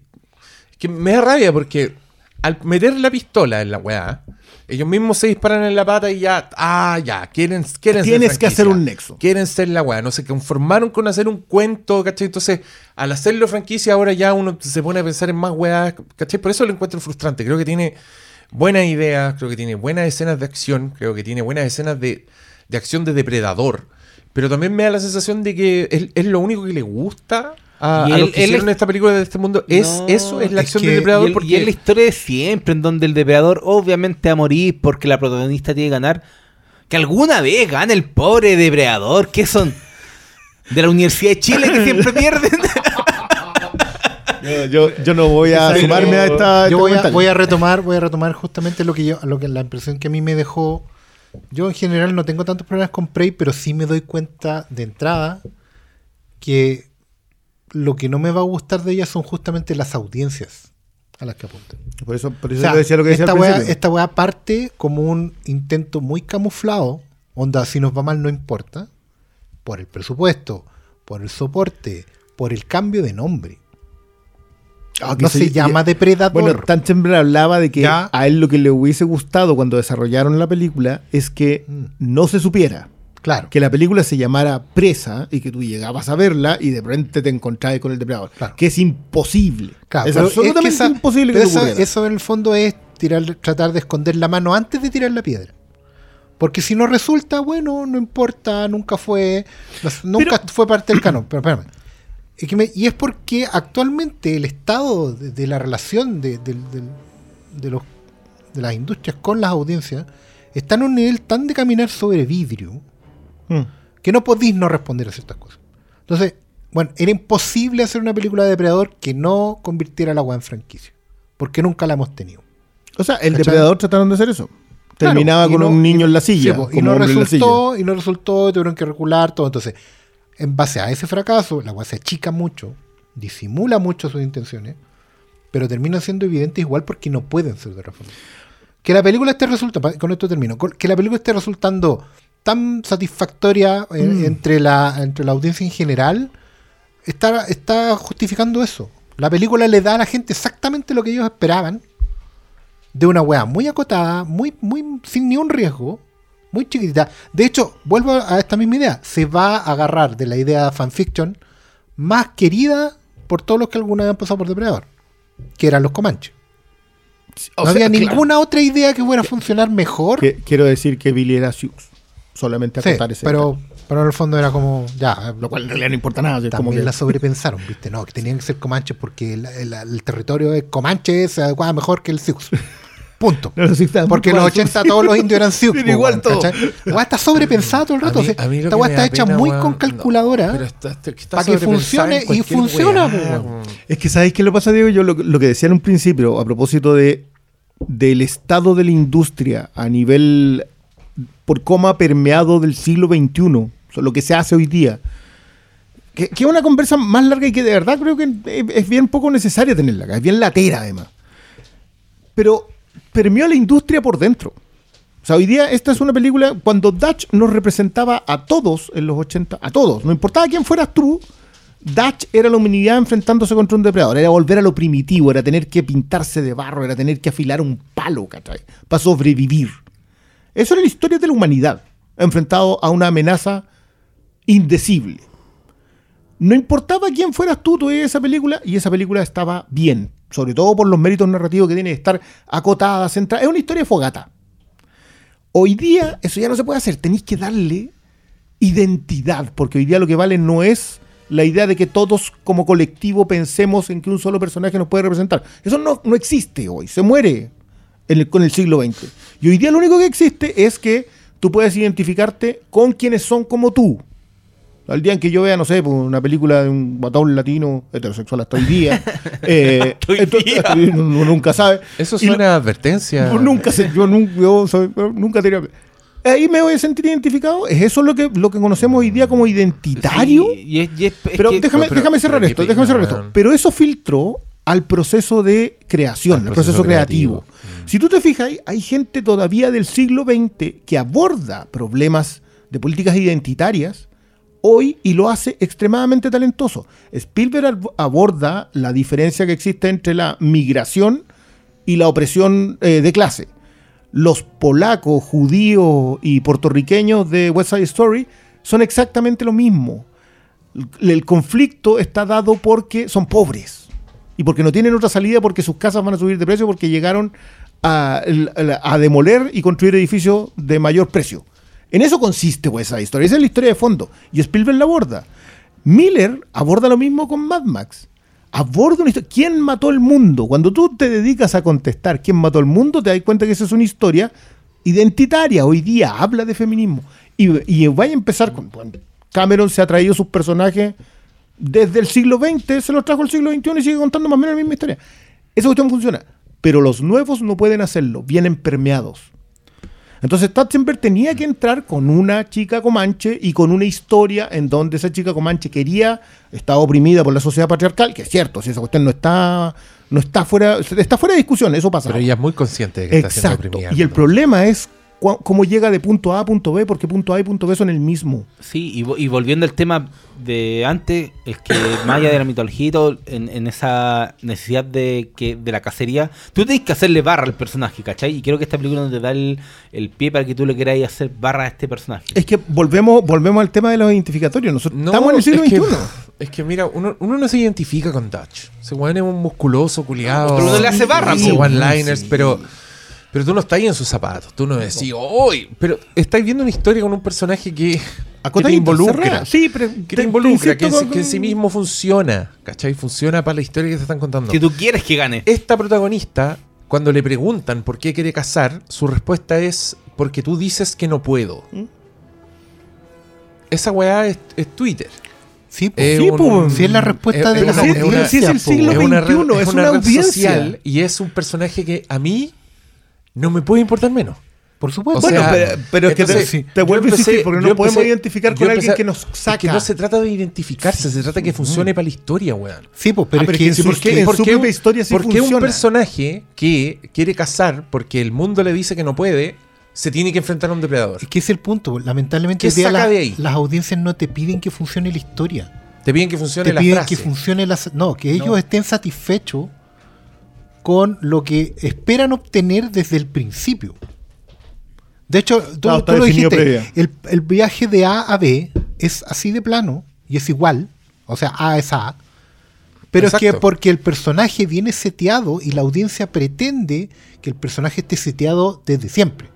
Es que me da rabia porque al meter la pistola en la weá, ellos mismos se disparan en la pata y ya, ah, ya, quieren, quieren ser Tienes que hacer un nexo. Quieren ser la weá, no se conformaron con hacer un cuento, ¿cachai? Entonces, al hacerlo franquicia, ahora ya uno se pone a pensar en más weá, ¿cachai? Por eso lo encuentro frustrante. Creo que tiene buenas ideas, creo que tiene buenas escenas de acción, creo que tiene buenas escenas de, de acción de depredador. Pero también me da la sensación de que es, es lo único que le gusta a, Y a él- los que él hicieron es- esta película de este mundo. Es No, eso, es la es acción que- del depredador. y, el- porque y es la historia de siempre, en donde el depredador obviamente va a morir porque la protagonista tiene que ganar. Que alguna vez gane el pobre depredador, que son de la Universidad de Chile que siempre pierden. Yo, yo- yo no voy a Exacto. sumarme a esta. este yo voy a, voy a retomar, voy a retomar justamente lo que yo, lo que la impresión que a mí me dejó. Yo en general no tengo tantos problemas con Prey, pero sí me doy cuenta de entrada que lo que no me va a gustar de ella son justamente las audiencias a las que apuntan. Por eso, por eso O sea, decía lo que decía esta al weá, esta weá parte como un intento muy camuflado Onda, si nos va mal no importa. Por el presupuesto, por el soporte, por el cambio de nombre. Ah, no se- se llama Depredador. Bueno, Tanchember hablaba de que Ya. a él lo que le hubiese gustado cuando desarrollaron la película es que Mm. no se supiera. Claro. Que la película se llamara Presa y que tú llegabas a verla y de repente te encontrabas con el depredador. Claro. Que es imposible. Claro, es absolutamente es que esa- imposible que eso en el fondo es tirar, tratar de esconder la mano antes de tirar la piedra. Porque si no resulta, bueno, no importa, nunca fue, nunca fue parte del canon. Pero espérame. Es que me- y es porque actualmente el estado de, de la relación de, los, de las industrias con las audiencias está en un nivel tan de caminar sobre vidrio Mm. que no podéis no responder a ciertas cosas. Entonces, bueno, era imposible hacer una película de Depredador que no convirtiera la weá en franquicia. Porque nunca la hemos tenido. O sea, el ¿Cachai? depredador trataron de hacer eso. Terminaba con no- un niño en la silla. sí, y no resultó, y no resultó, tuvieron que recular todo. Entonces, en base a ese fracaso, la weá se achica mucho, disimula mucho sus intenciones, pero terminan siendo evidentes igual porque no pueden ser de otra forma. Que la película esté resultando, con esto termino, que la película esté resultando tan satisfactoria eh, Mm. entre, la, entre la audiencia en general, está, está justificando eso. La película le da a la gente exactamente lo que ellos esperaban de una weá muy acotada, muy, muy sin ni un riesgo, muy chiquitita. De hecho, vuelvo a esta misma idea. Se va a agarrar de la idea fanfiction más querida por todos los que alguna vez han pasado por Depredador, que eran los Comanches. No sea, había claro, ninguna otra idea que fuera a funcionar mejor. que- quiero decir que Billy era Sioux. Solamente Sí, acotar ese pero, pero en el fondo era como, ya, Lo cual en realidad no importa nada. es como también que- la sobrepensaron, ¿viste? No, que tenían que ser Comanches porque el, el- el territorio de Comanche se adecuaba mejor que el Sioux. Punto. No, sí, Porque en los mal. 80 todos los indios eran Sioux. Igual todo. La está sobrepensada todo el rato. A mí- a lo esta está hecha pena, muy con calculadora está- está- para que funcione y funciona, weá. Es que ¿sabéis qué le pasa, Diego? Yo lo, lo que decía en un principio, a propósito de del estado de la industria a nivel por cómo ha permeado del siglo XXI, lo que se hace hoy día. Que, es una conversa más larga y que de verdad creo que es, bien poco necesaria tenerla es bien latera además. Pero permeó la industria por dentro. O sea, hoy día esta es una película, cuando Dutch nos representaba a todos en los 80, a todos, no importaba quién fueras tú, Dutch era la humanidad enfrentándose contra un depredador, era volver a lo primitivo, era tener que pintarse de barro, era tener que afilar un palo, ¿cachai? Para sobrevivir. Eso era la historia de la humanidad, enfrentado a una amenaza indecible. No importaba quién fueras tú, tú esa película y esa película estaba bien, sobre todo por los méritos narrativos que tiene de estar acotada, centrada. Es una historia de fogata. Hoy día eso ya no se puede hacer, tenéis que darle identidad, porque hoy día lo que vale no es la idea de que todos como colectivo pensemos en que un solo personaje nos puede representar. Eso no, no existe hoy, se muere en el- con el siglo XX. Y hoy día lo único que existe es que tú puedes identificarte con quienes son como tú. Al día en que yo vea, no sé, pues, una película de un batón latino heterosexual hasta hoy día, eh, entonces, hasta hoy uno nunca sabe. Eso lo- suena a advertencia. yo nunca sé, yo nunca, yo soy- nunca tenía. Ahí me voy a sentir identificado. ¿Es eso lo que, lo que conocemos hoy día como identitario? Sí, y es- y es- es pero que- déjame, pero- déjame cerrar pero esto, déjame cerrar esto. Pero eso filtró al proceso de creación, Al proceso, proceso creativo. creativo. Si tú te fijas, hay- gente todavía del siglo XX que aborda problemas de políticas identitarias hoy y lo hace extremadamente talentoso. Spielberg ab- aborda la diferencia que existe entre la migración y la opresión eh, de clase. Los polacos, judíos y puertorriqueños de West Side Story son exactamente lo mismo. El conflicto está dado porque son pobres y porque no tienen otra salida porque sus casas van a subir de precio porque llegaron a, demoler y construir edificios de mayor precio. En eso consiste West Side Story. Esa es la historia de fondo. Y Spielberg la aborda. Miller aborda lo mismo con Mad Max. Aborda una historia. ¿Quién mató el mundo? Cuando tú te dedicas a contestar quién mató el mundo, te das cuenta que esa es una historia identitaria. Hoy día habla de feminismo. Y, y vaya a empezar con. Cameron se ha traído sus personajes desde el siglo XX, se los trajo al siglo XXI y sigue contando más o menos la misma historia. Esa cuestión funciona. Pero los nuevos no pueden hacerlo, vienen permeados. Entonces Tatzenberg tenía que entrar con una chica comanche y con una historia en donde esa chica comanche quería, estaba oprimida por la sociedad patriarcal, que es cierto, si esa cuestión no está, no está fuera, está fuera de discusión, eso pasa. Pero ella es muy consciente de que está siendo Exacto. oprimida. Y el problema es cómo llega de punto A a punto B, porque punto A y punto B son el mismo. Sí, y, y volviendo al tema de antes, es que más allá de la mitología y todo, en, en esa necesidad de que de la cacería, tú tienes que hacerle barra al personaje, ¿cachai? Y creo que esta película no te da el, el pie para que tú le queráis hacer barra a este personaje. Es que volvemos, volvemos al tema de los identificatorios. Nosotros No, estamos en el siglo es que, XXI. es que mira, uno, uno no se identifica con Dutch. Weón es un musculoso, culiado. pero uno le hace barra, po. one-liners, pero, pero tú no estás ahí en sus zapatos. Tú no decís, ¡Uy! Pero estáis viendo una historia con un personaje que, que te involucra. Sí, pero Que te involucra, que, en- insisto con- que en sí mismo funciona. ¿Cachai? Funciona para la historia que te están contando. Si tú quieres que gane. Esta protagonista, cuando le preguntan por qué quiere casar, su respuesta es porque tú dices que no puedo. ¿Mm? Esa weá es, es Twitter. Sí, po. Es Sí, un- po. Sí, es la respuesta de es las una- es una- el siglo es una red, XXI, es es una una red audiencia. social y es un personaje que a mí no me puede importar menos. Por supuesto. O Bueno, pero, es que te, te yo vuelvo a porque no podemos identificar con alguien que nos Es saca. que no se trata de identificarse, se trata de que funcione para la historia, weón. Sí, pues, pero Ah, es pero es que ¿por qué? en su porque propia historia sí porque un funciona. personaje que quiere cazar porque el mundo le dice que no puede, se tiene que enfrentar a un depredador. es que es el punto. Lamentablemente, ¿Qué hoy día saca la- de ahí? las audiencias no te piden que funcione la historia. Te piden que funcione Te la piden frase. que funcione la... No, que ellos No. estén satisfechos con lo que esperan obtener desde el principio. De hecho, tú, Claro, tú lo dijiste, el, el viaje de A a B es así de plano y es igual, o sea, A es A, pero es que porque el personaje viene seteado y la audiencia pretende que el personaje esté seteado desde siempre.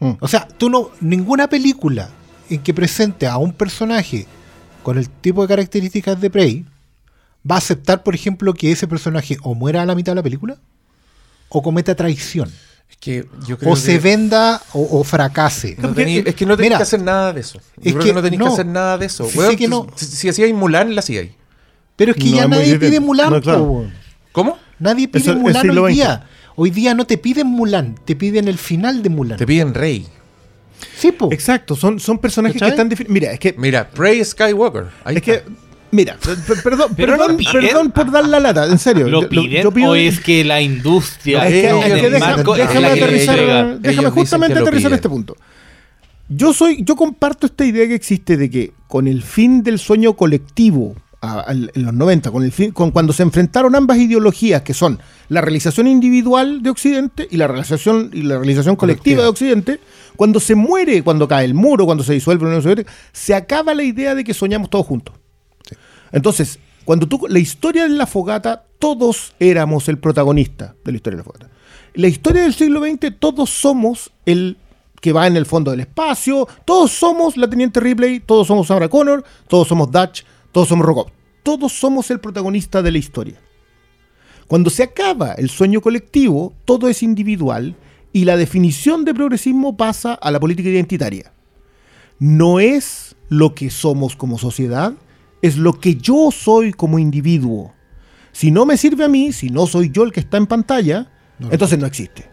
Mm. O sea, tú no, ninguna película en que presente a un personaje con el tipo de características de Prey va a aceptar, por ejemplo, que ese personaje o muera a la mitad de la película o cometa traición Es que yo creo o que se venda o, o fracase. no tení- es que no tenéis que hacer nada de eso. Yo es creo que que no tenéis no. que hacer nada de eso. Sí, Weón, sé que no. Si, si hacíais Mulan, la hacíais. Pero es que No, ya es nadie pide Mulan. No, claro. ¿Cómo? Nadie pide Eso- Mulan hoy día. Hoy día no te piden Mulan, te piden el final de Mulan. Te piden Rey. Sí, po. Exacto, son, son personajes ¿Cachai? que están definidos. Mira, es que. Mira, Rey Skywalker. Ahí es que. Mira, per- per- perdón, Pero perdón, por dar la lata, en serio. ¿Lo piden yo pido- o es que la industria Es que, ellos es que dicen- deja- marco es déjame la aterrizar? Ellos déjame justamente aterrizar este punto. Yo soy, yo comparto esta idea que existe de que con el fin del sueño colectivo a- en los 90, con el fin, con cuando se enfrentaron ambas ideologías que son la realización individual de Occidente y la realización y la realización colectiva Colectiva. de Occidente, cuando se muere, cuando cae el muro, cuando se disuelve la Unión Soviética, se acaba la idea de que soñamos todos juntos. Entonces, cuando tú, la historia de la fogata, todos éramos el protagonista de la historia de la fogata. La historia del siglo XX, todos somos el que va en el fondo del espacio, todos somos la Teniente Ripley, todos somos Sarah Connor, todos somos Dutch, todos somos Robocop. Todos somos el protagonista de la historia. Cuando se acaba el sueño colectivo, todo es individual y la definición de progresismo pasa a la política identitaria no es lo que somos como sociedad, es lo que yo soy como individuo. Si no me sirve a mí, si no soy yo el que está en pantalla, entonces no existe.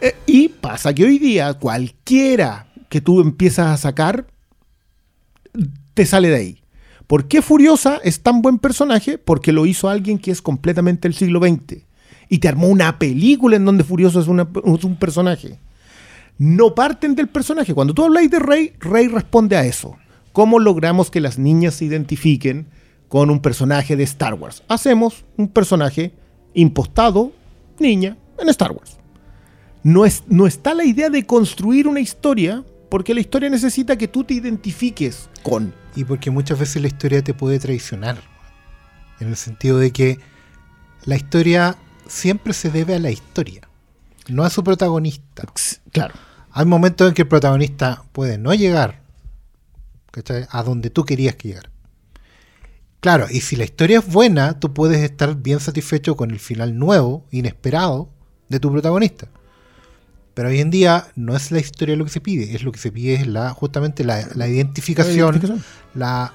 Eh, y pasa que hoy día cualquiera que tú empiezas a sacar, te sale de ahí. ¿Por qué Furiosa es tan buen personaje? Porque lo hizo alguien que es completamente del siglo XX. Y te armó una película en donde Furioso es, una- es un personaje no parten del personaje. Cuando tú habláis de Rey, Rey responde a eso. ¿Cómo logramos que las niñas se identifiquen con un personaje de Star Wars? Hacemos un personaje impostado, niña, en Star Wars. No, es, no está la idea de construir una historia, porque la historia necesita que tú te identifiques con. Y porque muchas veces la historia te puede traicionar. En el sentido de que la historia siempre se debe a la historia, no a su protagonista. Claro. Hay momentos en que el protagonista puede no llegar ¿cachai? a donde tú querías que llegara. Claro, y si la historia es buena, tú puedes estar bien satisfecho con el final nuevo, inesperado, de tu protagonista. Pero hoy en día no es la historia lo que se pide, es lo que se pide es la, justamente la, la identificación, La identificación. la...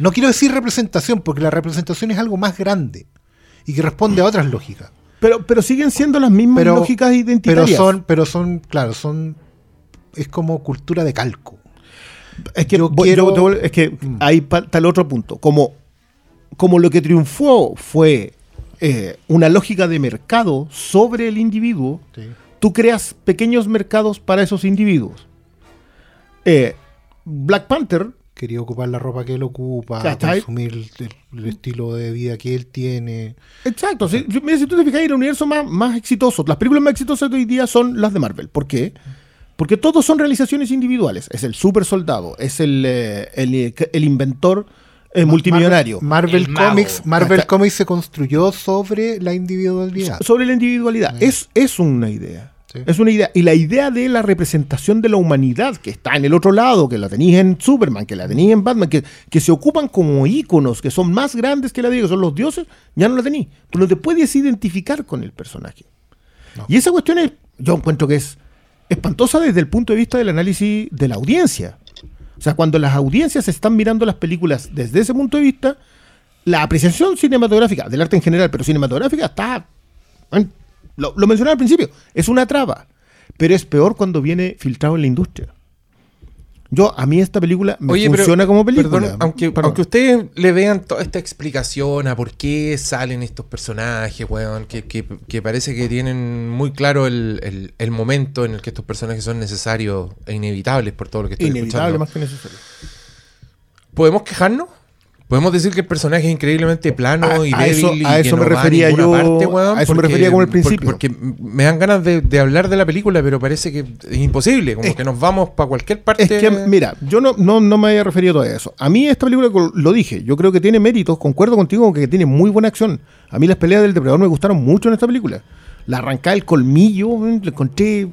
No quiero decir representación, porque la representación es algo más grande y que responde a otras lógicas. Pero, pero siguen siendo las mismas Pero- lógicas Pero identitarias. son, pero son, claro, son... Es como cultura de calco. Es que, Yo voy- quiero- yo es que Mm. ahí está el otro punto. Como, como lo que triunfó fue eh, una lógica de mercado sobre el individuo, tú creas pequeños mercados para esos individuos. Eh, Black Panther Quería ocupar la ropa que él ocupa, ¿Cachai? consumir el, el estilo de vida que él tiene. Exacto. Si, si- mira, si tú te fijas, el universo más, más exitoso, las películas más exitosas de hoy día son las de Marvel. ¿Por qué? Porque todos son realizaciones individuales. Es el super soldado, es el, eh, el, el inventor eh, multimillonario. Marvel. Comics, Marvel Comics se construyó sobre la individualidad. sobre la individualidad. Es, es una idea. Sí. Es una idea. Y la idea de la representación de la humanidad que está en el otro lado, que la tenéis en Superman, que la tenéis en Batman, que, que se ocupan como íconos, que son más grandes que la vida, que son los dioses, ya no la tenéis. Tú no te puedes identificar con el personaje. Y esa cuestión es, yo encuentro que es espantosa desde el punto de vista del análisis de la audiencia. O sea, cuando las audiencias están mirando las películas desde ese punto de vista, la apreciación cinematográfica, del arte en general, pero cinematográfica, está. Lo, lo mencioné al principio, es una traba. Pero es peor cuando viene filtrado en la industria. Yo, a mí esta película me Oye, pero, funciona como película. perdón, aunque, Perdón. aunque ustedes le vean toda esta explicación a por qué salen estos personajes, weón, que, que- que parece que tienen muy claro el, el- el momento en el que estos personajes son necesarios e inevitables por todo lo que estoy Inevitable escuchando. más que necesario. ¿Podemos quejarnos? ¿Podemos decir que el personaje es increíblemente plano A- y débil eso- y a eso no me a refería yo- parte, weón? a eso me refería como al principio. Porque, porque me dan ganas de, de hablar de la película, pero parece que es imposible, como Es- que nos vamos para cualquier parte. Es que, mira, yo no, no, no me había referido todavía a eso. A mí esta película, lo dije, yo creo que tiene méritos, concuerdo contigo con que tiene muy buena acción. A mí las peleas del depredador me gustaron mucho en esta película. La arrancada del colmillo, le encontré...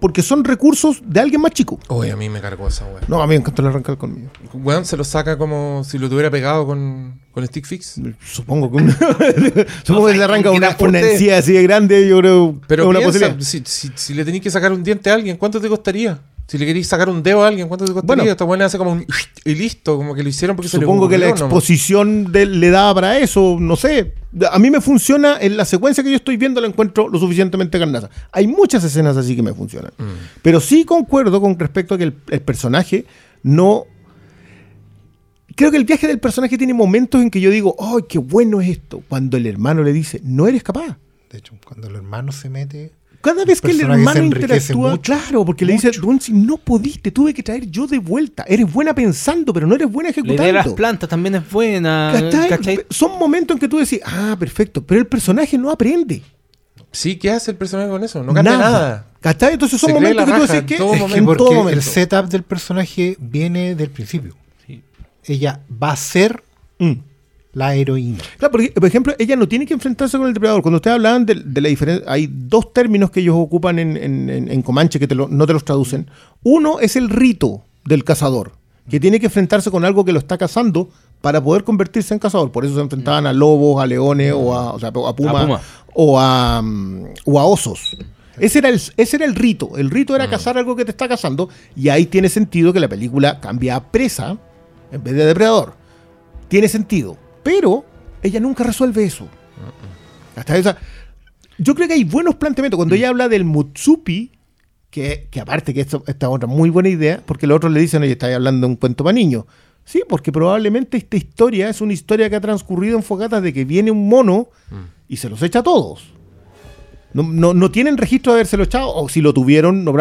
Porque son recursos de alguien más chico. Oye, a mí me cargó esa weón. No, a mí me encantó la arrancada del colmillo. Weón se lo saca como si lo tuviera pegado con, con stick fix. Supongo que, un- supongo que le arranca una, una encía así de grande, yo creo Pero es una piensa, posibilidad. si, si, si le tenéis que sacar un diente a alguien, ¿cuánto te costaría? Si le queréis sacar un dedo a alguien, ¿cuánto te costaría? Bueno. Esta le hace como un y listo, como que lo hicieron porque se le Supongo que la nomás. exposición de- le daba para eso, no sé. A mí me funciona, en la secuencia que yo estoy viendo la encuentro lo suficientemente carnaza. Hay muchas escenas así que me funcionan. Mm. Pero sí concuerdo con respecto a que el, el personaje no... Creo que el viaje del personaje tiene momentos en que yo digo, ¡ay, qué bueno es esto! Cuando el hermano le dice, no eres capaz. De hecho, cuando el hermano se mete. Cada vez que el hermano interactúa, mucho, claro, porque le dice, "Don, si no pudiste, tuve que traer yo de vuelta. Eres buena pensando, pero no eres buena La ejecutando. idea de las plantas también es buena. ¿Cachai? ¿cachai? Son momentos en que tú decís, ah, perfecto, pero el personaje no aprende. Sí, ¿qué hace el personaje con eso? No cambia nada. ¿Cachai? Entonces son Se momentos la que tú decís en que todo es que en porque todo el momento. setup del personaje viene del principio. Sí. Ella va a ser Mm. La heroína. Claro, porque, por ejemplo, ella no tiene que enfrentarse con el depredador. Cuando ustedes hablaban de, de la diferencia, hay dos términos que ellos ocupan en, en- en- en Comanche que te lo- no te los traducen. Uno es el rito del cazador, que tiene que enfrentarse con algo que lo está cazando para poder convertirse en cazador. Por eso se enfrentaban a lobos, a leones, o a, o sea, a puma, A puma. O, a, mm, o a osos. Ese era, el, ese era el rito. El rito era cazar algo que te está cazando. Y ahí tiene sentido que la película cambia a presa en vez de depredador. Tiene sentido. Pero ella nunca resuelve eso. Hasta esa. Yo creo que hay buenos planteamientos. Cuando ella habla del Mutsupi, que, que aparte que esto, esta otra muy buena idea, porque los otros le dicen, oye, estáis hablando de un cuento para niños. Sí, porque probablemente esta historia es una historia que ha transcurrido en fogatas de que viene un mono y se los echa a todos. No, no, no tienen registro de habérselo echado, o si lo tuvieron, no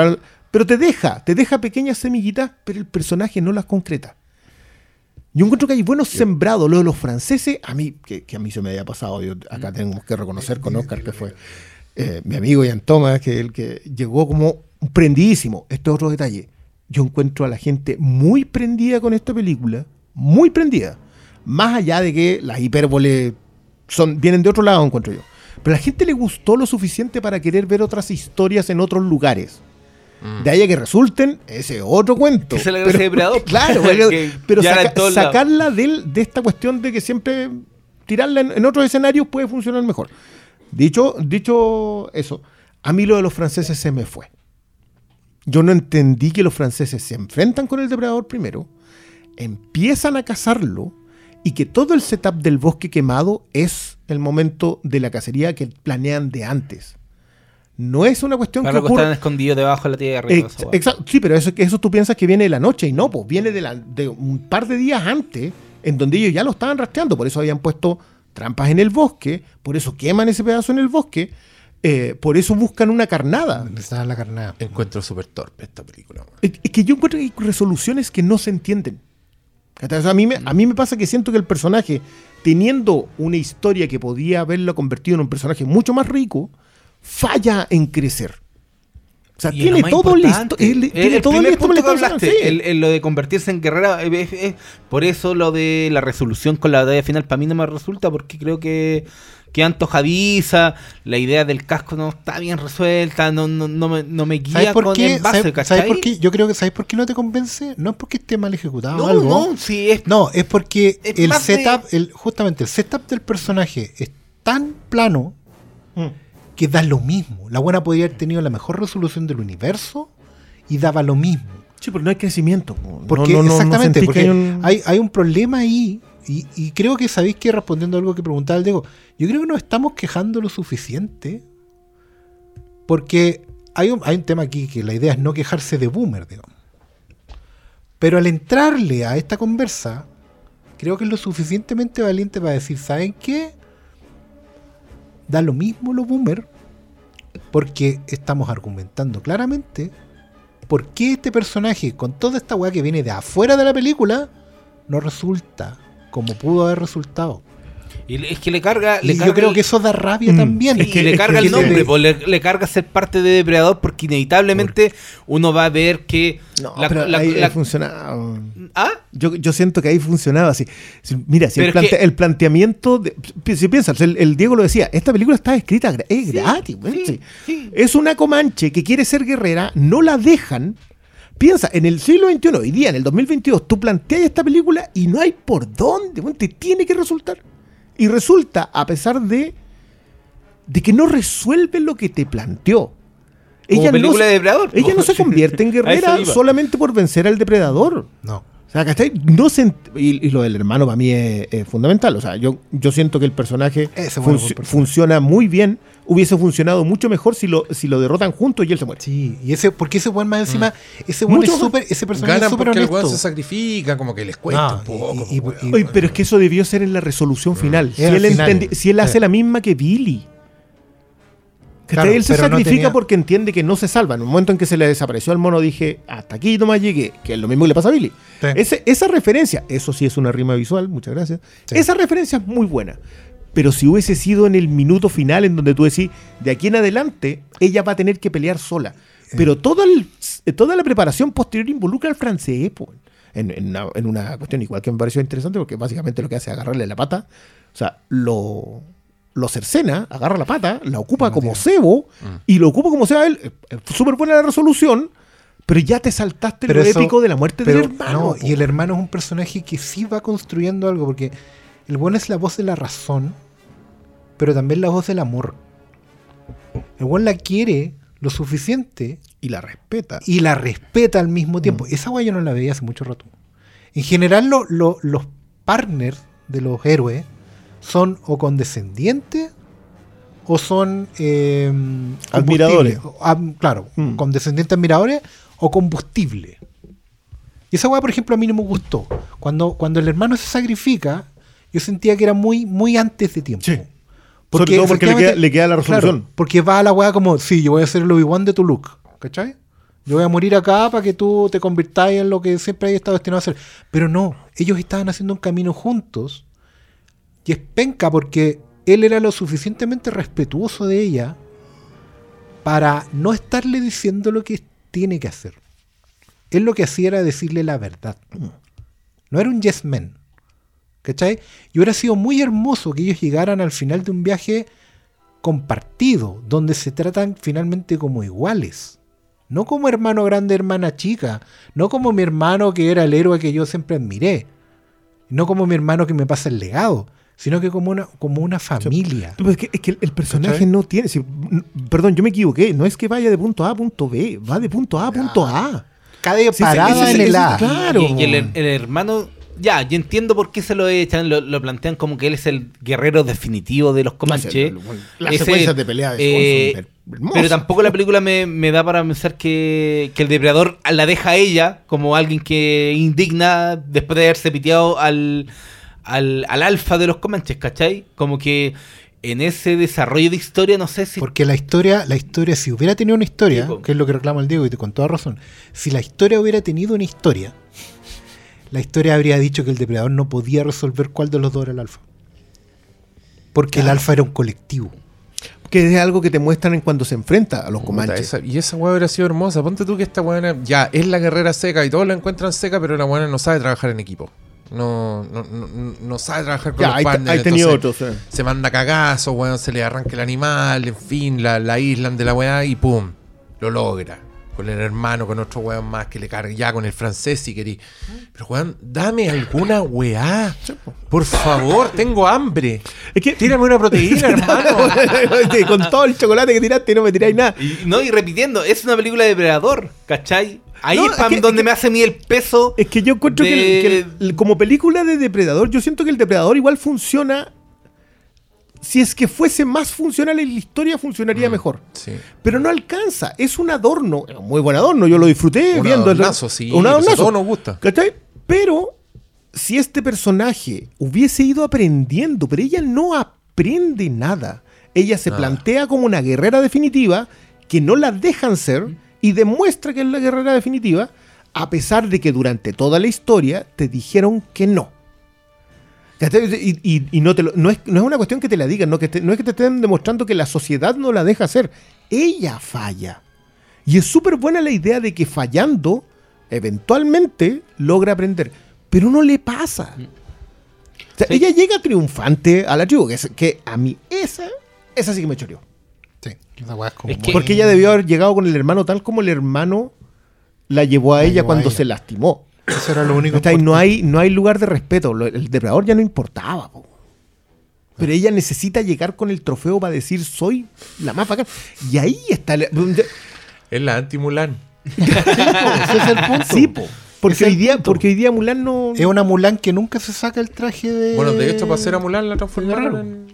pero te deja, te deja pequeñas semillitas, pero el personaje no las concreta. Yo encuentro que hay buenos sembrados. Lo de los franceses, a mí, que, que a mí se me había pasado, yo acá tenemos que reconocer con Oscar que fue eh, mi amigo Ian Thomas, que el que llegó como prendidísimo. Este es otro detalle. Yo encuentro a la gente muy prendida con esta película, muy prendida. Más allá de que las hipérboles son, vienen de otro lado, encuentro yo. Pero a la gente le gustó lo suficiente para querer ver otras historias en otros lugares. De ahí a que resulten, ese otro cuento. Que se de Depredador. Claro, pero, Que saca- sacarla del- de, esta cuestión de que siempre tirarla en, en otros escenarios puede funcionar mejor. Dicho, dicho eso, a mí lo de los franceses se me fue. Yo no entendí que los franceses se enfrentan con el depredador primero, empiezan a cazarlo y que todo el setup del bosque quemado es el momento de la cacería que planean de antes. No es una cuestión Claro que que ocurre. están escondidos debajo de la tierra. hueá. exacto, sí, pero eso, eso tú piensas que viene de la noche y no, pues viene de, la- de un par de días antes, en donde ellos ya lo estaban rastreando, por eso habían puesto trampas en el bosque, por eso queman ese pedazo en el bosque, eh, por eso buscan una carnada. Necesitaba la carnada. Encuentro súper torpe esta película. Es es que yo encuentro que hay resoluciones que no se entienden. ¿Cachai? O sea, a, mí me, a mí me pasa que siento que el personaje, teniendo una historia que podía haberlo convertido en un personaje mucho más rico, falla en crecer. O sea, Y tiene todo listo. él- El, tiene el todo primer listo punto que la hablaste, sí. el- el lo de convertirse en guerrera, eh, es- es- por eso lo de la resolución con la batalla final para mí no me resulta, porque creo que, que antojadiza, la idea del casco no está bien resuelta, no, no, no me, no me ¿Sabes guía por con qué? el base, ¿Sabes, sabes por qué? Yo creo que ¿sabes por qué no te convence? No es porque esté mal ejecutado o No, algo. no, sí, es No, es porque Es el de- setup, el, justamente el setup del personaje es tan plano Mm. Que da lo mismo. La buena podría haber tenido la mejor resolución del universo y daba lo mismo. Sí, pero no hay crecimiento. po. Porque, No, no, exactamente, porque que hay un- hay, hay un problema ahí. Y, y creo que sabéis que respondiendo a algo que preguntaba el Diego, yo creo que nos estamos quejando lo suficiente. Porque hay un, hay un tema aquí que la idea es no quejarse de boomer, digamos. Pero al entrarle a esta conversa, creo que es lo suficientemente valiente para decir, ¿saben qué? Da lo mismo lo boomer, porque estamos argumentando claramente por qué este personaje, con toda esta weá que viene de afuera de la película, no resulta como pudo haber resultado. Y es que le carga, le Y carga yo creo el- que eso da rabia Mm. también. Es que- le carga el nombre, pues, le, le carga ser parte de Depredador porque inevitablemente uno va a ver que No, la- pero la- ahí la- ha funcionado. ¿Ah? Yo, yo siento que ahí funcionaba así. Si- Mira, si el, plante- que- el planteamiento. De, si piensas, el, el Diego lo decía, esta película está escrita, es Sí, gratis. sí, sí. sí. Es una comanche que quiere ser guerrera, no la dejan. Piensa, en el siglo XXI, hoy día, en el 2022, tú planteas esta película y no hay por dónde, te tiene que resultar. Y resulta, a pesar de, de que no resuelve lo que te planteó. Como película no, se- de Depredador, Ella no se convierte en guerrera solamente por vencer al depredador. No. O sea, ¿cachai? No se y, y lo del hermano para mí es, es fundamental. O sea, yo, yo siento que el func- personaje. funciona muy bien. Hubiese funcionado mucho mejor si lo, si lo derrotan juntos y él se muere. Sí, y ese, porque ese weón más encima, ese weón Mucho es súper, ese personaje es Ganan súper porque el honesto. weón se sacrifica, como que les cuesta No, un poco. y- y- y- weón. Oye, pero es que eso debió ser en la resolución final. Si él, final. si él hace Sí. la misma que Billy. Él se no sacrifica tenía- porque entiende que no se salva. En el momento en que se le desapareció al mono, dije, hasta aquí nomás llegué, que es lo mismo que le pasa a Billy. Sí. Ese- esa referencia, eso sí es una rima visual, muchas gracias. Sí. Esa referencia es muy buena. Pero si hubiese sido en el minuto final en donde tú decís, de aquí en adelante, ella va a tener que pelear sola. Pero todo el- toda la preparación posterior involucra al francés, en, en una, en una cuestión igual que me pareció interesante, porque básicamente lo que hace es agarrarle la pata. O sea, lo, lo cercena, agarra la pata, la ocupa como cebo, y lo ocupa como sea él. Es súper buena la resolución, pero ya te saltaste Pero lo eso- épico de la muerte pero, del hermano. no, po. y el hermano es un personaje que sí va construyendo algo, porque el bueno es la voz de la razón, pero también la voz del amor. El buen la quiere lo suficiente Y la respeta. y la respeta al mismo tiempo. Mm. Esa guay yo no la veía hace mucho rato. En general, lo- lo- los partners de los héroes son o condescendientes o son eh, Admiradores. claro, Mm. condescendientes admiradores o combustible. Y esa weá, por ejemplo, a mí no me gustó. Cuando, cuando el hermano se sacrifica, yo sentía que era muy, muy antes de tiempo. Sí. Sobre todo porque le queda, efectivamente- le queda la resolución. Claro, porque va a la weá como, sí, yo voy a ser el Obi-Wan de tu look, ¿cachai? Yo voy a morir acá para que tú te convirtáis en lo que siempre hay estado destinado a ser. Pero no, ellos estaban haciendo un camino juntos y es penca porque él era lo suficientemente respetuoso de ella para no estarle diciendo lo que tiene que hacer. Él lo que hacía era decirle la verdad. No era un yes man. ¿Cachai? Y hubiera sido muy hermoso que ellos llegaran al final de un viaje compartido, donde se tratan finalmente como iguales. No como hermano grande, hermana chica. No como mi hermano que era el héroe que yo siempre admiré. No como mi hermano que me pasa el legado. Sino que como una, como una familia. Pero es, que, es que el personaje ¿Cachai? no tiene. si- perdón, yo me equivoqué. No es que vaya de punto A a punto B. Va de punto A a punto A. Cada Sí, sí, parada ese- en el ese- A. claro. Y, y el, el hermano, ya, yo entiendo por qué se lo echan, lo, lo plantean como que él es el guerrero definitivo de los Comanche. Las Ese- secuencias de pelea de eh, pero tampoco la película me, me da para pensar que, que el depredador la deja a ella como alguien que indigna después de haberse piteado al, al, al alfa de los Comanches, ¿cachai? Como que en ese desarrollo de historia, no sé si. Porque la historia, la historia, si hubiera tenido una historia, Sí, que es lo que reclama el Diego y con toda razón, si la historia hubiera tenido una historia, la historia habría dicho que el depredador no podía resolver cuál de los dos era el alfa. Porque el alfa era un colectivo. Que es algo que te muestran en cuando se enfrenta a los comanches. esa- y esa weá hubiera sido hermosa. Ponte tú que esta weá ya es la guerrera seca y todos la encuentran seca, pero la weá no sabe trabajar en equipo. No, no, no, no sabe trabajar con Ya, los te- partners. tenía entonces otros. eh. Se manda cagazo, weón, se le arranca el animal, en fin, la, la aíslan de la weá y pum, lo logra. Con el hermano, con otro weón más que le carga ya con el francés si querí. Pero weón, dame alguna weá. Por favor, tengo hambre. Es que Tírame una proteína, hermano. Con todo el chocolate que tiraste no me tiráis nada. Y, no, y repitiendo, es una película de depredador, ¿cachai? Ahí No, es, es pa- que- donde es que- me hace a mí el peso. Es que yo encuentro que, el- que el- de- el- como película de depredador, yo siento que el depredador igual funciona. Si es que fuese más funcional en la historia, funcionaría mejor. Sí. Pero no alcanza. Es un adorno. Muy buen adorno. Yo lo disfruté Un viendo. el- adornazo, sí, Un adornazo. todos nos gusta. ¿Cachai? Pero si este personaje hubiese ido aprendiendo, pero ella no aprende nada. Ella se Nada. plantea como una guerrera definitiva que no la dejan ser y demuestra que es la guerrera definitiva, a pesar de que durante toda la historia te dijeron que no. Y, y- y no, te lo- no, es, no es una cuestión que te la digan, no, que te- no es que te estén demostrando que la sociedad no la deja hacer. Ella falla. Y es súper buena la idea de que fallando, eventualmente logra aprender. Pero no le pasa. O sea, Sí. ella llega triunfante a la tribu, que, es- que a mí esa, esa sí que me choreó. Sí, esa weá es como Es muy- que- Porque ella debió haber llegado con el hermano tal como el hermano la llevó a La ella llevó a cuando ella. se lastimó. Eso era lo único ¿Cachai? No importante. hay, no hay lugar de respeto. Lo- El depredador ya no importaba. po. Pero ella necesita llegar con el trofeo para decir soy la más bacán. Y ahí está. el- Es la anti-Mulan. Ese es el punto. Sí, po. Porque hoy, día, porque hoy día Mulan no. Es una Mulan que nunca se saca el traje de. Bueno, de hecho, para hacer a Mulan la transformaron en.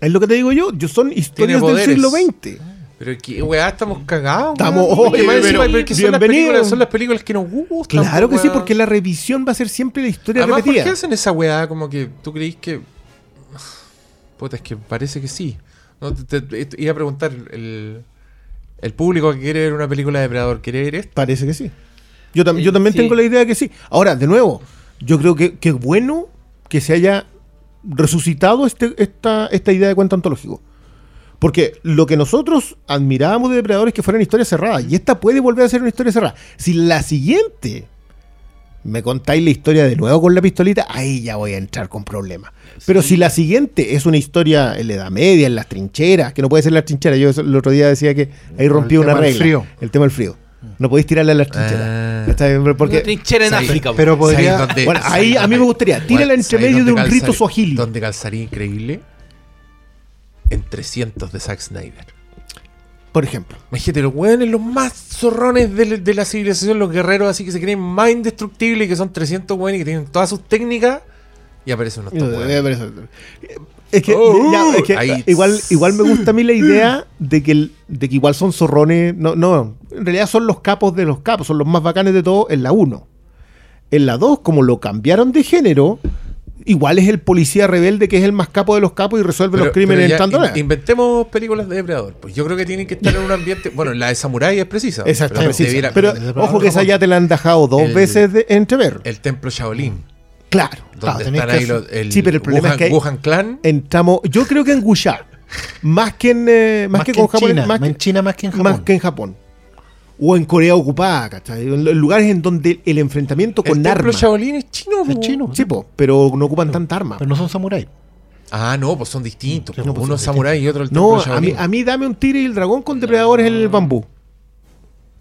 Es lo que te digo yo. yo son historias del siglo XX. Pero que, weá, estamos cagados. Estamos- weón. oye, Porque más pero- encima, pero es que son las, son las películas que nos gustan. Claro po, que sí, porque la revisión va a ser siempre la historia Además, ¿por repetida. qué hacen esa weá? Como que tú creís que. Puta, es que parece que sí. No, te, te- te iba a preguntar, el, el público que quiere ver una película de Depredador, ¿quiere ver esto? Parece que sí. Yo, tam- Eh, yo también sí. tengo la idea de que sí. Ahora, de nuevo, yo creo que que bueno que se haya resucitado este, esta, esta idea de cuento antológico. Porque lo que nosotros admirábamos de Depredadores es que fueran historias cerradas. Y esta puede volver a ser una historia cerrada. Si la siguiente me contáis la historia de nuevo con la pistolita, ahí ya voy a entrar con problemas. Pero si la siguiente es una historia en la Edad Media, en las trincheras, que no puede ser las trincheras, yo el otro día decía que ahí rompí el una tema del regla. frío. El tema del frío. No podéis tirarle a las trincheras. Ah. Está bien, pero Una porque, trinchera en África. Pero podría. ¿Sabes dónde- bueno, ahí a mí me gustaría, tírala entre ¿sabes medio de un rito suajili. Donde calzaría increíble? En 300 de Zack Snyder. Por ejemplo. Imagínate, los weones, los más zorrones de, de la civilización, los guerreros así que se creen más indestructibles y que son 300 weones y que tienen todas sus técnicas. Y aparecen unos weones. Es que, Oh, ya, es que, igual, igual me gusta a mí la idea de que, el- de que igual son zorrones. No, no, en realidad son los capos de los capos, son los más bacanes de todos en la 1. En la 2, como lo cambiaron de género, igual es el policía rebelde que es el más capo de los capos y resuelve Pero- los crímenes entrando. in- inventemos películas de depredador. Pues yo creo que tienen que estar en un ambiente. Bueno, la de Samurai es precisa. Exacto, pero precisa. debiera- Pero ojo que esa ya te la han dejado dos El- veces de entrever. el templo Shaolin. Claro. Donde Claro, tenés están ahí los, Sí, pero el problema Wuhan, es que hay- Wuhan Clan. Entramos, yo creo que en Wuxia, más que en, eh, más, que, con en Japón, China, más, en que, China más que en Japón. más que en Japón. O en Corea ocupada, ¿cachai? En lugares en donde el enfrentamiento con armas. Shaolin es chino. Es chino. Sí, po, pero no ocupan tanta arma. Pero no son samuráis. Ah, no, pues son distintos. Sí, pues Uno es samurái y otro el No, a mí, a mí dame un tigre y el dragón con depredadores en el bambú.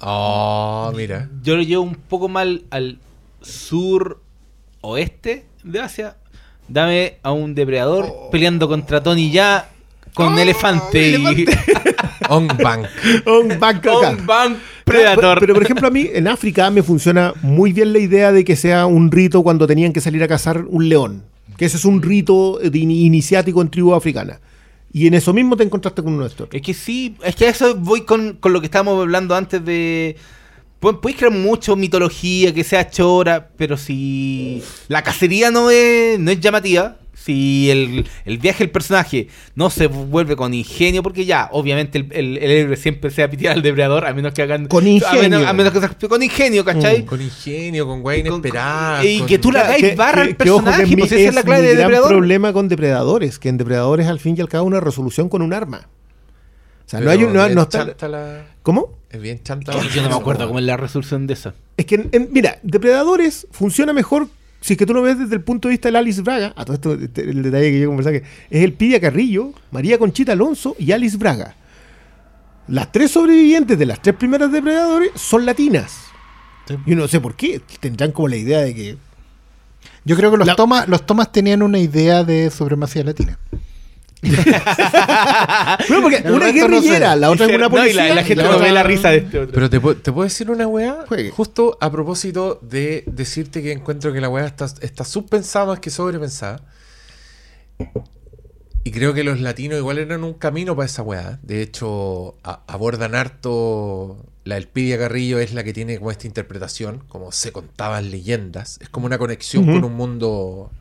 Oh, mira. Yo lo llevo un poco mal al sur oeste de Asia. Dame a un depredador Oh. peleando contra Tony ya con elefante y On Bank. Un banco acá. un Bang Pero, Predator. pero, por ejemplo, a mí en África me funciona muy bien la idea de que sea un rito cuando tenían que salir a cazar un león. Que ese es un rito iniciático en tribu africana. Y en eso mismo te encontraste con uno de estos. Es que sí, es que a eso voy con, con lo que estábamos hablando antes de. pu- Podéis crear mucho mitología, que sea chora, pero si la cacería no es, no es llamativa, Si el, el viaje del personaje no se vuelve con ingenio, porque ya, obviamente el, el, el héroe siempre se va a pitear al depredador, a menos que hagan. Con A ingenio. menos, a menos que sea con ingenio, ¿cachai? Con ingenio, con Con- inesperada. y con- que tú la hagáis Que- barra al que- que que personaje, mi- pues esa es la clave de depredador. problema con depredadores, que en depredadores al fin y al cabo una resolución con un arma. O sea, no hay un, no, no está- la- ¿Cómo? Es bien chanta. Yo no me acuerdo cómo es la resolución de esa. Es que, en- en- mira, Depredadores funciona mejor si es que tú lo ves desde el punto de vista del Alice Braga. A todo esto, este, el detalle que yo conversaba, que es el Pidia Carrillo, María Conchita Alonso y Alice Braga. Las tres sobrevivientes de las tres primeras Depredadores son latinas. Yo no sé por qué. Tendrán como la idea de que. Yo creo que los, La- tomas, los tomas tenían una idea de supremacía latina. Bueno, porque El una no guerrillera, sé. la otra es una No, y policía. la, la gente no ve la risa de este otro. Pero te, pu- te puedo decir una weá, Juegue. justo a propósito de decirte que encuentro que la weá está, está subpensada más que sobrepensada. Y creo que los latinos igual eran un camino para esa weá. De hecho, a- abordan harto. La Elpidia Carrillo es la que tiene como esta interpretación, como se contaban leyendas. Es como una conexión con un mundo,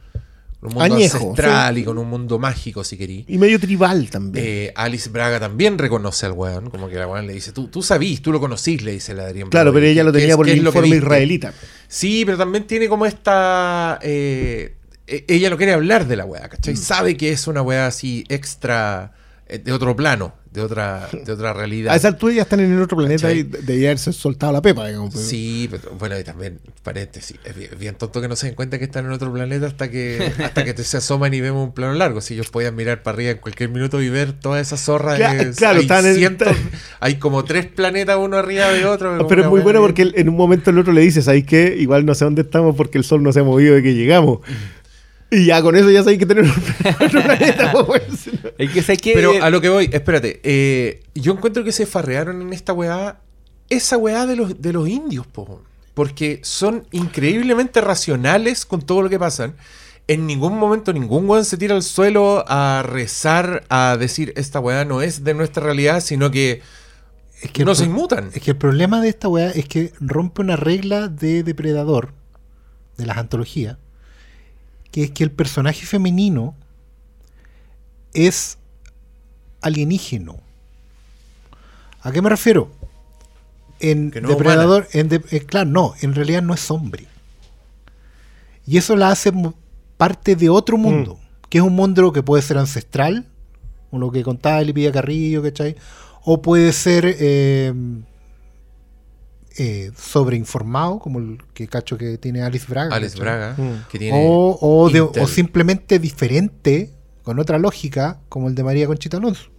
un mundo Añejo, ancestral y con un mundo mágico, si querís. Y medio tribal también. Eh, Alice Braga también reconoce al weón, como que la weón le dice, tú, tú sabís, tú lo conocís, le dice la Adrián claro, pero ella lo ¿Qué tenía es- por el informe israelita. Sí, pero también tiene como esta... eh, e- ella no quiere hablar de la weá, ¿cachai? Mm. Sabe que es una weá así extra, eh, de otro plano, de otra, de otra realidad. A esa altura ya están en el otro planeta ¿Cachai? y debía haberse soltado la pepa. digamos, pero- Sí, pero, bueno, y también, paréntesis, es bien, bien tonto que no se den cuenta que están en otro planeta hasta que hasta que te se asoman y vemos un plano largo. Si ellos podían mirar para arriba en cualquier minuto y ver toda esa zorra. Cla- de- claro, hay, están en- hay como tres planetas uno arriba de otro. Pero es muy bueno porque en un momento el otro le dice, ¿sabéis qué? Igual no sé dónde estamos porque el sol no se ha movido de que llegamos. Y ya con eso ya sabéis que tenemos otro planeta. pues. Es que que. Pero a lo que voy, espérate. eh, yo encuentro que se farrearon en esta weá. Esa weá de los, de los indios, po. Porque son increíblemente racionales con todo lo que pasan. En ningún momento ningún weón se tira al suelo a rezar, a decir esta weá no es de nuestra realidad, sino que, Es que no se inmutan. Es que el problema de esta weá es que rompe una regla de depredador de las antologías, que es que el personaje femenino es alienígeno. ¿A qué me refiero? En no depredador, en de- eh, claro, no, en realidad no es hombre. Y eso la hace parte de otro mundo, que es un mundo que puede ser ancestral, como lo que contaba Lipilla Carrillo, ¿cachai? O puede ser eh, eh, sobreinformado, como el que cacho que tiene Alice Braga. ¿cachai? Braga, Mm. que tiene. O, o de- o Intel. simplemente diferente, con otra lógica, como el de María Conchita Alonso.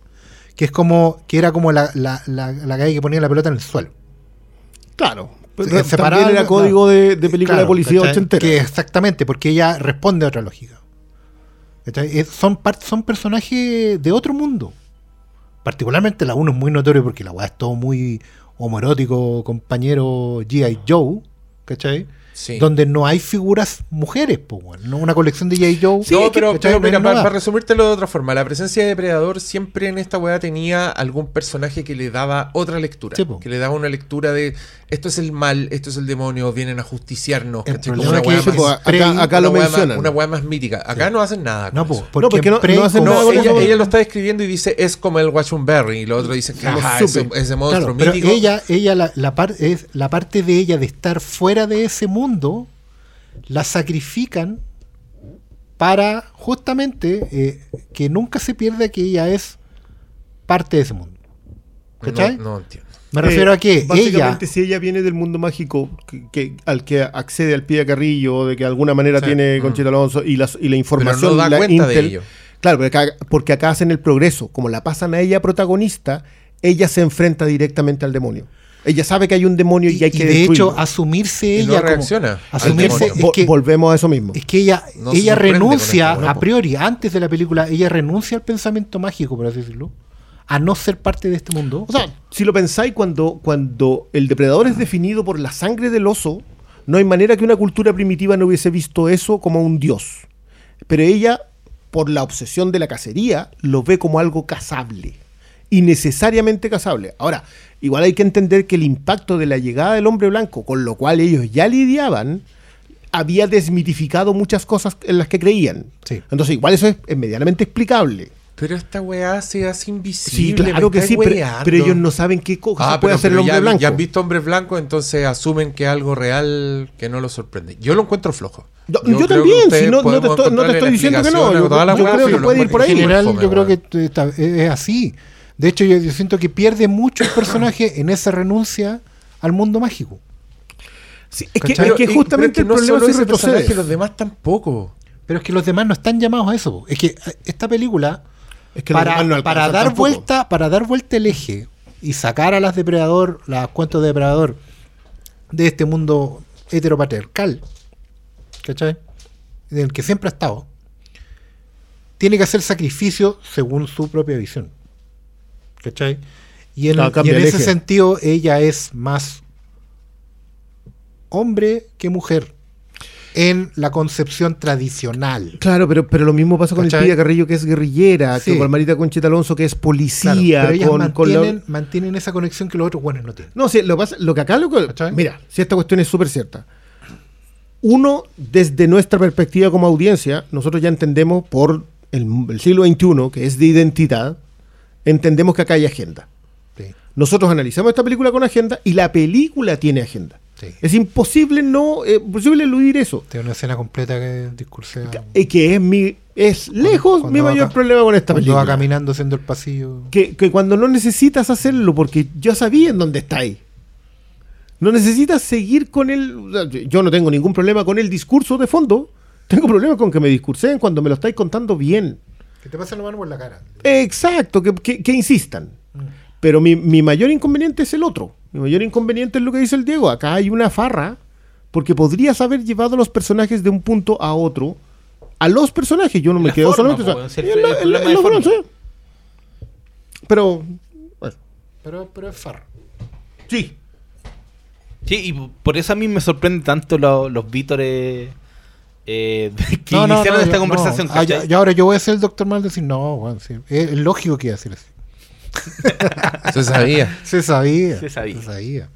Que es como, que era como la, la, la, la calle que ponía la pelota en el suelo. Claro. Pero era código claro. de, de película Claro, de policía ¿cachai? ochentera. Que exactamente, porque ella responde a otra lógica. Es- son, son personajes de otro mundo. Particularmente la uno es muy notorio porque la weá es todo muy homoerótico, compañero G.I. Joe, ¿cachai? Sí. Donde no hay figuras mujeres, pues, no una colección de G.I. Joe. no, pero, pero mira, para nada. resumírtelo de otra forma, la presencia de Depredador siempre en esta weá tenía algún personaje que le daba otra lectura. Sí, que le daba una lectura de esto es el mal, esto es el demonio, vienen a justiciarnos. Una weá que- más- acá, acá una lo weá más- mencionan. Una weá más mítica. Acá no hacen nada. No, po, porque, porque no- hacen nada ella, lo está describiendo y dice es como el Watchberry y lo otro dice Como ajá, ese, monstruo Claro, pero mítico. ella, ella la, la, par- es, la parte de ella de estar fuera de ese mundo, la sacrifican para justamente eh, que nunca se pierda que ella es parte de ese mundo. ¿Cachai? no, no entiendo. Me refiero Eh, a que ella, Básicamente, si ella viene del mundo mágico que, que- al que accede al pie de Carrillo, de que de alguna manera Sí. tiene Mm. Conchita Alonso y, y la información. no da la cuenta de Intel- ello. Claro, porque acá, porque acá hacen el progreso. Como la pasan a ella protagonista, ella se enfrenta directamente al demonio. Ella sabe que hay un demonio y, y, hay que y de hecho asumirse Y no ella como- reacciona al asumirse es que, Volvemos a eso mismo. es que ella, No ella renuncia esto, ¿no? a priori, antes de la película, ella renuncia al pensamiento mágico, por así decirlo, a no ser parte de este mundo. O sea, si lo pensáis, cuando, cuando el depredador es definido por la sangre del oso, no hay manera que una cultura primitiva no hubiese visto eso como un dios. Pero ella, por la obsesión de la cacería, lo ve como algo cazable. Y necesariamente cazable. Ahora, igual hay que entender que el impacto de la llegada del hombre blanco, con lo cual ellos ya lidiaban, había desmitificado muchas cosas en las que creían. Sí. Entonces, igual eso es, es medianamente explicable. Pero esta weá se hace Sí, invisible. claro me que sí, pero, ellos no saben qué cosa Ah, puede pero, hacer el hombre ya, blanco. ya han visto hombres blancos, entonces asumen que algo real que no los sorprende. Yo lo encuentro flojo. Yo, también, si no, no te estoy, no te estoy diciendo que no. Yo, toda la yo creo que puede ir por ahí. En general, yo creo que es así. De hecho, yo, yo siento que pierde mucho el personaje en esa renuncia al mundo mágico. Sí, es, que, es que justamente pero el es que problema no es solo personaje, retrocedes. los demás tampoco. Pero es que los demás no están llamados a eso. Es que eh, esta película, Es que para, no dar tampoco. vuelta, para dar vuelta el eje y sacar a las depredador, las cuentos de depredador de este mundo heteropatriarcal, ¿cachai? En el que siempre ha estado, tiene que hacer sacrificio según su propia visión. ¿Cachai? Y en, Claro, y cambia en el ese eje. sentido, ella es más hombre que mujer en la concepción tradicional. Claro, pero, pero lo mismo pasa con ¿Cachai? el Pilla Carrillo, que es guerrillera, Sí. con Marita Conchita Alonso, que es Claro, policía, pero ellas con, con la- mantienen, esa conexión que los otros buenos no tienen. No, sí, lo, que pasa- lo que acá lo que- ¿Cachai? Mira, si esta cuestión es súper cierta. Uno, desde nuestra perspectiva como audiencia, nosotros ya entendemos por el, el siglo XXI, que es de identidad, entendemos que acá hay agenda. Sí. Nosotros analizamos esta película con agenda y la película tiene agenda. Sí. Es imposible no, eh, posible eludir eso. Tiene una escena completa que discursea. Y que es mi, es lejos cuando mi mayor problema con esta película. va caminando haciendo el pasillo. que, que cuando no necesitas hacerlo, porque ya sabía en dónde está ahí. No necesitas seguir con el. Yo no tengo ningún problema con el discurso de fondo. Tengo problemas con que me discursen cuando me lo estáis contando bien. Que te pasa la mano por la cara. Exacto, que, que- que insistan. Pero mi, mi mayor inconveniente es el otro. Mi mayor inconveniente es lo que dice el Diego. Acá hay una farra, porque podrías haber llevado a los personajes de un punto a otro. A los personajes, yo no me La quedo forma, solamente. Pero. bueno, Pero, pero es farra. sí. Sí, y por eso a mí me sorprende tanto lo- los vítores eh, que No, iniciaron no, esta yo- conversación. no. Ah, ahora yo voy a ser el doctor mal decir, no, bueno, sí, es lógico que iba a decir así. Se sabía. Se sabía. Se sabía.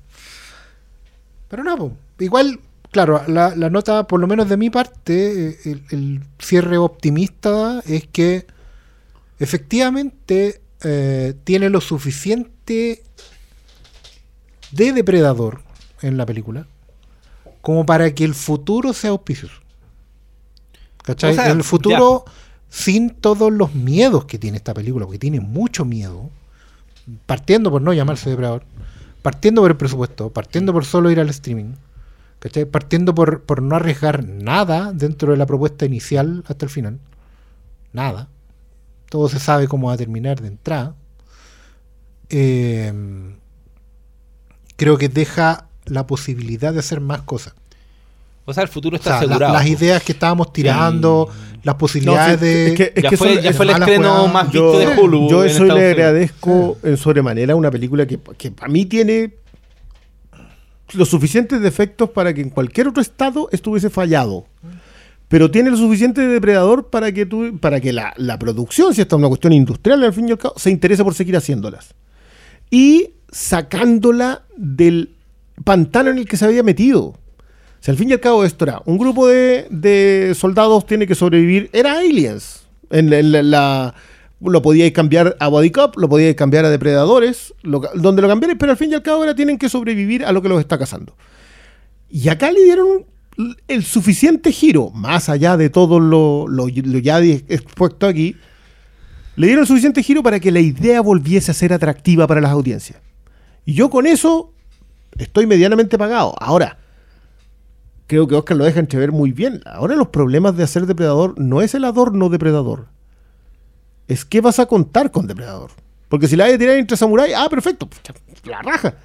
Pero no, po. igual, claro, la, la nota, por lo menos de mi parte, eh, el, el cierre optimista es que efectivamente eh, tiene lo suficiente de depredador en la película como para que el futuro sea auspicioso. ¿Cachai? O sea, el futuro sin todos los miedos que tiene esta película, porque tiene mucho miedo, partiendo por no llamarse depredador, partiendo por el presupuesto, partiendo por solo ir al streaming, ¿cachai? partiendo por, por no arriesgar nada dentro de la propuesta inicial hasta el final, nada, todo se sabe cómo va a terminar de entrada, Eh, creo que deja la posibilidad de hacer más cosas. O sea, el futuro O está la- asegurado. las ideas que estábamos tirando, las posibilidades No, sí, de... es que- es ya que fue, son- ya fue el mala estreno jugada. más yo, visto de Hulu. yo en eso le agradezco en sobremanera una película que, que para mí tiene los suficientes defectos para que en cualquier otro estado estuviese fallado. Pero tiene lo suficiente de depredador para que tú, para que la, la producción, si esta es una cuestión industrial al fin y al cabo, se interese por seguir haciéndolas. Y sacándola del pantano en el que se había metido. Sea, al fin y al cabo esto era, un grupo de, soldados tiene que sobrevivir, era aliens. Lo podíais cambiar a Body Cop, lo podíais cambiar a depredadores, lo donde lo cambiarais, pero al fin y al cabo ahora tienen que sobrevivir a lo que los está cazando. Y acá le dieron el suficiente giro, más allá de todo lo, lo- lo ya expuesto aquí, le dieron el suficiente giro para que la idea volviese a ser atractiva para las audiencias. Y yo con eso estoy medianamente pagado. Ahora, creo que Oscar lo deja entrever muy bien. Ahora los problemas de hacer depredador no es el adorno depredador. Es qué vas a contar con depredador. Porque si la vas a tirar entre samuráis, ah, perfecto, la raja.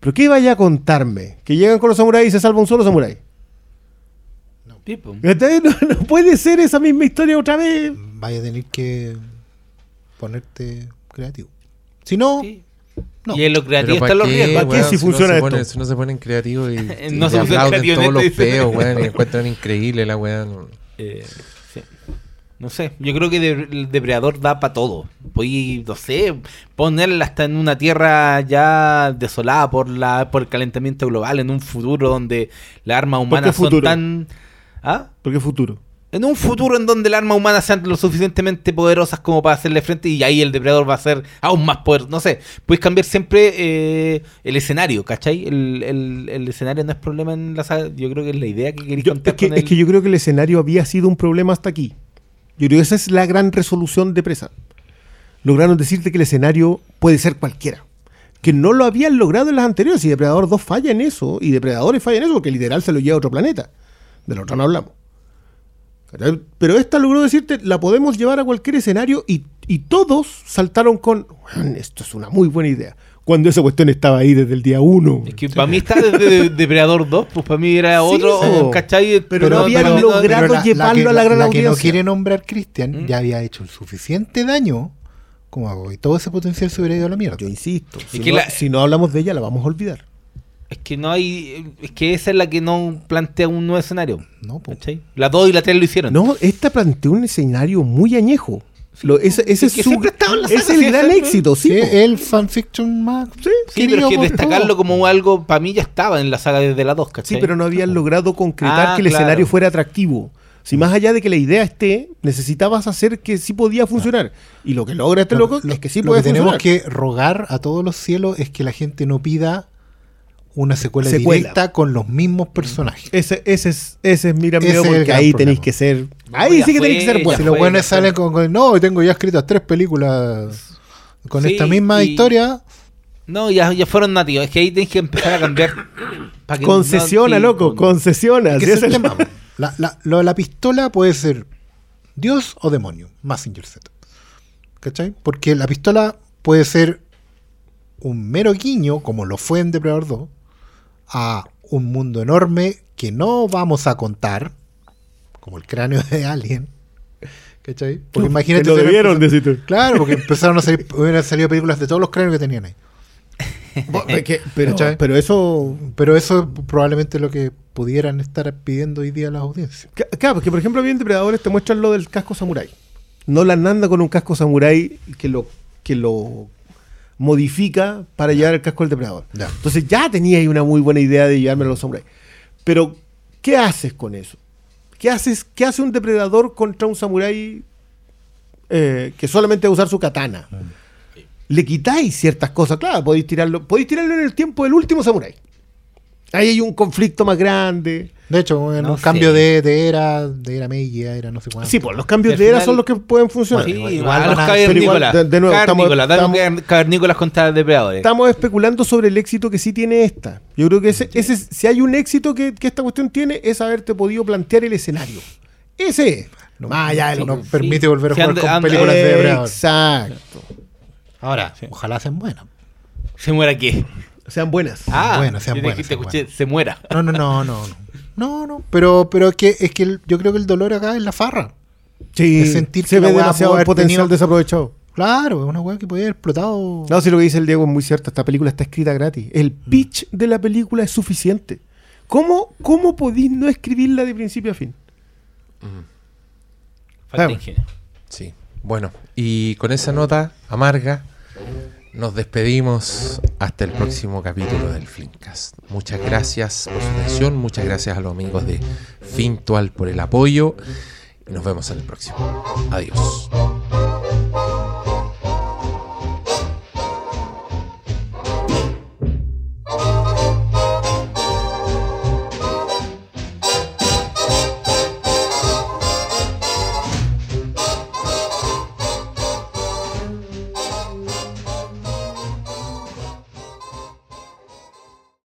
Pero ¿qué vaya a contarme? Que llegan con los samuráis y se salva un solo samurái. No, no puede ser esa misma historia otra vez. Vaya a tener que ponerte creativo. Si no, Sí. No. Y en lo creativo están los ¿para qué, riesgos. ¿Para qué weón? si funciona no se esto? ponen- si no se ponen creativos y, y No se aplauden todos los feos, weón, y encuentran increíble la weá. no. Eh, sí. No sé, yo creo que de- el depredador da para todo. Voy, no sé, ponerla hasta en una tierra ya desolada por la por el calentamiento global, en un futuro donde las armas humanas son tan ¿Ah? ¿Por qué futuro? En un futuro en donde las armas humanas sean lo suficientemente poderosas como para hacerle frente y ahí el depredador va a ser aún más poderoso. No sé, puedes cambiar siempre eh, el escenario, ¿cachai? El, el- el escenario no es problema en la saga. Yo creo que es la idea que queréis contar es, que, con es el- que yo creo que el escenario había sido un problema hasta aquí. Yo creo que esa es la gran resolución de Presa. Lograron decirte que el escenario puede ser cualquiera. Que no lo habían logrado en las anteriores. Y Depredador 2 falla en eso. Y Depredadores falla en eso porque literal se lo lleva a otro planeta. Del otro no hablamos. Pero esta logró decirte, la podemos llevar a cualquier escenario y, y todos saltaron con, "Weón, esto es una muy buena idea. Cuando esa cuestión estaba ahí desde el día uno. Es que para mí está desde de- Depredador 2, pues para mí era Sí, otro, po. ¿cachai? Pero no habían logrado llevarlo a la gran la que no audiencia. quiere nombrar Cristian ¿Mm? ya había hecho el suficiente daño como hago, y todo ese potencial se hubiera ido a la mierda. Yo insisto, si, que no, la- si no hablamos de ella, la vamos a olvidar. Es que no hay. Es que esa es la que no plantea un nuevo escenario. No. ¿Cachai? La 2 y la 3 lo hicieron. No, esta planteó un escenario muy añejo. Lo- ese ese Sí, es, que su, es el sí, gran éxito, sí. Sí, el fanfiction más. Sí, Sí, pero que destacarlo como algo, para mí ya estaba en la saga desde la 2, Sí, ¿cachai? pero no habían logrado concretar Ah, que el claro. escenario fuera atractivo. Si más allá de que la idea esté, necesitabas hacer que sí podía funcionar. Y lo que logra este Lo- loco lo- es que sí lo puede que tenemos funcionar. que rogar a todos los cielos es que la gente no pida una secuela, Secuela. directa con los mismos personajes. Ese, ese es, ese es, es porque gran ahí tenéis que ser. No, Ahí ya sí que tenéis que ser ya buenos. si los buenos salen con, con, no, tengo ya escritas tres películas con Sí, esta misma y- historia, No, ya, ya fueron nativos. Es que ahí tenés que empezar a cambiar. pa' que Concesiona, no- sí, loco, con- concesiona. que sí, es el tema. La, la- lo de la pistola puede ser Dios o demonio, Massinger Z. ¿Cachai? Porque la pistola puede ser un mero guiño, como lo fue en Depredador 2, a un mundo enorme que no vamos a contar, como el cráneo de Alien. ¿Cachai? Porque imagínate. Que lo debieron, decís tú. Claro, porque empezaron a salir, hubieran salido películas de todos los cráneos que tenían ahí. Pero, pero eso. Pero eso es probablemente lo que pudieran estar pidiendo hoy día las audiencias. Claro, porque por ejemplo, bien depredadores te muestran lo del casco samurái. No la anda con un casco samurái que lo, que lo modifica para llevar el casco del depredador. Ya. Entonces ya tenía ahí una muy buena idea de llevarme a los samuráis. Pero, ¿qué haces con eso? ¿Qué, haces, qué hace un depredador contra un samurái eh, que solamente va a usar su katana? Le quitáis ciertas cosas, claro, podéis tirarlo, podéis tirarlo en el tiempo del último samurái. Ahí hay un conflicto más grande. De hecho, en No un cambio de, de era, de era Meiji, a era no sé cuánto. Sí, pues los cambios de era son los que pueden funcionar. Sí, Igual- igual, los cavernícolas. de- de nuevo, estamos- Cavernícolas, dame estamos- car- cavernícolas contra depredadores. Estamos especulando sobre el éxito que sí tiene esta. Yo creo que ese, ese es- si hay un éxito que, que esta cuestión tiene, es haberte podido plantear el escenario. Ese es. No, Más allá de lo permite sí. volver a Sí, jugar con películas de depredador. Exacto. Ahora, ojalá sean buenas. ¿Se muera qué? Sean buenas. Ah, buenas, sean buenas, te sean escuché, buenas. se muera. No, no, no, no. No, no, no. Pero, pero es que, es que el- yo creo que el dolor acá es la farra. Sí, es sentir se que ve demasiado haber potencial tenido- desaprovechado. Claro, es una weá que podía haber explotado. No, si lo que dice el Diego es muy cierto. Esta película está escrita gratis. El Mm. pitch de la película es suficiente. ¿Cómo, cómo podéis no escribirla de principio a fin? Falta Claro. ingenio. Sí. Bueno, y con esa nota amarga nos despedimos hasta el próximo capítulo del Flimcast. Muchas gracias por su atención, muchas gracias a los amigos de Fintual por el apoyo y nos vemos en el próximo. Adiós.